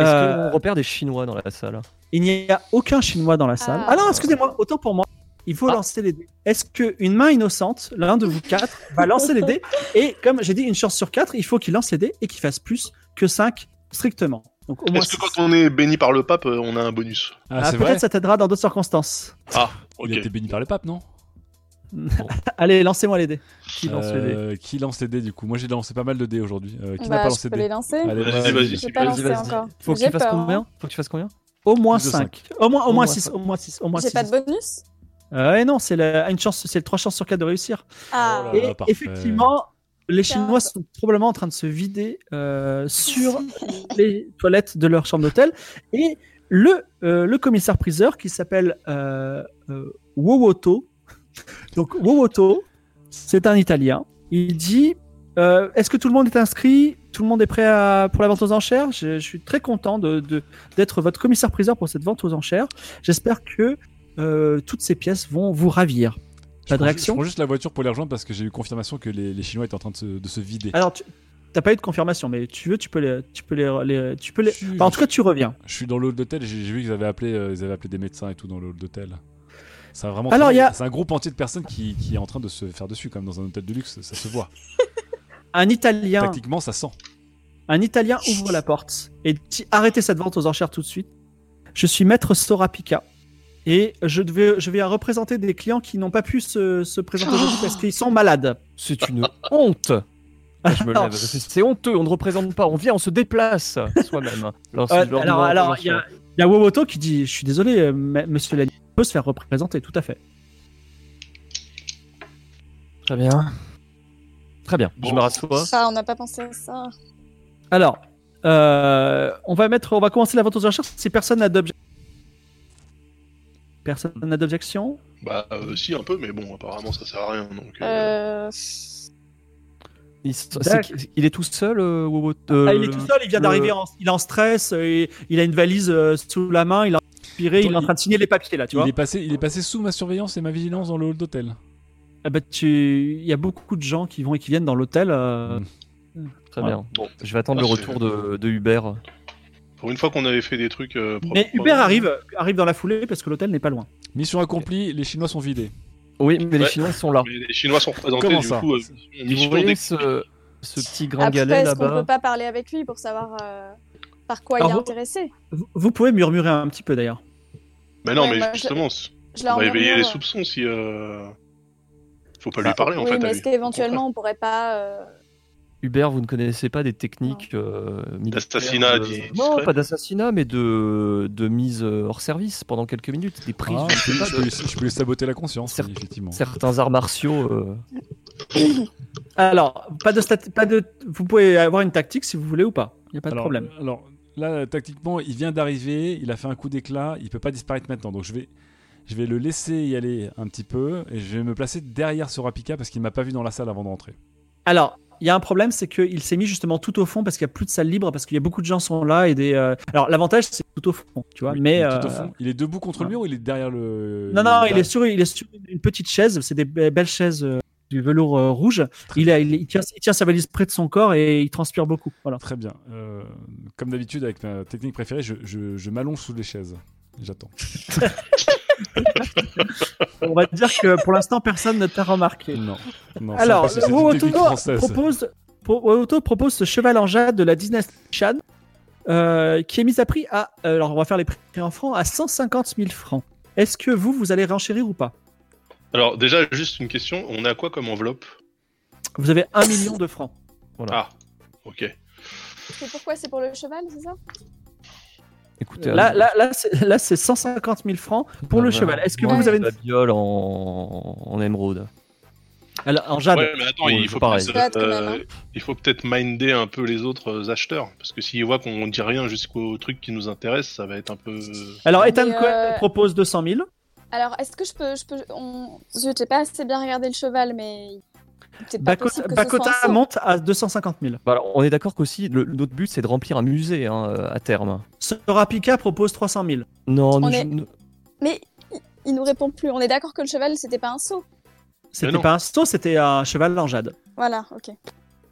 euh, qu'on repère des Chinois dans la salle? Il n'y a aucun Chinois dans la salle. Ah, Ah. non, excusez-moi, autant pour moi. Il faut Ah. lancer les dés. Est-ce qu'une main innocente, l'un de vous quatre, va lancer les dés? Et comme j'ai dit, une chance sur quatre, il faut qu'il lance les dés et qu'il fasse plus que 5 strictement. Donc au moins Est-ce que quand on est béni par le pape, euh, on a un bonus Ah, Ah, c'est vrai Peut-être ça t'aidera dans d'autres circonstances. Ah, ok. Il a été béni par le pape, non Allez, lancez-moi les dés. Qui lance les dés Euh, Qui lance les dés du coup Moi j'ai lancé pas mal de dés aujourd'hui. Euh, qui n'a Bah, pas je lancé peux les dés lancer. Allez, Vas-y, vas-y. vas-y. J'ai pas Vas-y, lancé vas-y. encore. Faut que J'ai tu fasses peur, hein. combien Faut que tu fasses combien Au moins Plus de 5. Au moins, au Au moins moins 6. cinq. Au moins 6. Au moins J'ai six. pas de bonus Euh, ouais, non, c'est la- une chance, c'est le 3 chances sur 4 de réussir. Ah, Oh là là. Et parfait. effectivement, les Chinois sont probablement en train de se vider euh, sur les toilettes de leur chambre d'hôtel. Et le, euh, le commissaire priseur qui s'appelle euh, euh, Wowoto. Donc Wowoto, c'est un Italien. Il dit Est-ce que tout le monde est inscrit? Tout le monde est prêt à- pour la vente aux enchères? Je, je suis très content de- de- d'être votre commissaire priseur pour cette vente aux enchères. J'espère que toutes ces pièces vont vous ravir. Pas de réaction Je prends juste la voiture pour les rejoindre parce que j'ai eu confirmation que les, les Chinois étaient en train de se, de se vider. Alors, tu n'as pas eu de confirmation, mais tu veux, tu peux les, tu peux les, les- tu peux les. Enfin, en tout cas, tu reviens. Je suis dans le hall d'hôtel et j'ai vu qu'ils avaient appelé, euh, ils avaient appelé des médecins et tout dans le hall d'hôtel. C'est vraiment. Alors, très- y a- C'est un groupe entier de personnes qui, qui est en train de se faire dessus, comme dans un hôtel de luxe, ça se voit. Un Italien, Tactiquement, ça sent. un Italien ouvre la porte et dit arrêtez cette vente aux enchères tout de suite. Je suis maître Sorapica et je devais, je vais représenter des clients qui n'ont pas pu se, se présenter aujourd'hui parce qu'ils sont malades. C'est une honte Ah, je me lève. C'est honteux, on ne représente pas, on vient, on se déplace soi-même. Lors- Euh, lors alors, alors, il y a, il y a Wowoto qui dit je suis désolé, euh, Monsieur Lenny peut se faire représenter, tout à fait. Très bien. Très bien, je me rassois. Ah, on n'a pas pensé à ça. Alors, euh, on va mettre, on va commencer la vente aux enchères si personne n'a d'objection. Personne n'a d'objection? Bah, euh, si, un peu, mais bon, apparemment, ça sert à rien. Donc, euh, Euh... Il, est tout seul, euh, euh, Ah, il est tout seul, il vient d'arriver, en- il est en stress, et il a une valise euh, sous la main, il a inspiré, il est en train de signer les papiers là, tu il, vois. est passé, il est passé sous ma surveillance et ma vigilance dans le hall d'hôtel. Ah bah, tu... Il y a beaucoup de gens qui vont et qui viennent dans l'hôtel. euh, Mm. Très Ouais. bien. Bon, je vais attendre Ah, le c'est- retour de, de Hubert. Pour une fois qu'on avait fait des trucs. euh, Mais Hubert arrive, arrive dans la foulée parce que l'hôtel n'est pas loin. Mission accomplie, les Chinois sont vidés. Oui, mais les. Chinois sont là. Mais les Chinois sont représentés, Comment du ça coup, euh, vous voyez des- ce, ce petit Après, gringalet est-ce qu'on là-bas peut pas parler avec lui pour savoir euh, par quoi il est vous- intéressé Vous, pouvez murmurer un petit peu d'ailleurs. Mais non, Ouais, mais moi, je- justement, Je on va éveiller les euh, soupçons si. euh, Faut pas Bah, lui parler en oui, fait. à mais lui. est-ce qu'éventuellement on pourrait pas. Hubert, vous ne connaissez pas des techniques euh, D'assassinat de-. Non, pas d'assassinat, mais de, de mise euh, hors service pendant quelques minutes. Des prises, Ah, je sais je, pas, peux, de- je peux lui saboter la conscience, effectivement. certains arts martiaux. euh, Alors, pas de, stat- pas de, vous pouvez avoir une tactique si vous voulez ou pas. Il n'y a pas de problème. Alors là, tactiquement, il vient d'arriver, il a fait un coup d'éclat, il peut pas disparaître maintenant. Donc je vais, je vais le laisser y aller un petit peu et je vais me placer derrière Sorapika parce qu'il m'a pas vu dans la salle avant de rentrer. Alors, il y a un problème, c'est qu'il s'est mis justement tout au fond parce qu'il n'y a plus de salle libre, parce qu'il y a beaucoup de gens sont là et des. euh, Alors, l'avantage, c'est tout au fond, tu vois. Oui, mais il est tout euh, au fond. Il est debout contre le mur ou il est derrière le. non, non, le- il est sur, il est sur une petite chaise. C'est des be- belles chaises euh, du velours euh, rouge. Il, a, il, il tient, il tient sa valise près de son corps et il transpire beaucoup. Voilà. Très bien. Euh, comme d'habitude, avec ma technique préférée, je, je- je m'allonge sous les chaises. J'attends. On va dire que pour l'instant, personne ne t'a remarqué. Non. non c'est Alors, française. propose, Wowoto propose ce cheval en jade de la dynastie Shan, euh, qui est mis à prix à, euh, alors on va faire les prix en francs, à 150 000 francs. Est-ce que vous, vous allez renchérir ou pas? Alors déjà, juste une question. On a quoi comme enveloppe? Vous avez 1 million de francs. Ah, ok. C'est pourquoi? C'est pour le cheval, c'est ça? Écoutez, Là, euh, là, là, c'est, là, c'est 150 000 francs pour Ah, le cheval. Est-ce que vous, Ouais. vous avez une... la viole en, en émeraude. Alors, en jade Ouais, mais attends, il faut peut-être, même, hein. il faut peut-être minder un peu les autres euh, acheteurs, parce que s'ils voient qu'on dit rien jusqu'au truc qui nous intéresse, ça va être un peu. Alors, Ethan euh, Cohen propose 200 000. Alors, est-ce que je peux. Je peux on... Je n'ai pas assez bien regardé le cheval, mais. Bakota, monte à 250 000. Bah, alors, on est d'accord qu'aussi, le- notre but, c'est de remplir un musée hein, euh, à terme. Sorapika propose 300 000. Non, nous, est- nous- Mais il- nous répond plus. On est d'accord que le cheval, c'était pas un saut. C'était pas un saut, c'était un cheval en jade. Voilà, ok.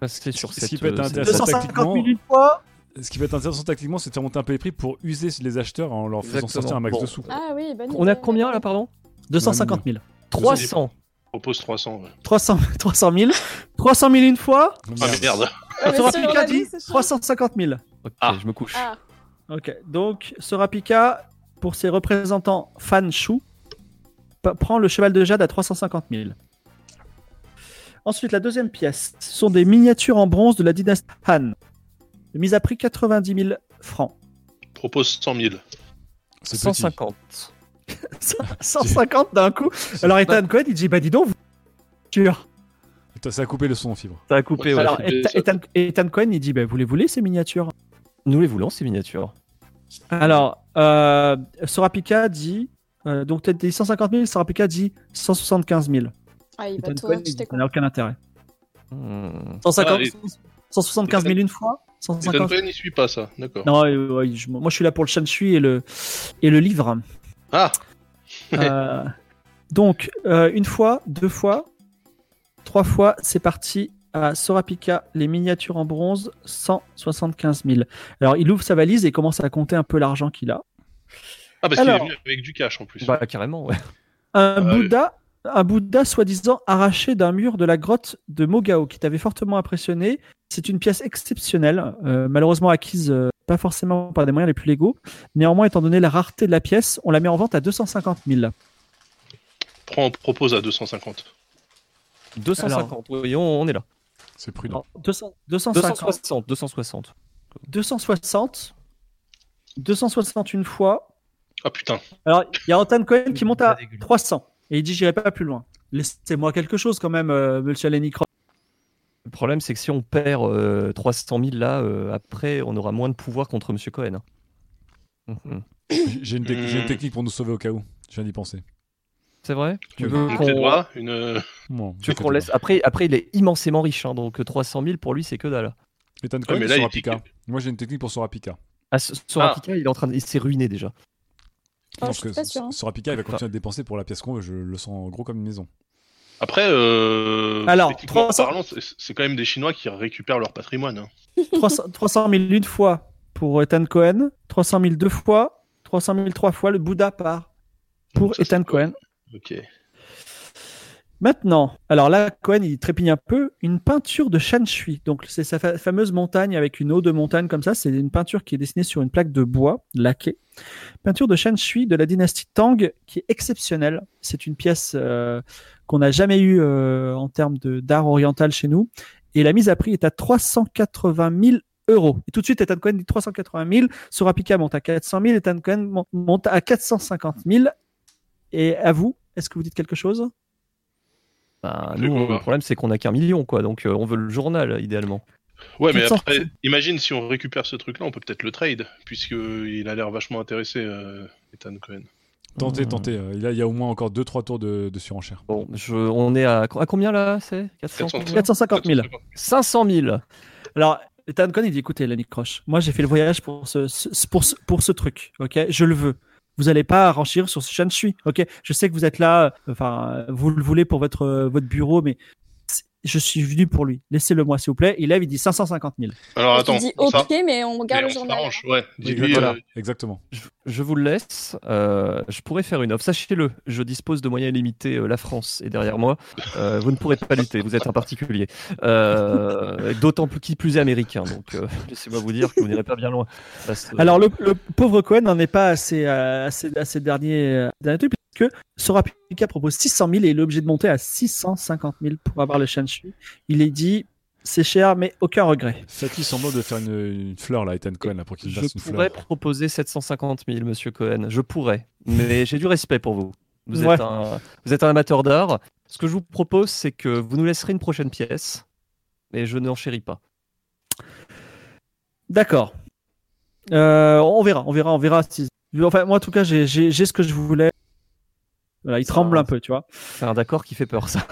rester sur Ce cette. qui peut être euh, intéressant, cette- 250 tactiquement- 000 une fois. Ce qui va être intéressant tactiquement, c'est de faire monter un peu les prix pour user les acheteurs en leur faisant Exactement. sortir un max Bon. de sous. Ah oui, bonne On a idée, combien là, pardon? 250 000. 300. Propose 300. ouais. 300, 300 000. 300 000 une fois. Ah mais merde. Sorapika dit vie, c'est chiant. 350 000. Ok, Ah. je me couche. Ah, Ok, donc Sorapika, pour ses représentants Fan Shu, prend le cheval de jade à 350 000. Ensuite, la deuxième pièce, ce sont des miniatures en bronze de la dynastie Han. Mise à prix 90 000 francs. Propose 100 000. C'est petit. 150. 150 d'un coup. Alors Ethan Cohen, il dit Bah dis donc, vous. Sûr. Ça a coupé le son en fibre. Ça a coupé, ouais. Alors Ethan, ça. Ethan- Ethan Cohen, il dit Bah voulez-vous les ces miniatures? Nous les voulons, ces miniatures. Alors, euh, Sorapika dit. euh, donc, tu as dit 150 000, Sorapika dit 175 000. ah il va dit, ça n'a aucun intérêt. Hmm. 150, Ah, et- 175 000 une fois? Ethan 150 Cohen, il suit pas ça. D'accord. Non, euh, ouais, je- moi je suis là pour le Shanshui et le, et le livre. Ah Euh, donc, euh, une fois, deux fois, trois fois, c'est parti à Sorapika, les miniatures en bronze, 175 000. Alors, il ouvre sa valise et commence à compter un peu l'argent qu'il a. Ah, parce qu'il est Alors- venu avec du cash en plus. Bah, carrément, ouais. Un Ah oui. Bouddha, un Bouddha soi-disant arraché d'un mur de la grotte de Mogao qui t'avait fortement impressionné. C'est une pièce exceptionnelle, euh, malheureusement acquise euh, pas forcément par des moyens les plus légaux. Néanmoins, étant donné la rareté de la pièce, on la met en vente à 250 000. Prends, propose à 250. 250, oui, on, on est là. C'est prudent. Non, 200 250, 260, 260. 260, 260 une fois. Ah putain. Alors, il y a Anton Cohen qui monte à Pas dégueu. 300 et il dit j'irai pas plus loin. Laissez-moi quelque chose quand même, euh, monsieur Lenny Cross. Le problème, c'est que si on perd euh, 300 000 là, euh, après, on aura moins de pouvoir contre Monsieur Cohen. hein. Mhm. J'ai j'ai une, une technique pour nous sauver au cas où. Je viens d'y penser. C'est vrai? Tu veux qu'on une. euh, Bon, qu'on fais laisse après, après, il est immensément riche, hein, donc 300 000 pour lui, c'est que dalle. Ethan Cohen mais ou là, il Sorapika pique. Moi, j'ai une technique pour Sorapika. Ah, Sorapika, il est en train de... il s'est ruiné déjà. Oh, Non, pas sûre, hein. Sorapika, il va continuer à dépenser pour la pièce qu'on veut. Je le sens gros comme une maison. Après, euh, Alors, techniquement 300 parlant, c'est- quand même des Chinois qui récupèrent leur patrimoine. hein. 300, 300 000 une fois pour Ethan Cohen, 300 000 deux fois, 300 000 trois fois. Le Bouddha part pour Ça, Ethan Cohen. Ok. Maintenant, alors là, Cohen, il trépigne un peu. Une peinture de Shanshui. Donc, c'est sa fa- fameuse montagne avec une eau de montagne comme ça. C'est une peinture qui est dessinée sur une plaque de bois laquée. Peinture de Shanshui de la dynastie Tang qui est exceptionnelle. C'est une pièce euh, qu'on n'a jamais eue euh, en termes d'art oriental chez nous. Et la mise à prix est à 380 000 euros. Et tout de suite, Ethan Cohen dit 380 000. Sorapika monte à 400 000. Ethan Cohen mon- monte à 450 000. Et à vous, est-ce que vous dites quelque chose? Bah, nous, le problème, c'est qu'on a qu'un million, quoi. Donc, euh, on veut le journal, idéalement. Ouais, mais 400. après, imagine si on récupère ce truc-là, on peut peut-être le trade, puisqu'il a l'air vachement intéressé, euh, Ethan Cohen. Tentez, tentez. euh, Il y, a, il y a au moins encore 2-3 tours de, de surenchère. Bon, je, on est à, à combien là C'est? 400 400. combien? 450 000. 500 000. Alors, Ethan Cohen, il dit écoutez, Lenny Croche, moi j'ai fait le voyage pour ce, ce- pour ce, pour ce truc, ok? Je le veux. Vous n'allez pas renchir sur ce Shanshui, ok? Je sais que vous êtes là, euh, enfin, vous le voulez pour votre, euh, votre bureau, mais je suis venu pour lui. Laissez-le moi, s'il vous plaît. Il lève, il dit 550 000. Alors attends, dis on ok, s'ar- mais on mais garde on le journal. ouais. Euh, Exactement. Je, je vous le laisse. euh, je pourrais faire une offre. Sachez-le, je dispose de moyens illimités. euh, la France est derrière moi. Euh, vous ne pourrez pas lutter. Vous êtes un particulier. Euh, D'autant plus qui plus est américain. Donc, euh, laissez-moi vous dire que vous n'irez pas bien loin. Parce Alors, le, le pauvre Cohen n'en est pas à ces, à ces, à ces derniers, derniers trucs, puisque Sorapika propose 600 000 et il est obligé de monter à 650 000 pour avoir le Shanshui. Il est dit c'est cher, mais aucun regret. Faites-lui semblant de faire une, une fleur là, Ethan Cohen, là, pour qu'il je fasse une pourrais fleur. proposer 750 000, monsieur Cohen. Je pourrais. Mais j'ai du respect pour vous. Vous Ouais. êtes, un, vous êtes un amateur d'art. Ce que je vous propose, c'est que vous nous laisserez une prochaine pièce. Mais je n'en chéris pas. D'accord. Euh, on verra, on verra, on verra. Si... Enfin, moi, en tout cas, j'ai ce que je voulais. Voilà, il tremble un peu, tu vois. C'est un d'accord qui fait peur, ça.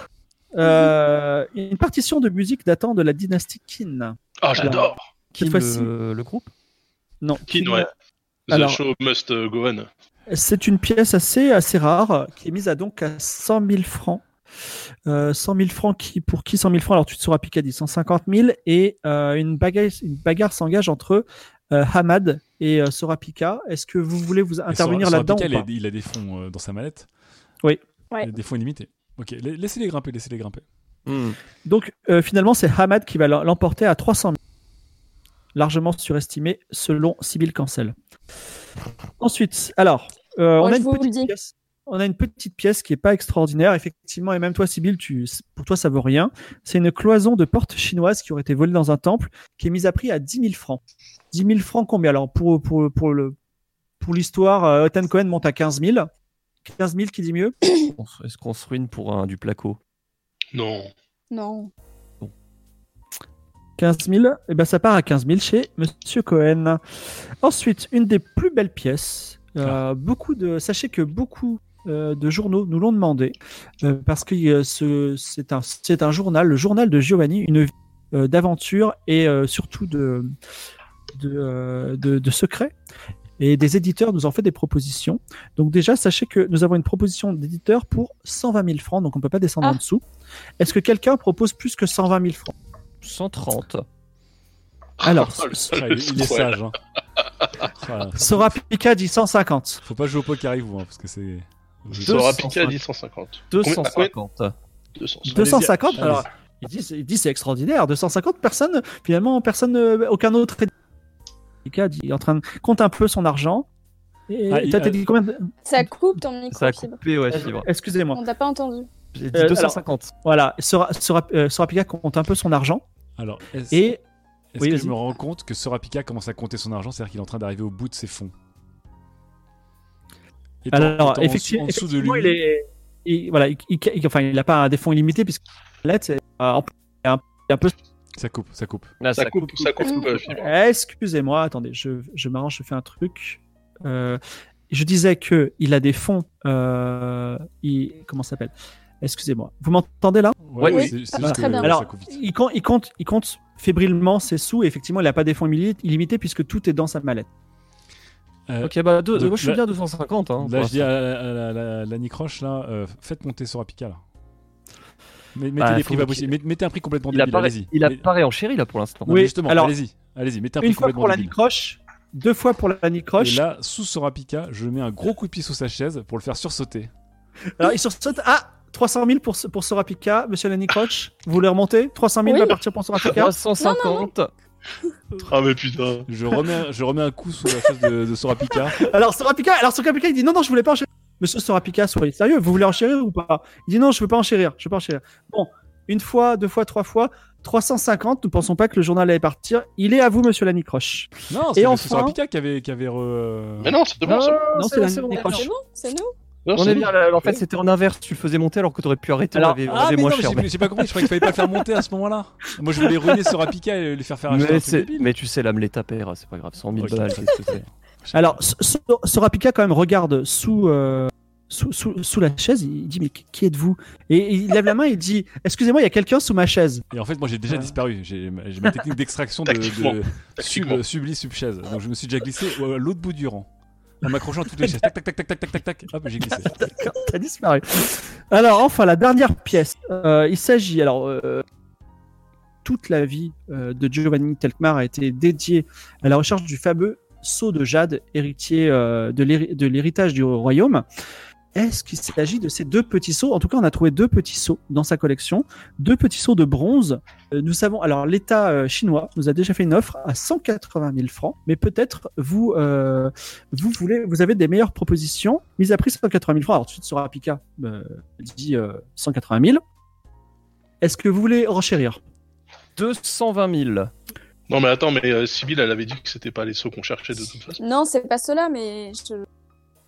Euh, une partition de musique datant de la dynastie Qin. Ah, j'adore Qui le, le groupe? Non, Qin, ouais. The Alors- show must go on. C'est une pièce assez, assez rare qui est mise à donc à 100 000 francs. Euh, 100 000 francs qui, pour qui 100 000 francs? Alors tu te seras piqué 150 000 et euh, une, bagarre, une bagarre s'engage entre euh, Hamad et euh, Sorapika. Est-ce que vous voulez vous intervenir là-dedans il, a- il a des fonds euh, dans sa mallette Oui. Ouais. Des fonds illimités. Ok, la- laissez-les grimper, laissez-les grimper. Hmm. Donc euh, finalement c'est Hamad qui va l'em- l'emporter à 300 000. Largement surestimé selon Sibyl Cancel. Ensuite, alors, euh, on, a une petite pièce, on a une petite pièce qui est pas extraordinaire, effectivement, et même toi, Sibyl, tu, pour toi, ça vaut rien. C'est une cloison de porte chinoise qui aurait été volée dans un temple, qui est mise à prix à 10 000 francs. 10 000 francs combien Alors, pour, pour, pour, le, pour l'histoire, euh, Ethan Cohen monte à 15 000. 15 000 qui dit mieux Est-ce qu'on se ruine pour un du placo? Non. Non. 15 000, et ben ça part à 15 000 chez Monsieur Cohen. Ensuite, une des plus belles pièces. euh, beaucoup de, sachez que beaucoup euh, de journaux nous l'ont demandé euh, parce que ce- c'est un, journal, le journal de Giovanni, une vie euh, d'aventure et euh, surtout de, de, euh, de, de secrets. Et des éditeurs nous ont fait des propositions. Donc déjà, sachez que nous avons une proposition d'éditeur pour 120 000 francs, donc on peut pas descendre Ah. en dessous. Est-ce que quelqu'un propose plus que 120 000 francs? 130. Alors, Oh, le- Ah, il, il est sage. Hein. Ah, Sora Pika dit 150. faut pas jouer au poker avec vous, hein, parce que c'est. Sora 250. Pika dit 150. 250. 200. 250 allez-y. Alors, il dit, il dit c'est extraordinaire. 250 personnes, finalement, personne, euh, aucun autre. Dit, il est en train de compte un peu son argent. Et Ah, t'as dit combien de- Ça coupe ton micro. Ça a coupé, ouais, fibre. Excusez-moi. On t'a pas entendu. J'ai dit Euh, 250. Voilà, Sora, Sora, euh, Sora Pika compte un peu son argent. Alors, est-ce Et est-ce oui, que je me rends compte que Sorapika commence à compter son argent, c'est-à-dire qu'il est en train d'arriver au bout de ses fonds Étant- alors, étant effectivement, en dessous de lui, il est, il- voilà, il, il- enfin, il n'a pas un défaut illimité puisque là, c'est euh, en plus, il est un, il est un peu. Ça coupe, ça coupe. Là, Ça coupe, ça coupe. coupe. euh. Excusez-moi, attendez, je, je m'arrange, je fais un truc. Euh, je disais que il a des fonds. Euh, il, comment ça s'appelle? Excusez-moi. Vous m'entendez là? Ouais, Oui. c'est Ah, très que bien. Alors, coupe vite. il compte, il compte, il compte fébrilement ses sous. Et effectivement, il n'a pas des fonds illimité- illimités puisque tout est dans sa mallette. Euh, Ok, bah, deux- donc moi je suis là- bien 250. Hein, Là, je dis à la, à la, à la- la Nicroche, là, euh, faites monter Sorapika, là. Mettez Bah, des faut prix pas qu'il- possibles. Met- Mettez un prix complètement Il a débile, allez-y. il a Mais- pas réenchéri là pour l'instant. Oui, justement, alors- allez-y. Allez-y, mettez un prix Une fois complètement pour la débile. Nicroche, deux fois pour la Et Nicroche. là, sous Sorapika, je mets un gros coup de pied sous sa chaise pour le faire sursauter. Alors, il sursaute. Ah 300 000 pour, pour Sorapika, monsieur Lenny Croch. Vous voulez remonter? 300 000 Oui. va partir pour Sorapika 350. Ah mais putain. Je remets, je remets un coup sous la chaise de, de Sorapika. Alors Sorapika, alors Sorapika il dit non non je voulais pas enchérir. Monsieur Sorapika, soyez sérieux, vous voulez enchérir ou pas? Il dit non, je veux pas enchérir, je veux pas enchérir. Bon, une fois, deux fois, trois fois, 350. Nous pensons pas que le journal allait partir. Il est à vous, monsieur Lanicroche. Non, c'est enfin-. Sorapika qui avait, qui avait re... Mais non, c'est bon ça. Non, c'est la c'est bon. Lanicroche. C'est nous. Non, On c'est est bon. bien. là, En fait, c'était en inverse. Tu le faisais monter alors que t'aurais pu arrêter. Alors- avait, Ah, avait mais moins non, j'ai- pas compris. Je croyais qu'il fallait pas le faire monter à ce moment-là. Moi, je voulais ruiner Sorapika et lui faire faire acheter un Mais, mais tu sais, l'âme les tapera, c'est pas grave. 100 000 Ok. balles, qu'est-ce que c'est Alors, Sorapika quand même regarde sous, euh, sous, sous, sous la chaise. Il dit mais qui êtes-vous? Et il lève la main et il dit excusez-moi, il y a quelqu'un sous ma chaise. Et en fait, moi, j'ai déjà disparu. J'ai ma technique d'extraction de, de sub, subli sub chaise. Donc, je me suis déjà glissé à l'autre bout du rang. En m'accrochant à toutes les chaises. Tac, tac, tac, tac, tac, tac, tac, tac. Hop, j'ai glissé. D'accord, T'as disparu. Alors enfin la dernière pièce. Euh, il s'agit alors euh, toute la vie euh, de Giovanni Telkmar a été dédiée à la recherche du fameux sceau de jade héritier euh, de l'héri- de l'héritage du royaume. Est-ce qu'il s'agit de ces deux petits sceaux? En tout cas, on a trouvé deux petits sceaux dans sa collection, deux petits sceaux de bronze. Euh, nous savons, alors l'État euh, chinois nous a déjà fait une offre à 180 000 francs, mais peut-être vous, vous voulez, vous avez des meilleures propositions. Mise à prix 180 000 francs. Alors tout de suite, Sorapika euh, dit euh, 180 000. Est-ce que vous voulez renchérir? 220 000. Non mais attends, mais euh, Sibyl elle avait dit que c'était pas les sauts qu'on cherchait de toute façon. Non, c'est pas cela, mais je-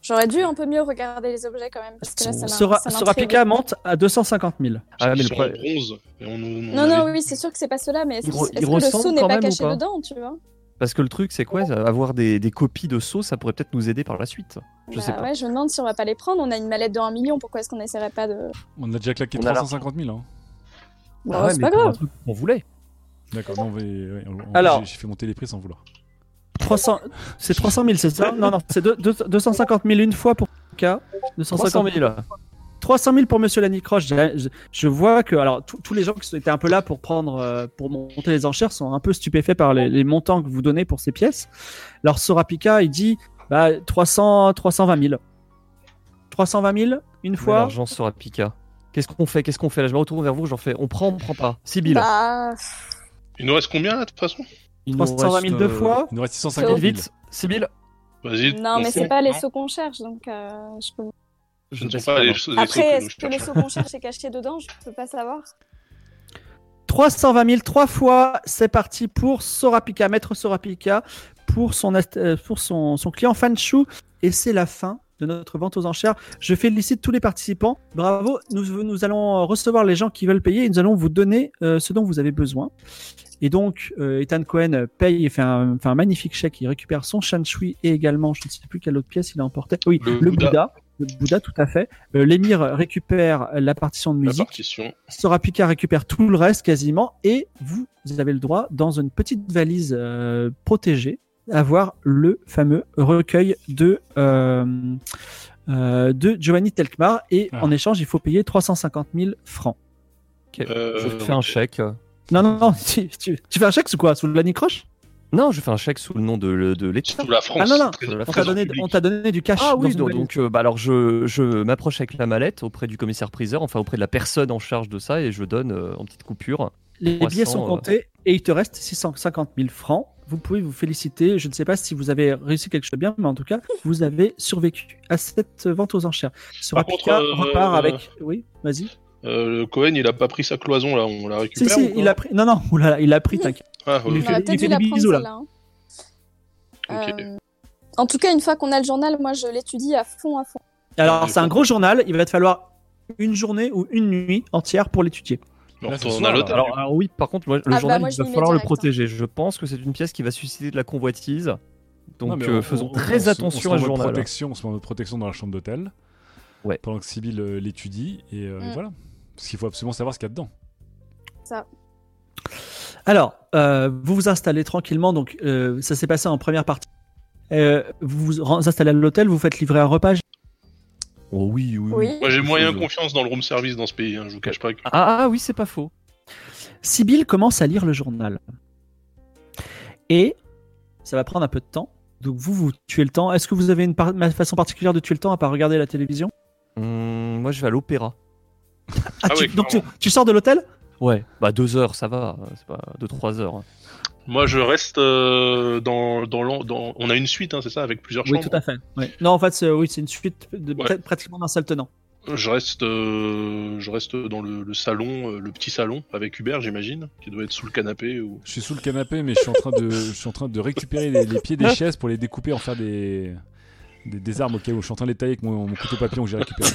j'aurais dû un peu mieux regarder les objets quand même. Parce que là, ça, ça Sorapika monte à 250 000. Ah, mais Ils le sont bronze. Et on, nous- on Non, avait non, oui, c'est sûr que c'est pas cela, mais est-ce Il que, re- est-ce il que le ressemble saut n'est quand pas même ou caché pas dedans, tu vois? Parce que le truc, c'est quoi? Avoir des, des copies de sauts, ça pourrait peut-être nous aider par la suite. Je Bah sais pas. Ouais, je me demande si on va pas les prendre. On a une mallette de 1 million, pourquoi est-ce qu'on essaierait pas de. On a déjà claqué On a 350 000. Hein. Bon, Ah ouais, c'est pas pour un grave. truc qu'on voulait. D'accord, non, mais, ouais, on- Alors- j'ai- j'ai fait monter les prix sans vouloir. 300, c'est 300 000, c'est ça? Non, non, c'est deux- deux- 250 000 une fois pour K. 300 250 000. 300 000 pour Monsieur Lanicroche. Je, je, je vois que alors tous- les gens qui étaient un peu là pour prendre euh, pour monter les enchères sont un peu stupéfaits par les, les montants que vous donnez pour ces pièces. Alors Sorapika, il dit bah 300 320 000. 320 000 une fois? L'argent sera Pika. Qu'est-ce qu'on fait? Qu'est-ce qu'on fait? Là, je me retourne vers vous, j'en fais. On prend, on prend pas? Sibyl. Bah, Il nous reste combien là de toute façon il nous 320 000 reste, deux euh, fois. Il nous reste Vite, 650 000. Vite, Sibyl. Vas-y. non, mais c'est pas les sauts qu'on cherche, donc euh, je peux. Ce ne sais pas les, les sauts Après, est-ce que le cherchons. saut qu'on cherche est caché dedans? Je peux pas savoir. 320 000 trois fois. C'est parti pour Sorapika, maître Sorapika, pour son euh, pour son, son client Fanshu. Et c'est la fin de notre vente aux enchères. Je félicite tous les participants. Bravo. Nous, nous allons recevoir les gens qui veulent payer et nous allons vous donner euh, ce dont vous avez besoin. Et donc, euh, Ethan Cohen paye et fait un, fait un magnifique chèque. Il récupère son Shanshui et également, je ne sais plus quelle autre pièce il a emporté. Oui, Le le, Bouddha. Bouddha. Le Bouddha, tout à fait. Euh, L'émir récupère la partition de La musique. partition. Sorapika récupère tout le reste quasiment et vous avez le droit dans une petite valise euh, protégée avoir le fameux recueil de euh, euh, de Giovanni Telkmar et Ah. en échange il faut payer 350 000 francs. Euh, Je fais un chèque. Non non non tu, tu- tu fais un chèque sous quoi? Sous le Croche Non, je fais un chèque sous le nom de, de l'État. Sous la France. Ah non non très- on t'a donné du cash. Ah oui, donc, euh, bah alors je, je m'approche avec la mallette auprès du commissaire priseur, enfin auprès de la personne en charge de ça, et je donne euh, en petite coupure. Les 300, billets sont euh, comptés et il te reste 650 000 francs. Vous pouvez vous féliciter. Je ne sais pas si vous avez réussi quelque chose de bien, mais en tout cas, vous avez survécu à cette vente aux enchères. Sorapika contre, euh, repart avec. Oui, vas-y. Euh, le Cohen, il a pas pris sa cloison là, on la Si, récupère. si, pas il a pris. Non, non, oulala, il a pris, t'inquiète. Ah, il ouais. lui fait- il fait des bisous, là. hein. Euh, En tout cas, une fois qu'on a le journal, moi je l'étudie à fond, à fond. Alors, c'est un gros journal. Il va te falloir une journée ou une nuit entière pour l'étudier. Là. Alors, alors oui, par contre, moi, le Ah bah, journal, moi, il je va falloir le hein. protéger. Je pense que c'est une pièce qui va susciter de la convoitise. Donc Non, euh, on- faisons on- très on attention on à ce journal. Protection, on se met en mode protection dans la chambre d'hôtel. Ouais. Pendant que Sibyl euh, l'étudie, et, euh, et Mm. voilà. Parce qu'il faut absolument savoir ce qu'il y a dedans. Alors, euh, vous vous installez tranquillement. Donc, euh, ça s'est passé en première partie. Euh, vous vous installez à l'hôtel. Vous faites livrer un repas. Oh oui, oui, Oui. Moi j'ai moyen Je- confiance dans le room service dans ce pays, hein, je vous cache pas. que- Ah, ah oui, c'est pas faux. Sibyl commence à lire le journal. Et ça va prendre un peu de temps. Donc, vous, vous tuez le temps. Est-ce que vous avez une par- façon particulière de tuer le temps à part regarder la télévision? Hum, moi, je vais à l'opéra. Ah, Ah tu- oui, donc tu sors de l'hôtel? Ouais, bah deux heures, ça va. C'est pas deux trois heures. Moi, je reste euh, dans, dans. On a une suite, hein, c'est ça, avec plusieurs Oui, chambres. tout à fait. Ouais. Non, en fait, c'est oui, c'est une suite de Ouais. peut-être pratiquement d'un seul tenant. Je reste, euh, je reste dans le, le salon, euh, le petit salon avec Hubert, j'imagine, qui doit être sous le canapé ou. Je suis sous le canapé, mais je suis en train de, je suis en train de récupérer les, les pieds des chaises pour les découper, en faire des, des, des armes au cas où. Je suis en train de les tailler avec mon, mon couteau papillon que j'ai récupéré.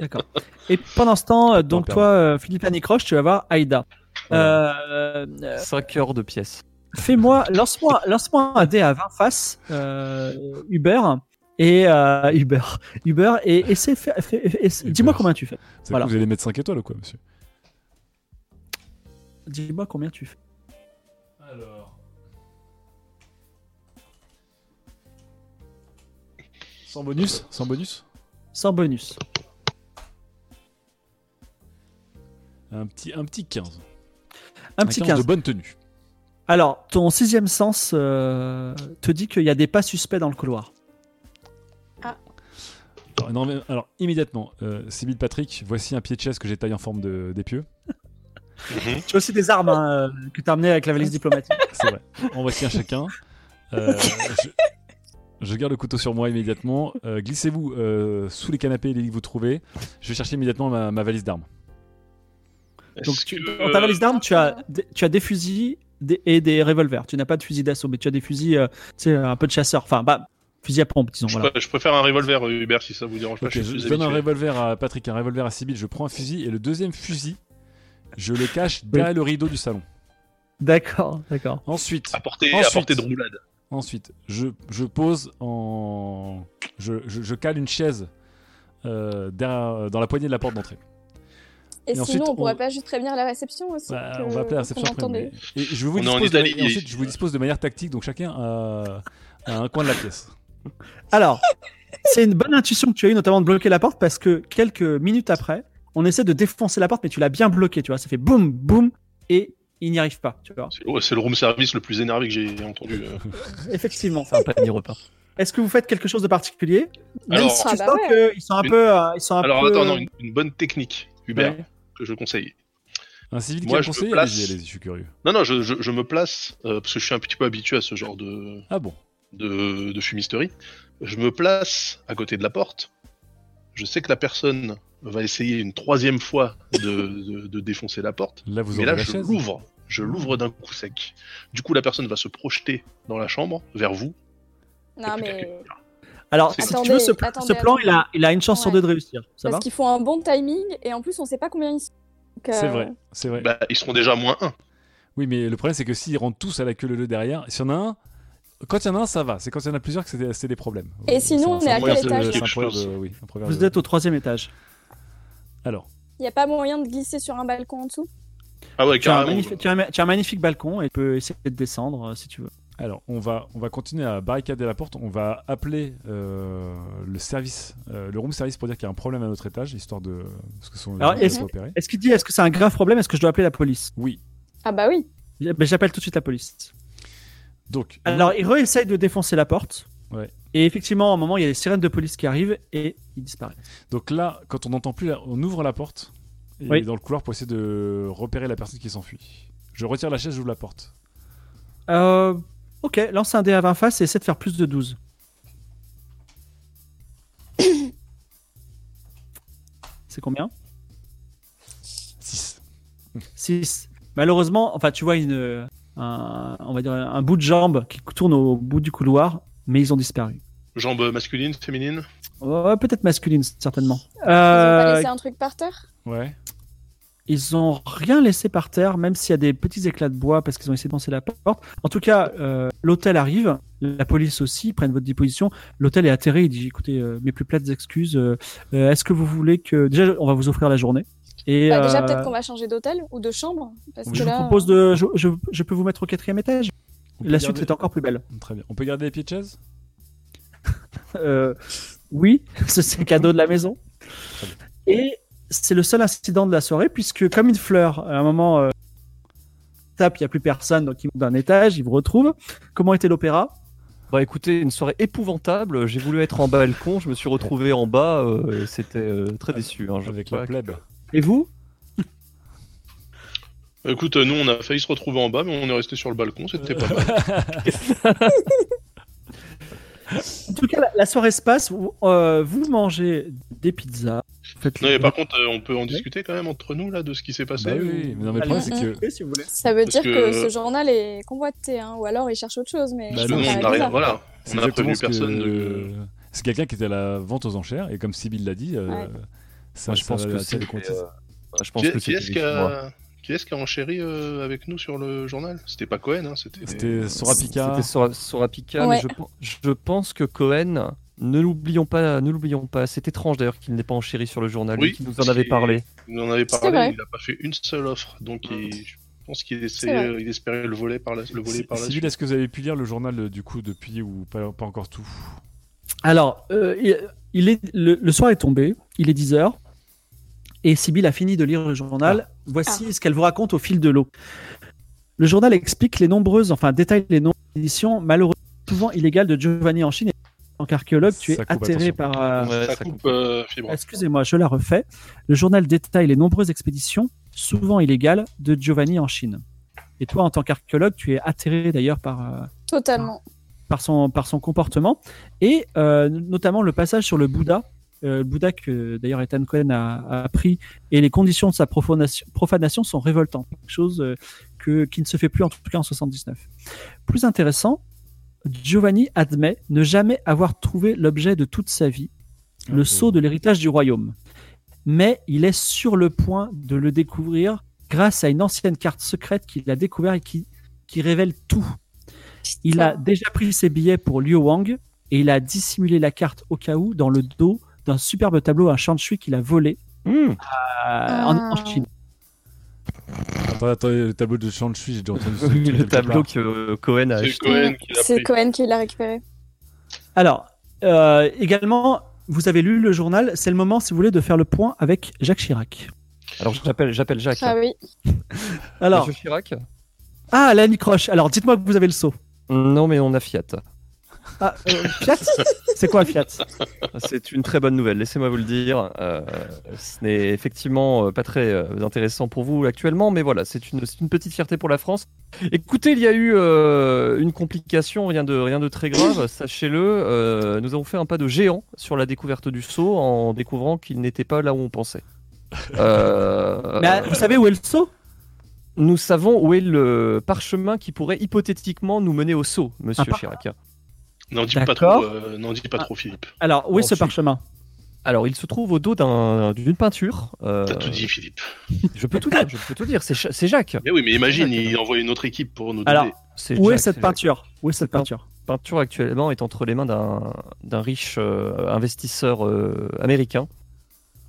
D'accord. Et pendant ce temps, donc toi, Philippe Anicroche, tu vas voir Aïda. Euh, euh, 5 heures de pièces. Fais-moi, lance-moi, lance-moi un dé à 20 faces, euh, Hubert. Et euh, Hubert, Hubert, et essaie, fais- fais- fais- essaie- dis-moi combien tu fais. C'est Voilà. que vous allez mettre 5 étoiles ou quoi, monsieur? Dis-moi combien tu fais. Alors. Sans bonus? Sans bonus? Sans bonus. un petit, un petit 15. Un petit 15 15. de bonne tenue. Alors, ton sixième sens euh, te dit qu'il y a des pas suspects dans le couloir. Alors, non, mais- alors, immédiatement, euh, Sybille Patrick, voici un pied de chaise que j'ai taillé en forme de- d'épieu. Mhm. Tu as aussi des armes hein, euh, que tu as amenées avec la valise diplomatique. C'est vrai. En voici un chacun. Euh, je, je garde le couteau sur moi immédiatement. Euh, Glissez-vous euh, sous les canapés et les lits que vous trouvez. Je vais chercher immédiatement ma, ma valise d'armes. Donc, tu- que- dans ta valise d'armes, tu as, des- tu as des fusils des- et des revolvers. Tu n'as pas de fusil d'assaut, mais tu as des fusils, euh, tu sais, un peu de chasseur. Enfin, bah, fusil à pompe, disons. je, Voilà. pr- je préfère un revolver, euh, Hubert, si ça vous dérange pas. Je donne un revolver à Patrick, un revolver à Sybille. Je prends un fusil et le deuxième fusil, je le cache derrière le rideau du salon. D'accord, d'accord. Ensuite, À portée, Ensuite. à portée de roulade. Ensuite, je, je pose en. Je, je, je cale une chaise euh, derrière- dans la poignée de la porte d'entrée. Et, Et sinon, ensuite, on pourrait on- pas juste prévenir la réception aussi Bah, que- on va appeler la réception qu'on après. entendait. mais- Et je vous dispose de, Italie, et ensuite, et- je vous dispose de manière tactique, donc chacun a, a un coin de la pièce. Alors, c'est une bonne intuition que tu as eu, notamment de bloquer la porte, parce que quelques minutes après, on essaie de défoncer la porte, mais tu l'as bien bloqué, tu vois. Ça fait boum, boum, et il n'y arrive pas, tu vois. C'est c'est le room service le plus énervé que j'ai entendu. euh. Effectivement. C'est un panier repas. Est-ce que vous faites quelque chose de particulier? Même Alors- si Ah tu bah sens ouais. qu'ils sont un Une- peu. euh, Ils sont un Alors peu... attends, non, une, une bonne technique, Hubert, Ouais. Que je conseille. Un civil qui Moi, a je me conseillé place- Allez-y, allez-y, je suis curieux. Non, non, je, je, je me place, euh, parce que je suis un petit peu habitué à ce genre de, Ah bon de, de fumisterie. Je me place à côté de la porte. Je sais que la personne va essayer une troisième fois de, de, de défoncer la porte. Là, vous mais là, la je chaise. l'ouvre. Je l'ouvre d'un coup sec. Du coup, la personne va se projeter dans la chambre, vers vous. Non, mais. Alors, si tu veux, ce, pl- attendez, ce plan, il a, il a une chance sur deux de réussir. Ça Parce qu'il faut un bon timing et en plus, on sait pas combien ils sont. Donc, C'est euh, vrai, c'est vrai. Bah, ils seront déjà moins 1. Oui, mais le problème, c'est que s'ils rentrent tous à la queue leu derrière, s'il y en a un, quand il y en a un, ça va. C'est quand il y en a plusieurs que c'est des, problèmes. Et sinon, on est à quel étage Vous êtes au troisième étage. Alors, Il n'y a pas moyen de glisser sur un balcon en dessous? Ah ouais, Tu as, un carrément. magnifique, tu, as un, tu as un magnifique balcon et tu peux essayer de descendre euh, si tu veux. Alors on, va, on va continuer à barricader la porte. On va appeler euh, le service, euh, le room service pour dire qu'il y a un problème à notre étage, histoire de. Parce que son Alors, les gens est-ce-. Est-ce qu'il dit est-ce que c'est un grave problème? Est-ce que je dois appeler la police? Oui. Ah bah oui. J'appelle tout de suite la police. Donc, Alors, il réessaye de défoncer la porte. Ouais. Et effectivement, à un moment, il y a des sirènes de police qui arrivent et il disparaît. donc là, quand on n'entend plus, on ouvre la porte et Oui. dans le couloir pour essayer de repérer la personne qui s'enfuit. Je retire la chaise, j'ouvre la porte. Euh, ok, lance un dé à 20 faces et essaie de faire plus de 12. C'est combien? 6. 6. Malheureusement, enfin, tu vois une, un, on va dire un bout de jambe qui tourne au bout du couloir, mais ils ont disparu. Jambe masculine, féminine? Ouais, peut-être masculine, certainement. Ils ont pas Euh, laissé un truc par terre? Ouais. Ils ont rien laissé par terre, même s'il y a des petits éclats de bois parce qu'ils ont essayé de penser la porte. En tout cas, euh, l'hôtel arrive, la police aussi, ils prennent votre disposition. L'hôtel est atterré, il dit écoutez, euh, mes plus plates excuses. euh, Est-ce que vous voulez que déjà on va vous offrir la journée Et Bah, Déjà, euh, peut-être qu'on va changer d'hôtel ou de chambre. Parce Je que je là, vous propose de, je, je, je peux vous mettre au quatrième étage. La suite est encore plus belle. Très bien. On peut garder les pieds de chaise? Euh, oui, ce c'est cadeau de la maison. Et c'est le seul incident de la soirée, puisque comme une fleur, à un moment, euh, tape, il n'y a plus personne, donc il monte d'un étage, il vous retrouve. Comment était l'opéra? Bah écoutez, une soirée épouvantable. J'ai voulu être en balcon, je me suis retrouvé en bas. euh, et C'était euh, très déçu. hein, je avec la plèbe. Et vous? Écoute, nous, on a failli se retrouver en bas, mais on est resté sur le balcon, c'était pas mal. En tout cas, la, la soirée se passe. Vous, euh, vous mangez des pizzas. Faites Non, mais par contre, euh, on peut en discuter quand même entre nous, là, de ce qui s'est passé Bah oui, ou- oui, mais non, mais le problème, c'est que. si vous voulez. Ça veut Parce dire que... que- ce journal est convoité, hein, ou alors il cherche autre chose, mais Bah non, on n'a rien, voilà. On que- personne de... C'est quelqu'un qui était à la vente aux enchères, et comme Sybille l'a dit, euh, Ouais. ça, Moi, je ça pense va que c'est. euh, Je pense Qui, que c'est qui est-ce qui a enchéri euh, avec nous sur le journal C'était pas Cohen, hein, c'était... C'était Sorapika. C'était Sora- Sorapika, Ouais. mais je, pen- je pense que Cohen, ne l'oublions pas, ne l'oublions pas. C'est étrange d'ailleurs qu'il n'ait pas enchéri sur le journal, Oui, lui qui nous en avait parlé. Il en avait C'est parlé, vrai. il n'a pas fait une seule offre, donc il- je pense qu'il essayait, il espérait le voler par la, le voler par la Sybille, suite. est-ce que vous avez pu lire le journal euh, du coup depuis ou pas, pas encore tout? Alors, euh, il, il est, le, le soir est tombé, il est 10h, et Sybille a fini de lire le journal. Voici ce qu'elle vous raconte au fil de l'eau. Le journal explique les nombreuses, enfin détaille les nombreuses éditions malheureusement souvent illégales de Giovanni en Chine. En tant qu'archéologue, tu es atterré attention. par... euh, Ouais, ça, ça coupe, coupe. euh, fibre. Excusez-moi, je la refais. Le journal détaille les nombreuses expéditions, souvent illégales, de Giovanni en Chine. Et toi, en tant qu'archéologue, tu es atterré d'ailleurs par, euh, Totalement. par son, par son comportement, et euh, notamment le passage sur le Bouddha, euh, le Bouddha que d'ailleurs Ethan Cohen a, a appris, et les conditions de sa profanation, profanation sont révoltantes, quelque chose euh, que, qui ne se fait plus en tout cas en 79. Plus intéressant, Giovanni admet ne jamais avoir trouvé l'objet de toute sa vie, le Ah, sceau de l'héritage du royaume. Mais il est sur le point de le découvrir grâce à une ancienne carte secrète qu'il a découvert et qui, qui révèle tout. Il a déjà pris ses billets pour Liu Wang et il a dissimulé la carte au cas où dans le dos d'un superbe tableau à Shanshui qu'il a volé Hmm. euh, en, en. Chine. Attends, attends, le tableau de Shanshui, j'ai déjà entendu ça. Oui, quelque le tableau que euh, Cohen a C'est acheté. Cohen qui l'a C'est. Cohen qui l'a récupéré. Alors, euh, également, vous avez lu le journal, c'est le moment, si vous voulez, de faire le point avec Jacques Chirac. Alors j'appelle, j'appelle Jacques. Ah oui. Alors, Monsieur Chirac ah, Lanny Croche, alors dites-moi que vous avez le saut. Non, mais on a Fiat. Ah, euh, Fiat C'est quoi Fiat? C'est une très bonne nouvelle, laissez-moi vous le dire. Euh, ce n'est effectivement euh, pas très intéressant pour vous actuellement, mais voilà, c'est une, petite fierté pour la France. Écoutez, il y a eu euh, une complication, rien de, rien de très grave, sachez-le. euh, nous avons fait un pas de géant sur la découverte du sceau en découvrant qu'il n'était pas là où on pensait. Euh, Mais, euh, Vous savez où est le saut? Nous savons où est le parchemin qui pourrait hypothétiquement nous mener au sceau, monsieur par- Chirac. N'en dis pas trop, euh, n'en dis pas trop, Philippe. Alors, où est ce parchemin? Alors, il se trouve au dos d'un- d'une peinture. euh, T'as tout dit, Philippe. Je peux tout dire, je peux tout dire. C'est Jacques. Mais oui, mais imagine, Jacques. il envoie une autre équipe pour nous Alors, donner. C'est Où est Jacques, cette peinture? Où est cette peinture actuellement est entre les mains d'un d'un riche euh, investisseur euh, américain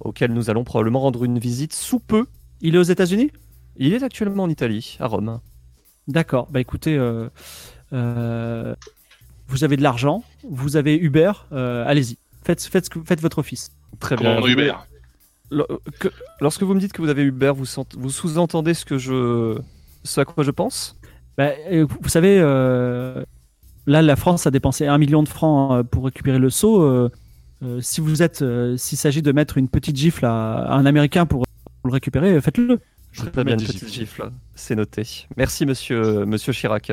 auquel nous allons probablement rendre une visite sous peu. Il est aux États-Unis? Il est actuellement en Italie, à Rome. D'accord. Bah écoutez, euh, euh, vous avez de l'argent, vous avez Uber, euh, allez-y. Faites, faites, faites votre office. Très Comment bien. Uber Lo- que- Lorsque vous me dites que vous avez Uber, vous, sent- vous sous-entendez ce que je, ce à quoi je pense? Bah, euh, vous savez, euh, là, la France a dépensé un million de francs pour récupérer le sceau. euh, si vous êtes, euh, s'il s'agit de mettre une petite gifle à, à un Américain pour, pour le récupérer, faites-le. Je Très bien, mettre une petite gifle. C'est noté. Merci, monsieur, monsieur Chirac.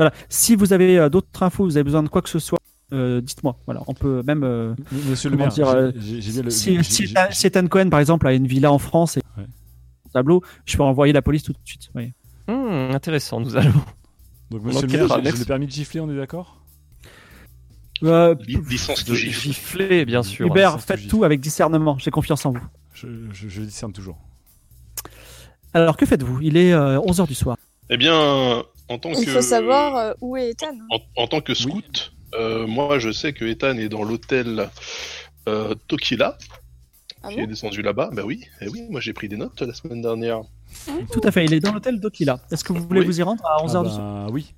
Voilà. Si vous avez euh, d'autres infos, vous avez besoin de quoi que ce soit, euh, dites-moi. Voilà, on peut même. euh, Monsieur le maire, dire, euh, j'ai- j'ai j'ai bien le. si, si, si Ethan Cohen, par exemple, a une villa en France et Ouais. un tableau, je peux envoyer la police tout de suite. oui. Hmm, intéressant, nous allons. Donc, monsieur le maire, j'ai- le permis de gifler, on est d'accord? Euh, Li- Licence De de gifle. gifler, bien sûr. Hubert, faites tout avec discernement. J'ai confiance en vous. je, je, je discerne toujours. Alors, que faites-vous? Il est 11h du soir. Eh bien, en tant Il que... faut savoir euh, où est Ethan. En, en tant que scout, euh, moi je sais que Ethan est dans l'hôtel euh, Tokila, Ah qui bon est descendu là-bas. Bah oui, eh oui, moi j'ai pris des notes la semaine dernière. Tout à fait. Il est dans l'hôtel d'Okila. Est-ce que vous voulez Oui. vous y rendre à 11h Ah du soir bah, oui.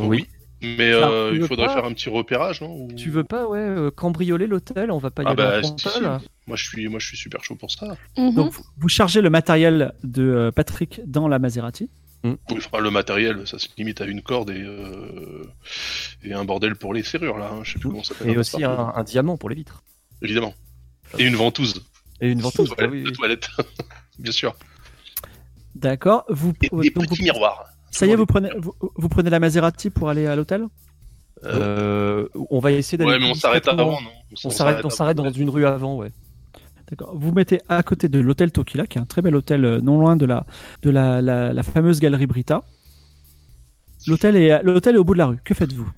Oui. Mais Alors, euh, il faudrait pas faire un petit repérage, non Ou- Tu veux pas, ouais, euh, cambrioler l'hôtel On va pas y Ah aller bah si, si. Moi je suis, moi je suis super chaud pour ça. Mhm. Donc, vous- vous chargez le matériel de euh, Patrick dans la Maserati. Oui, enfin, le matériel, ça se limite à une corde et, euh, et un bordel pour les serrures là. hein. Je sais plus comment ça s'appelle. Et aussi un, un diamant pour les vitres. Évidemment. Et une ventouse. Et une ventouse. Toilette. oui, oui. toilette. bien sûr. D'accord. Vous, Et donc des vous- petits miroirs. ça y est, vous prenez, vous, vous prenez la Maserati pour aller à l'hôtel? Euh, on va essayer d'aller. Ouais, mais on s'arrête avant, non On s'arrête, on s'arrête dans une rue avant, ouais. D'accord. Vous mettez à côté de l'hôtel Tokila, qui est un très bel hôtel euh, non loin de la, de la, la, la fameuse galerie Brita. L'hôtel est, l'hôtel est au bout de la rue. Que faites-vous?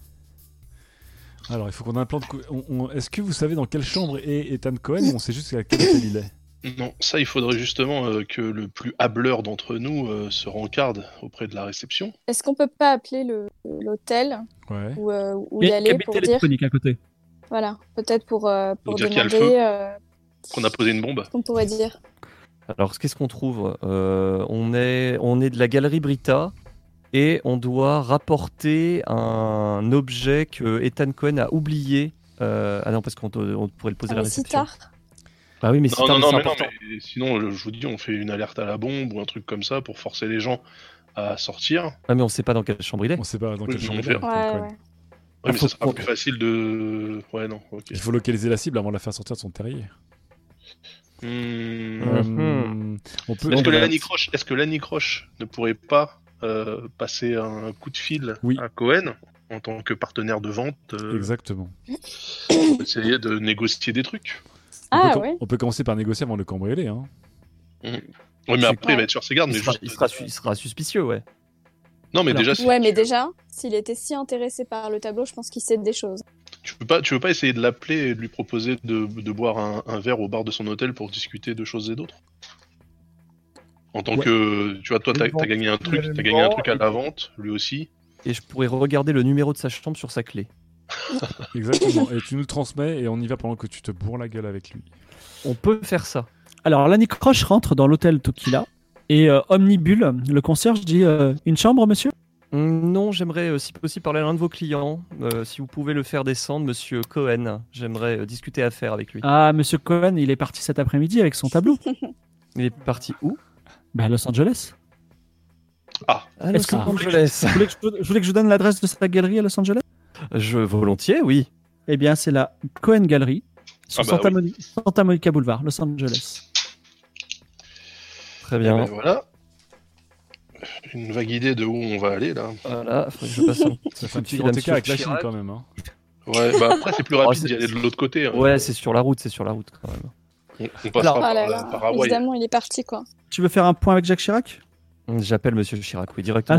Alors, il faut qu'on ait un plan de. cou- on- on- Est-ce que vous savez dans quelle chambre est Ethan Cohen ou on sait juste à quel hôtel il est? Non, ça, il faudrait justement euh, que le plus hableur d'entre nous euh, se rencarde auprès de la réception. Est-ce qu'on peut pas appeler le- l'hôtel Ouais. ou, euh, y aller pour dire téléphonique à côté. Voilà, peut-être pour, euh, pour dire qu'il y a le demander feu. euh, Qu'on a posé une bombe. qu'on pourrait dire? Alors, qu'est-ce qu'on trouve? Euh, on, est, on est de la galerie Brita et on doit rapporter un objet que Ethan Cohen a oublié. Euh, ah non, parce qu'on on pourrait le poser à la Ah, réception. Ah oui, mais c'est Non, non, non, c'est mais non, important. mais sinon, je vous dis, on fait une alerte à la bombe ou un truc comme ça pour forcer les gens à sortir. Ah, mais on sait pas dans quelle chambre il est. On sait pas dans Oui, quelle chambre on il fait- est. Ouais, Cohen. ouais. Ouais, Ah, mais ça sera plus facile de. Ouais, non, ok. Il faut localiser la cible avant de la faire sortir de son terrier. Hmm. Euh, on peut. Est-ce que on est-ce que l'anicroche ne pourrait pas euh, passer un coup de fil Oui. à Cohen en tant que partenaire de vente euh, Exactement. pour essayer de négocier des trucs? On, Ah peut, com- ouais. on peut commencer par négocier avant de le cambrioler. Hein. Oui, mais après, il va être sur ses gardes. Il Mais sera, juste... il sera su- il sera suspicieux, ouais. Non, mais Alors- déjà, Ouais, mais déjà, s'il était si intéressé par le tableau, je pense qu'il sait des choses. Tu veux pas, tu veux pas essayer de l'appeler et de lui proposer de, de boire un, un verre au bar de son hôtel pour discuter de choses et d'autres? En tant Ouais. que, tu vois, toi, t'as as gagné un truc, t'as gagné un truc à la vente, lui aussi. Et je pourrais regarder le numéro de sa chambre sur sa clé. Exactement. et tu nous le transmets et on y va pendant que tu te bourres la gueule avec lui. On peut faire ça. Alors, l'anicroche rentre dans l'hôtel Tokila et euh, Omnibule, le concierge, dit euh, Une chambre, monsieur? Non, j'aimerais, euh, si possible, parler à l'un de vos clients. Euh, si vous pouvez le faire descendre, monsieur Cohen. J'aimerais euh, discuter affaires avec lui. Ah, monsieur Cohen, il est parti cet après-midi avec son tableau. Il est parti où? Bah, à Los Angeles. À Est-ce Los Angeles. Vous voulez, que je, je voulais que je vous donne l'adresse de sa galerie à Los Angeles? Je volontiers, oui. Eh bien, c'est la Cohen Gallery sur Ah bah Santa, oui. Moni- Santa Monica Boulevard, Los Angeles. Très Et bien. ben voilà. Une vague idée de où on va aller là. Voilà, faut que je passe un Ça fait coup un petit grand écart avec la Chine quand même. Hein. Ouais, bah après c'est plus Oh, rapide d'y aller de l'autre côté. hein. Ouais, c'est sur la route, c'est sur la route quand même. On, on passera Alors- Ah là par, là, par Hawaï. évidemment, il est parti, quoi. Tu veux faire un point avec Jacques Chirac? J'appelle Monsieur Chirac, oui, directement.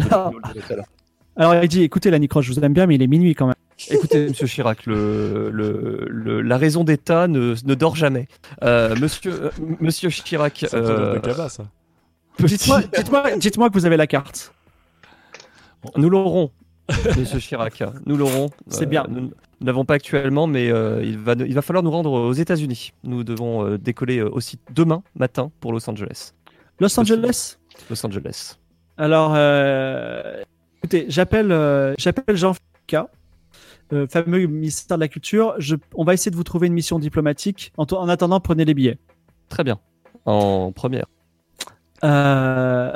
Alors- il dit Écoutez, l'anicroche, je vous aime bien, mais il est minuit quand même. Écoutez, Monsieur Chirac, le, le, le- la raison d'État ne, ne dort jamais. Euh, monsieur, euh, Monsieur Chirac, C'est un peu euh, ça. Dites-moi dites-moi- dites-moi que vous avez la carte. nous l'aurons, Monsieur Chirac, nous l'aurons. C'est Euh, bien. Nous nous n'avons pas actuellement, mais euh, il, va, il va falloir nous rendre aux États-Unis. Nous devons euh, décoller euh, aussi demain matin pour Los Angeles. Los Angeles? Los Angeles. Alors, euh, écoutez, j'appelle euh, j'appelle Jean Fika, euh, fameux ministère de la Culture. Je, on va essayer de vous trouver une mission diplomatique. En attendant, prenez les billets. Très bien. En première. Euh,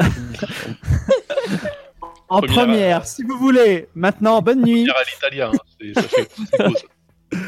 en Première, première, si vous voulez. Maintenant, bonne nuit. À l'italien, hein.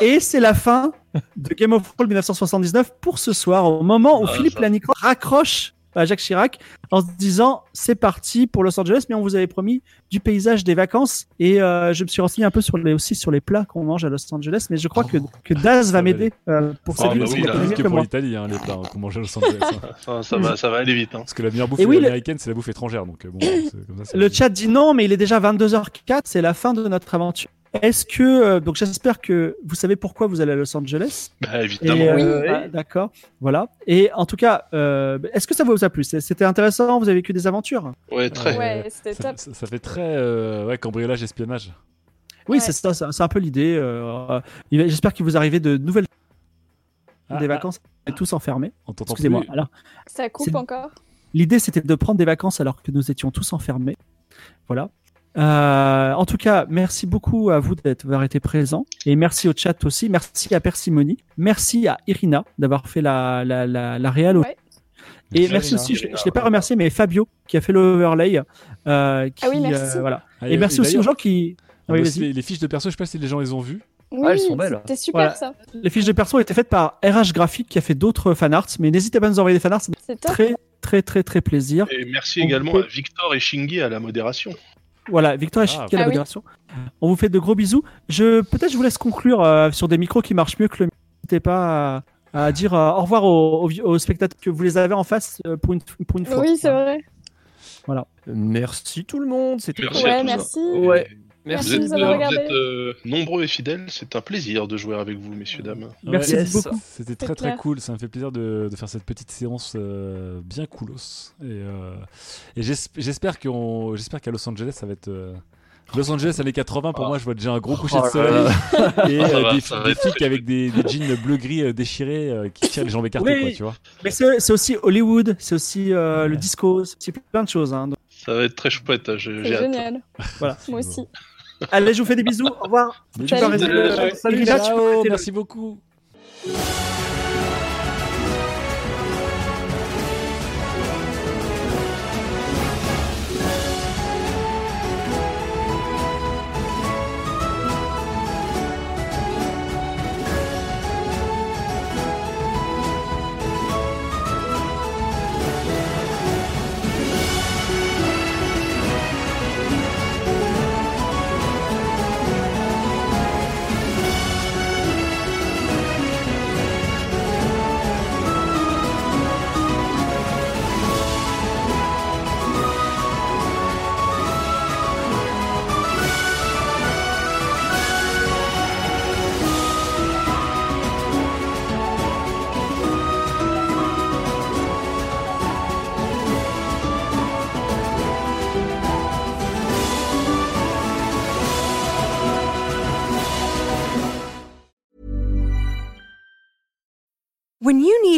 Et c'est la fin de Game of Thrones 1979 pour ce soir, au moment où Ah, Philippe. Lanicroix raccroche à Jacques Chirac en se disant c'est parti pour Los Angeles, mais on vous avait promis du paysage des vacances. Et euh, je me suis renseigné un peu sur les, aussi sur les plats qu'on mange à Los Angeles, mais je crois que, que Daz va m'aider euh, pour Ah, cette bah oui, que pour l'Italie, hein, les plats hein, qu'on mange à Los Angeles. hein. Ça, ça va, ça va aller vite. hein. Parce que la meilleure bouffe le- américaine, c'est la bouffe étrangère. Donc, euh, bon, c'est comme ça, Le chat dit non, mais il est déjà 22h04, c'est la fin de notre aventure. Est-ce que euh, donc j'espère que vous savez pourquoi vous allez à Los Angeles Bah Et, évidemment. euh, Oui. bah, D'accord, voilà. Et en tout cas, euh, est-ce que ça vous a plu? C'était intéressant. Vous avez vécu des aventures? Ouais, très. Ouais, c'était ça, top. ça- ça fait très euh, ouais, cambriolage, espionnage. Oui, Ouais. c'est ça. C'est c'est un peu l'idée. euh, J'espère qu'il vous arrivez de nouvelles Ah, des ah, vacances. On est tous enfermés. Excusez-moi. plus. Alors, Ça coupe C'est- encore? l'idée c'était de prendre des vacances alors que nous étions tous enfermés. Voilà. Euh, en tout cas, merci beaucoup à vous d'avoir été présents et merci au chat aussi. Merci à Persimony. Merci à Irina d'avoir fait la la la, la réal. Ouais. Et Merci, merci Irina. aussi, je, je l'ai pas remercié, mais Fabio qui a fait l'overlay. Euh, qui, Ah oui, merci. euh, voilà. Ah, Et merci aussi aux gens qui. on Oui, a aussi vas-y. les, les fiches de perso, je sais pas si les gens les ont vues. Oui, Ah, elles sont belles. C'était super Voilà. ça. Les fiches de perso ont été faites par RH Graphique qui a fait d'autres fanarts, mais n'hésitez pas à nous envoyer des fanarts, c'est très très très très plaisir. Et merci On également peut- à Victor et Shingi à la modération. Voilà, Victor et Ah, la Ah oui. modération. On vous fait de gros bisous. Je peut-être je vous laisse conclure euh, sur des micros qui marchent mieux que le mien. N'hésitez pas à, à dire euh, au revoir aux, aux- aux spectateurs que vous les avez en face euh, pour une, pour une fois. Oui, c'est vrai. Merci tout le monde. C'était Merci Ouais, à tous. Merci. Vous êtes, de nous avoir euh, regardé. vous êtes, euh, nombreux et fidèles, c'est un plaisir de jouer avec vous, messieurs, dames. Merci Yes. beaucoup. C'était très très clair. cool, ça me fait plaisir de, de faire cette petite séance euh, bien coolos. Et, euh, et j'esp- j'espère qu'on- j'espère qu'à Los Angeles ça va être. euh, Los Angeles années 80, pour Ah. moi je vois déjà un gros coucher Oh de soleil et Ça euh, va, des, ça va des être flics très avec des, des jeans bleu-gris euh, déchirés euh, qui tirent les jambes écartées, Oui. quoi, tu vois. Mais c'est c'est aussi Hollywood, c'est aussi euh, le disco, c'est aussi plein de choses. hein. Donc, Ça va être très chouette, j'ai j'ai C'est hâte. génial. Voilà. Moi aussi. Allez, je vous fais des bisous. Au revoir. Salut. Tu peux Salut. Salut, le- merci beaucoup.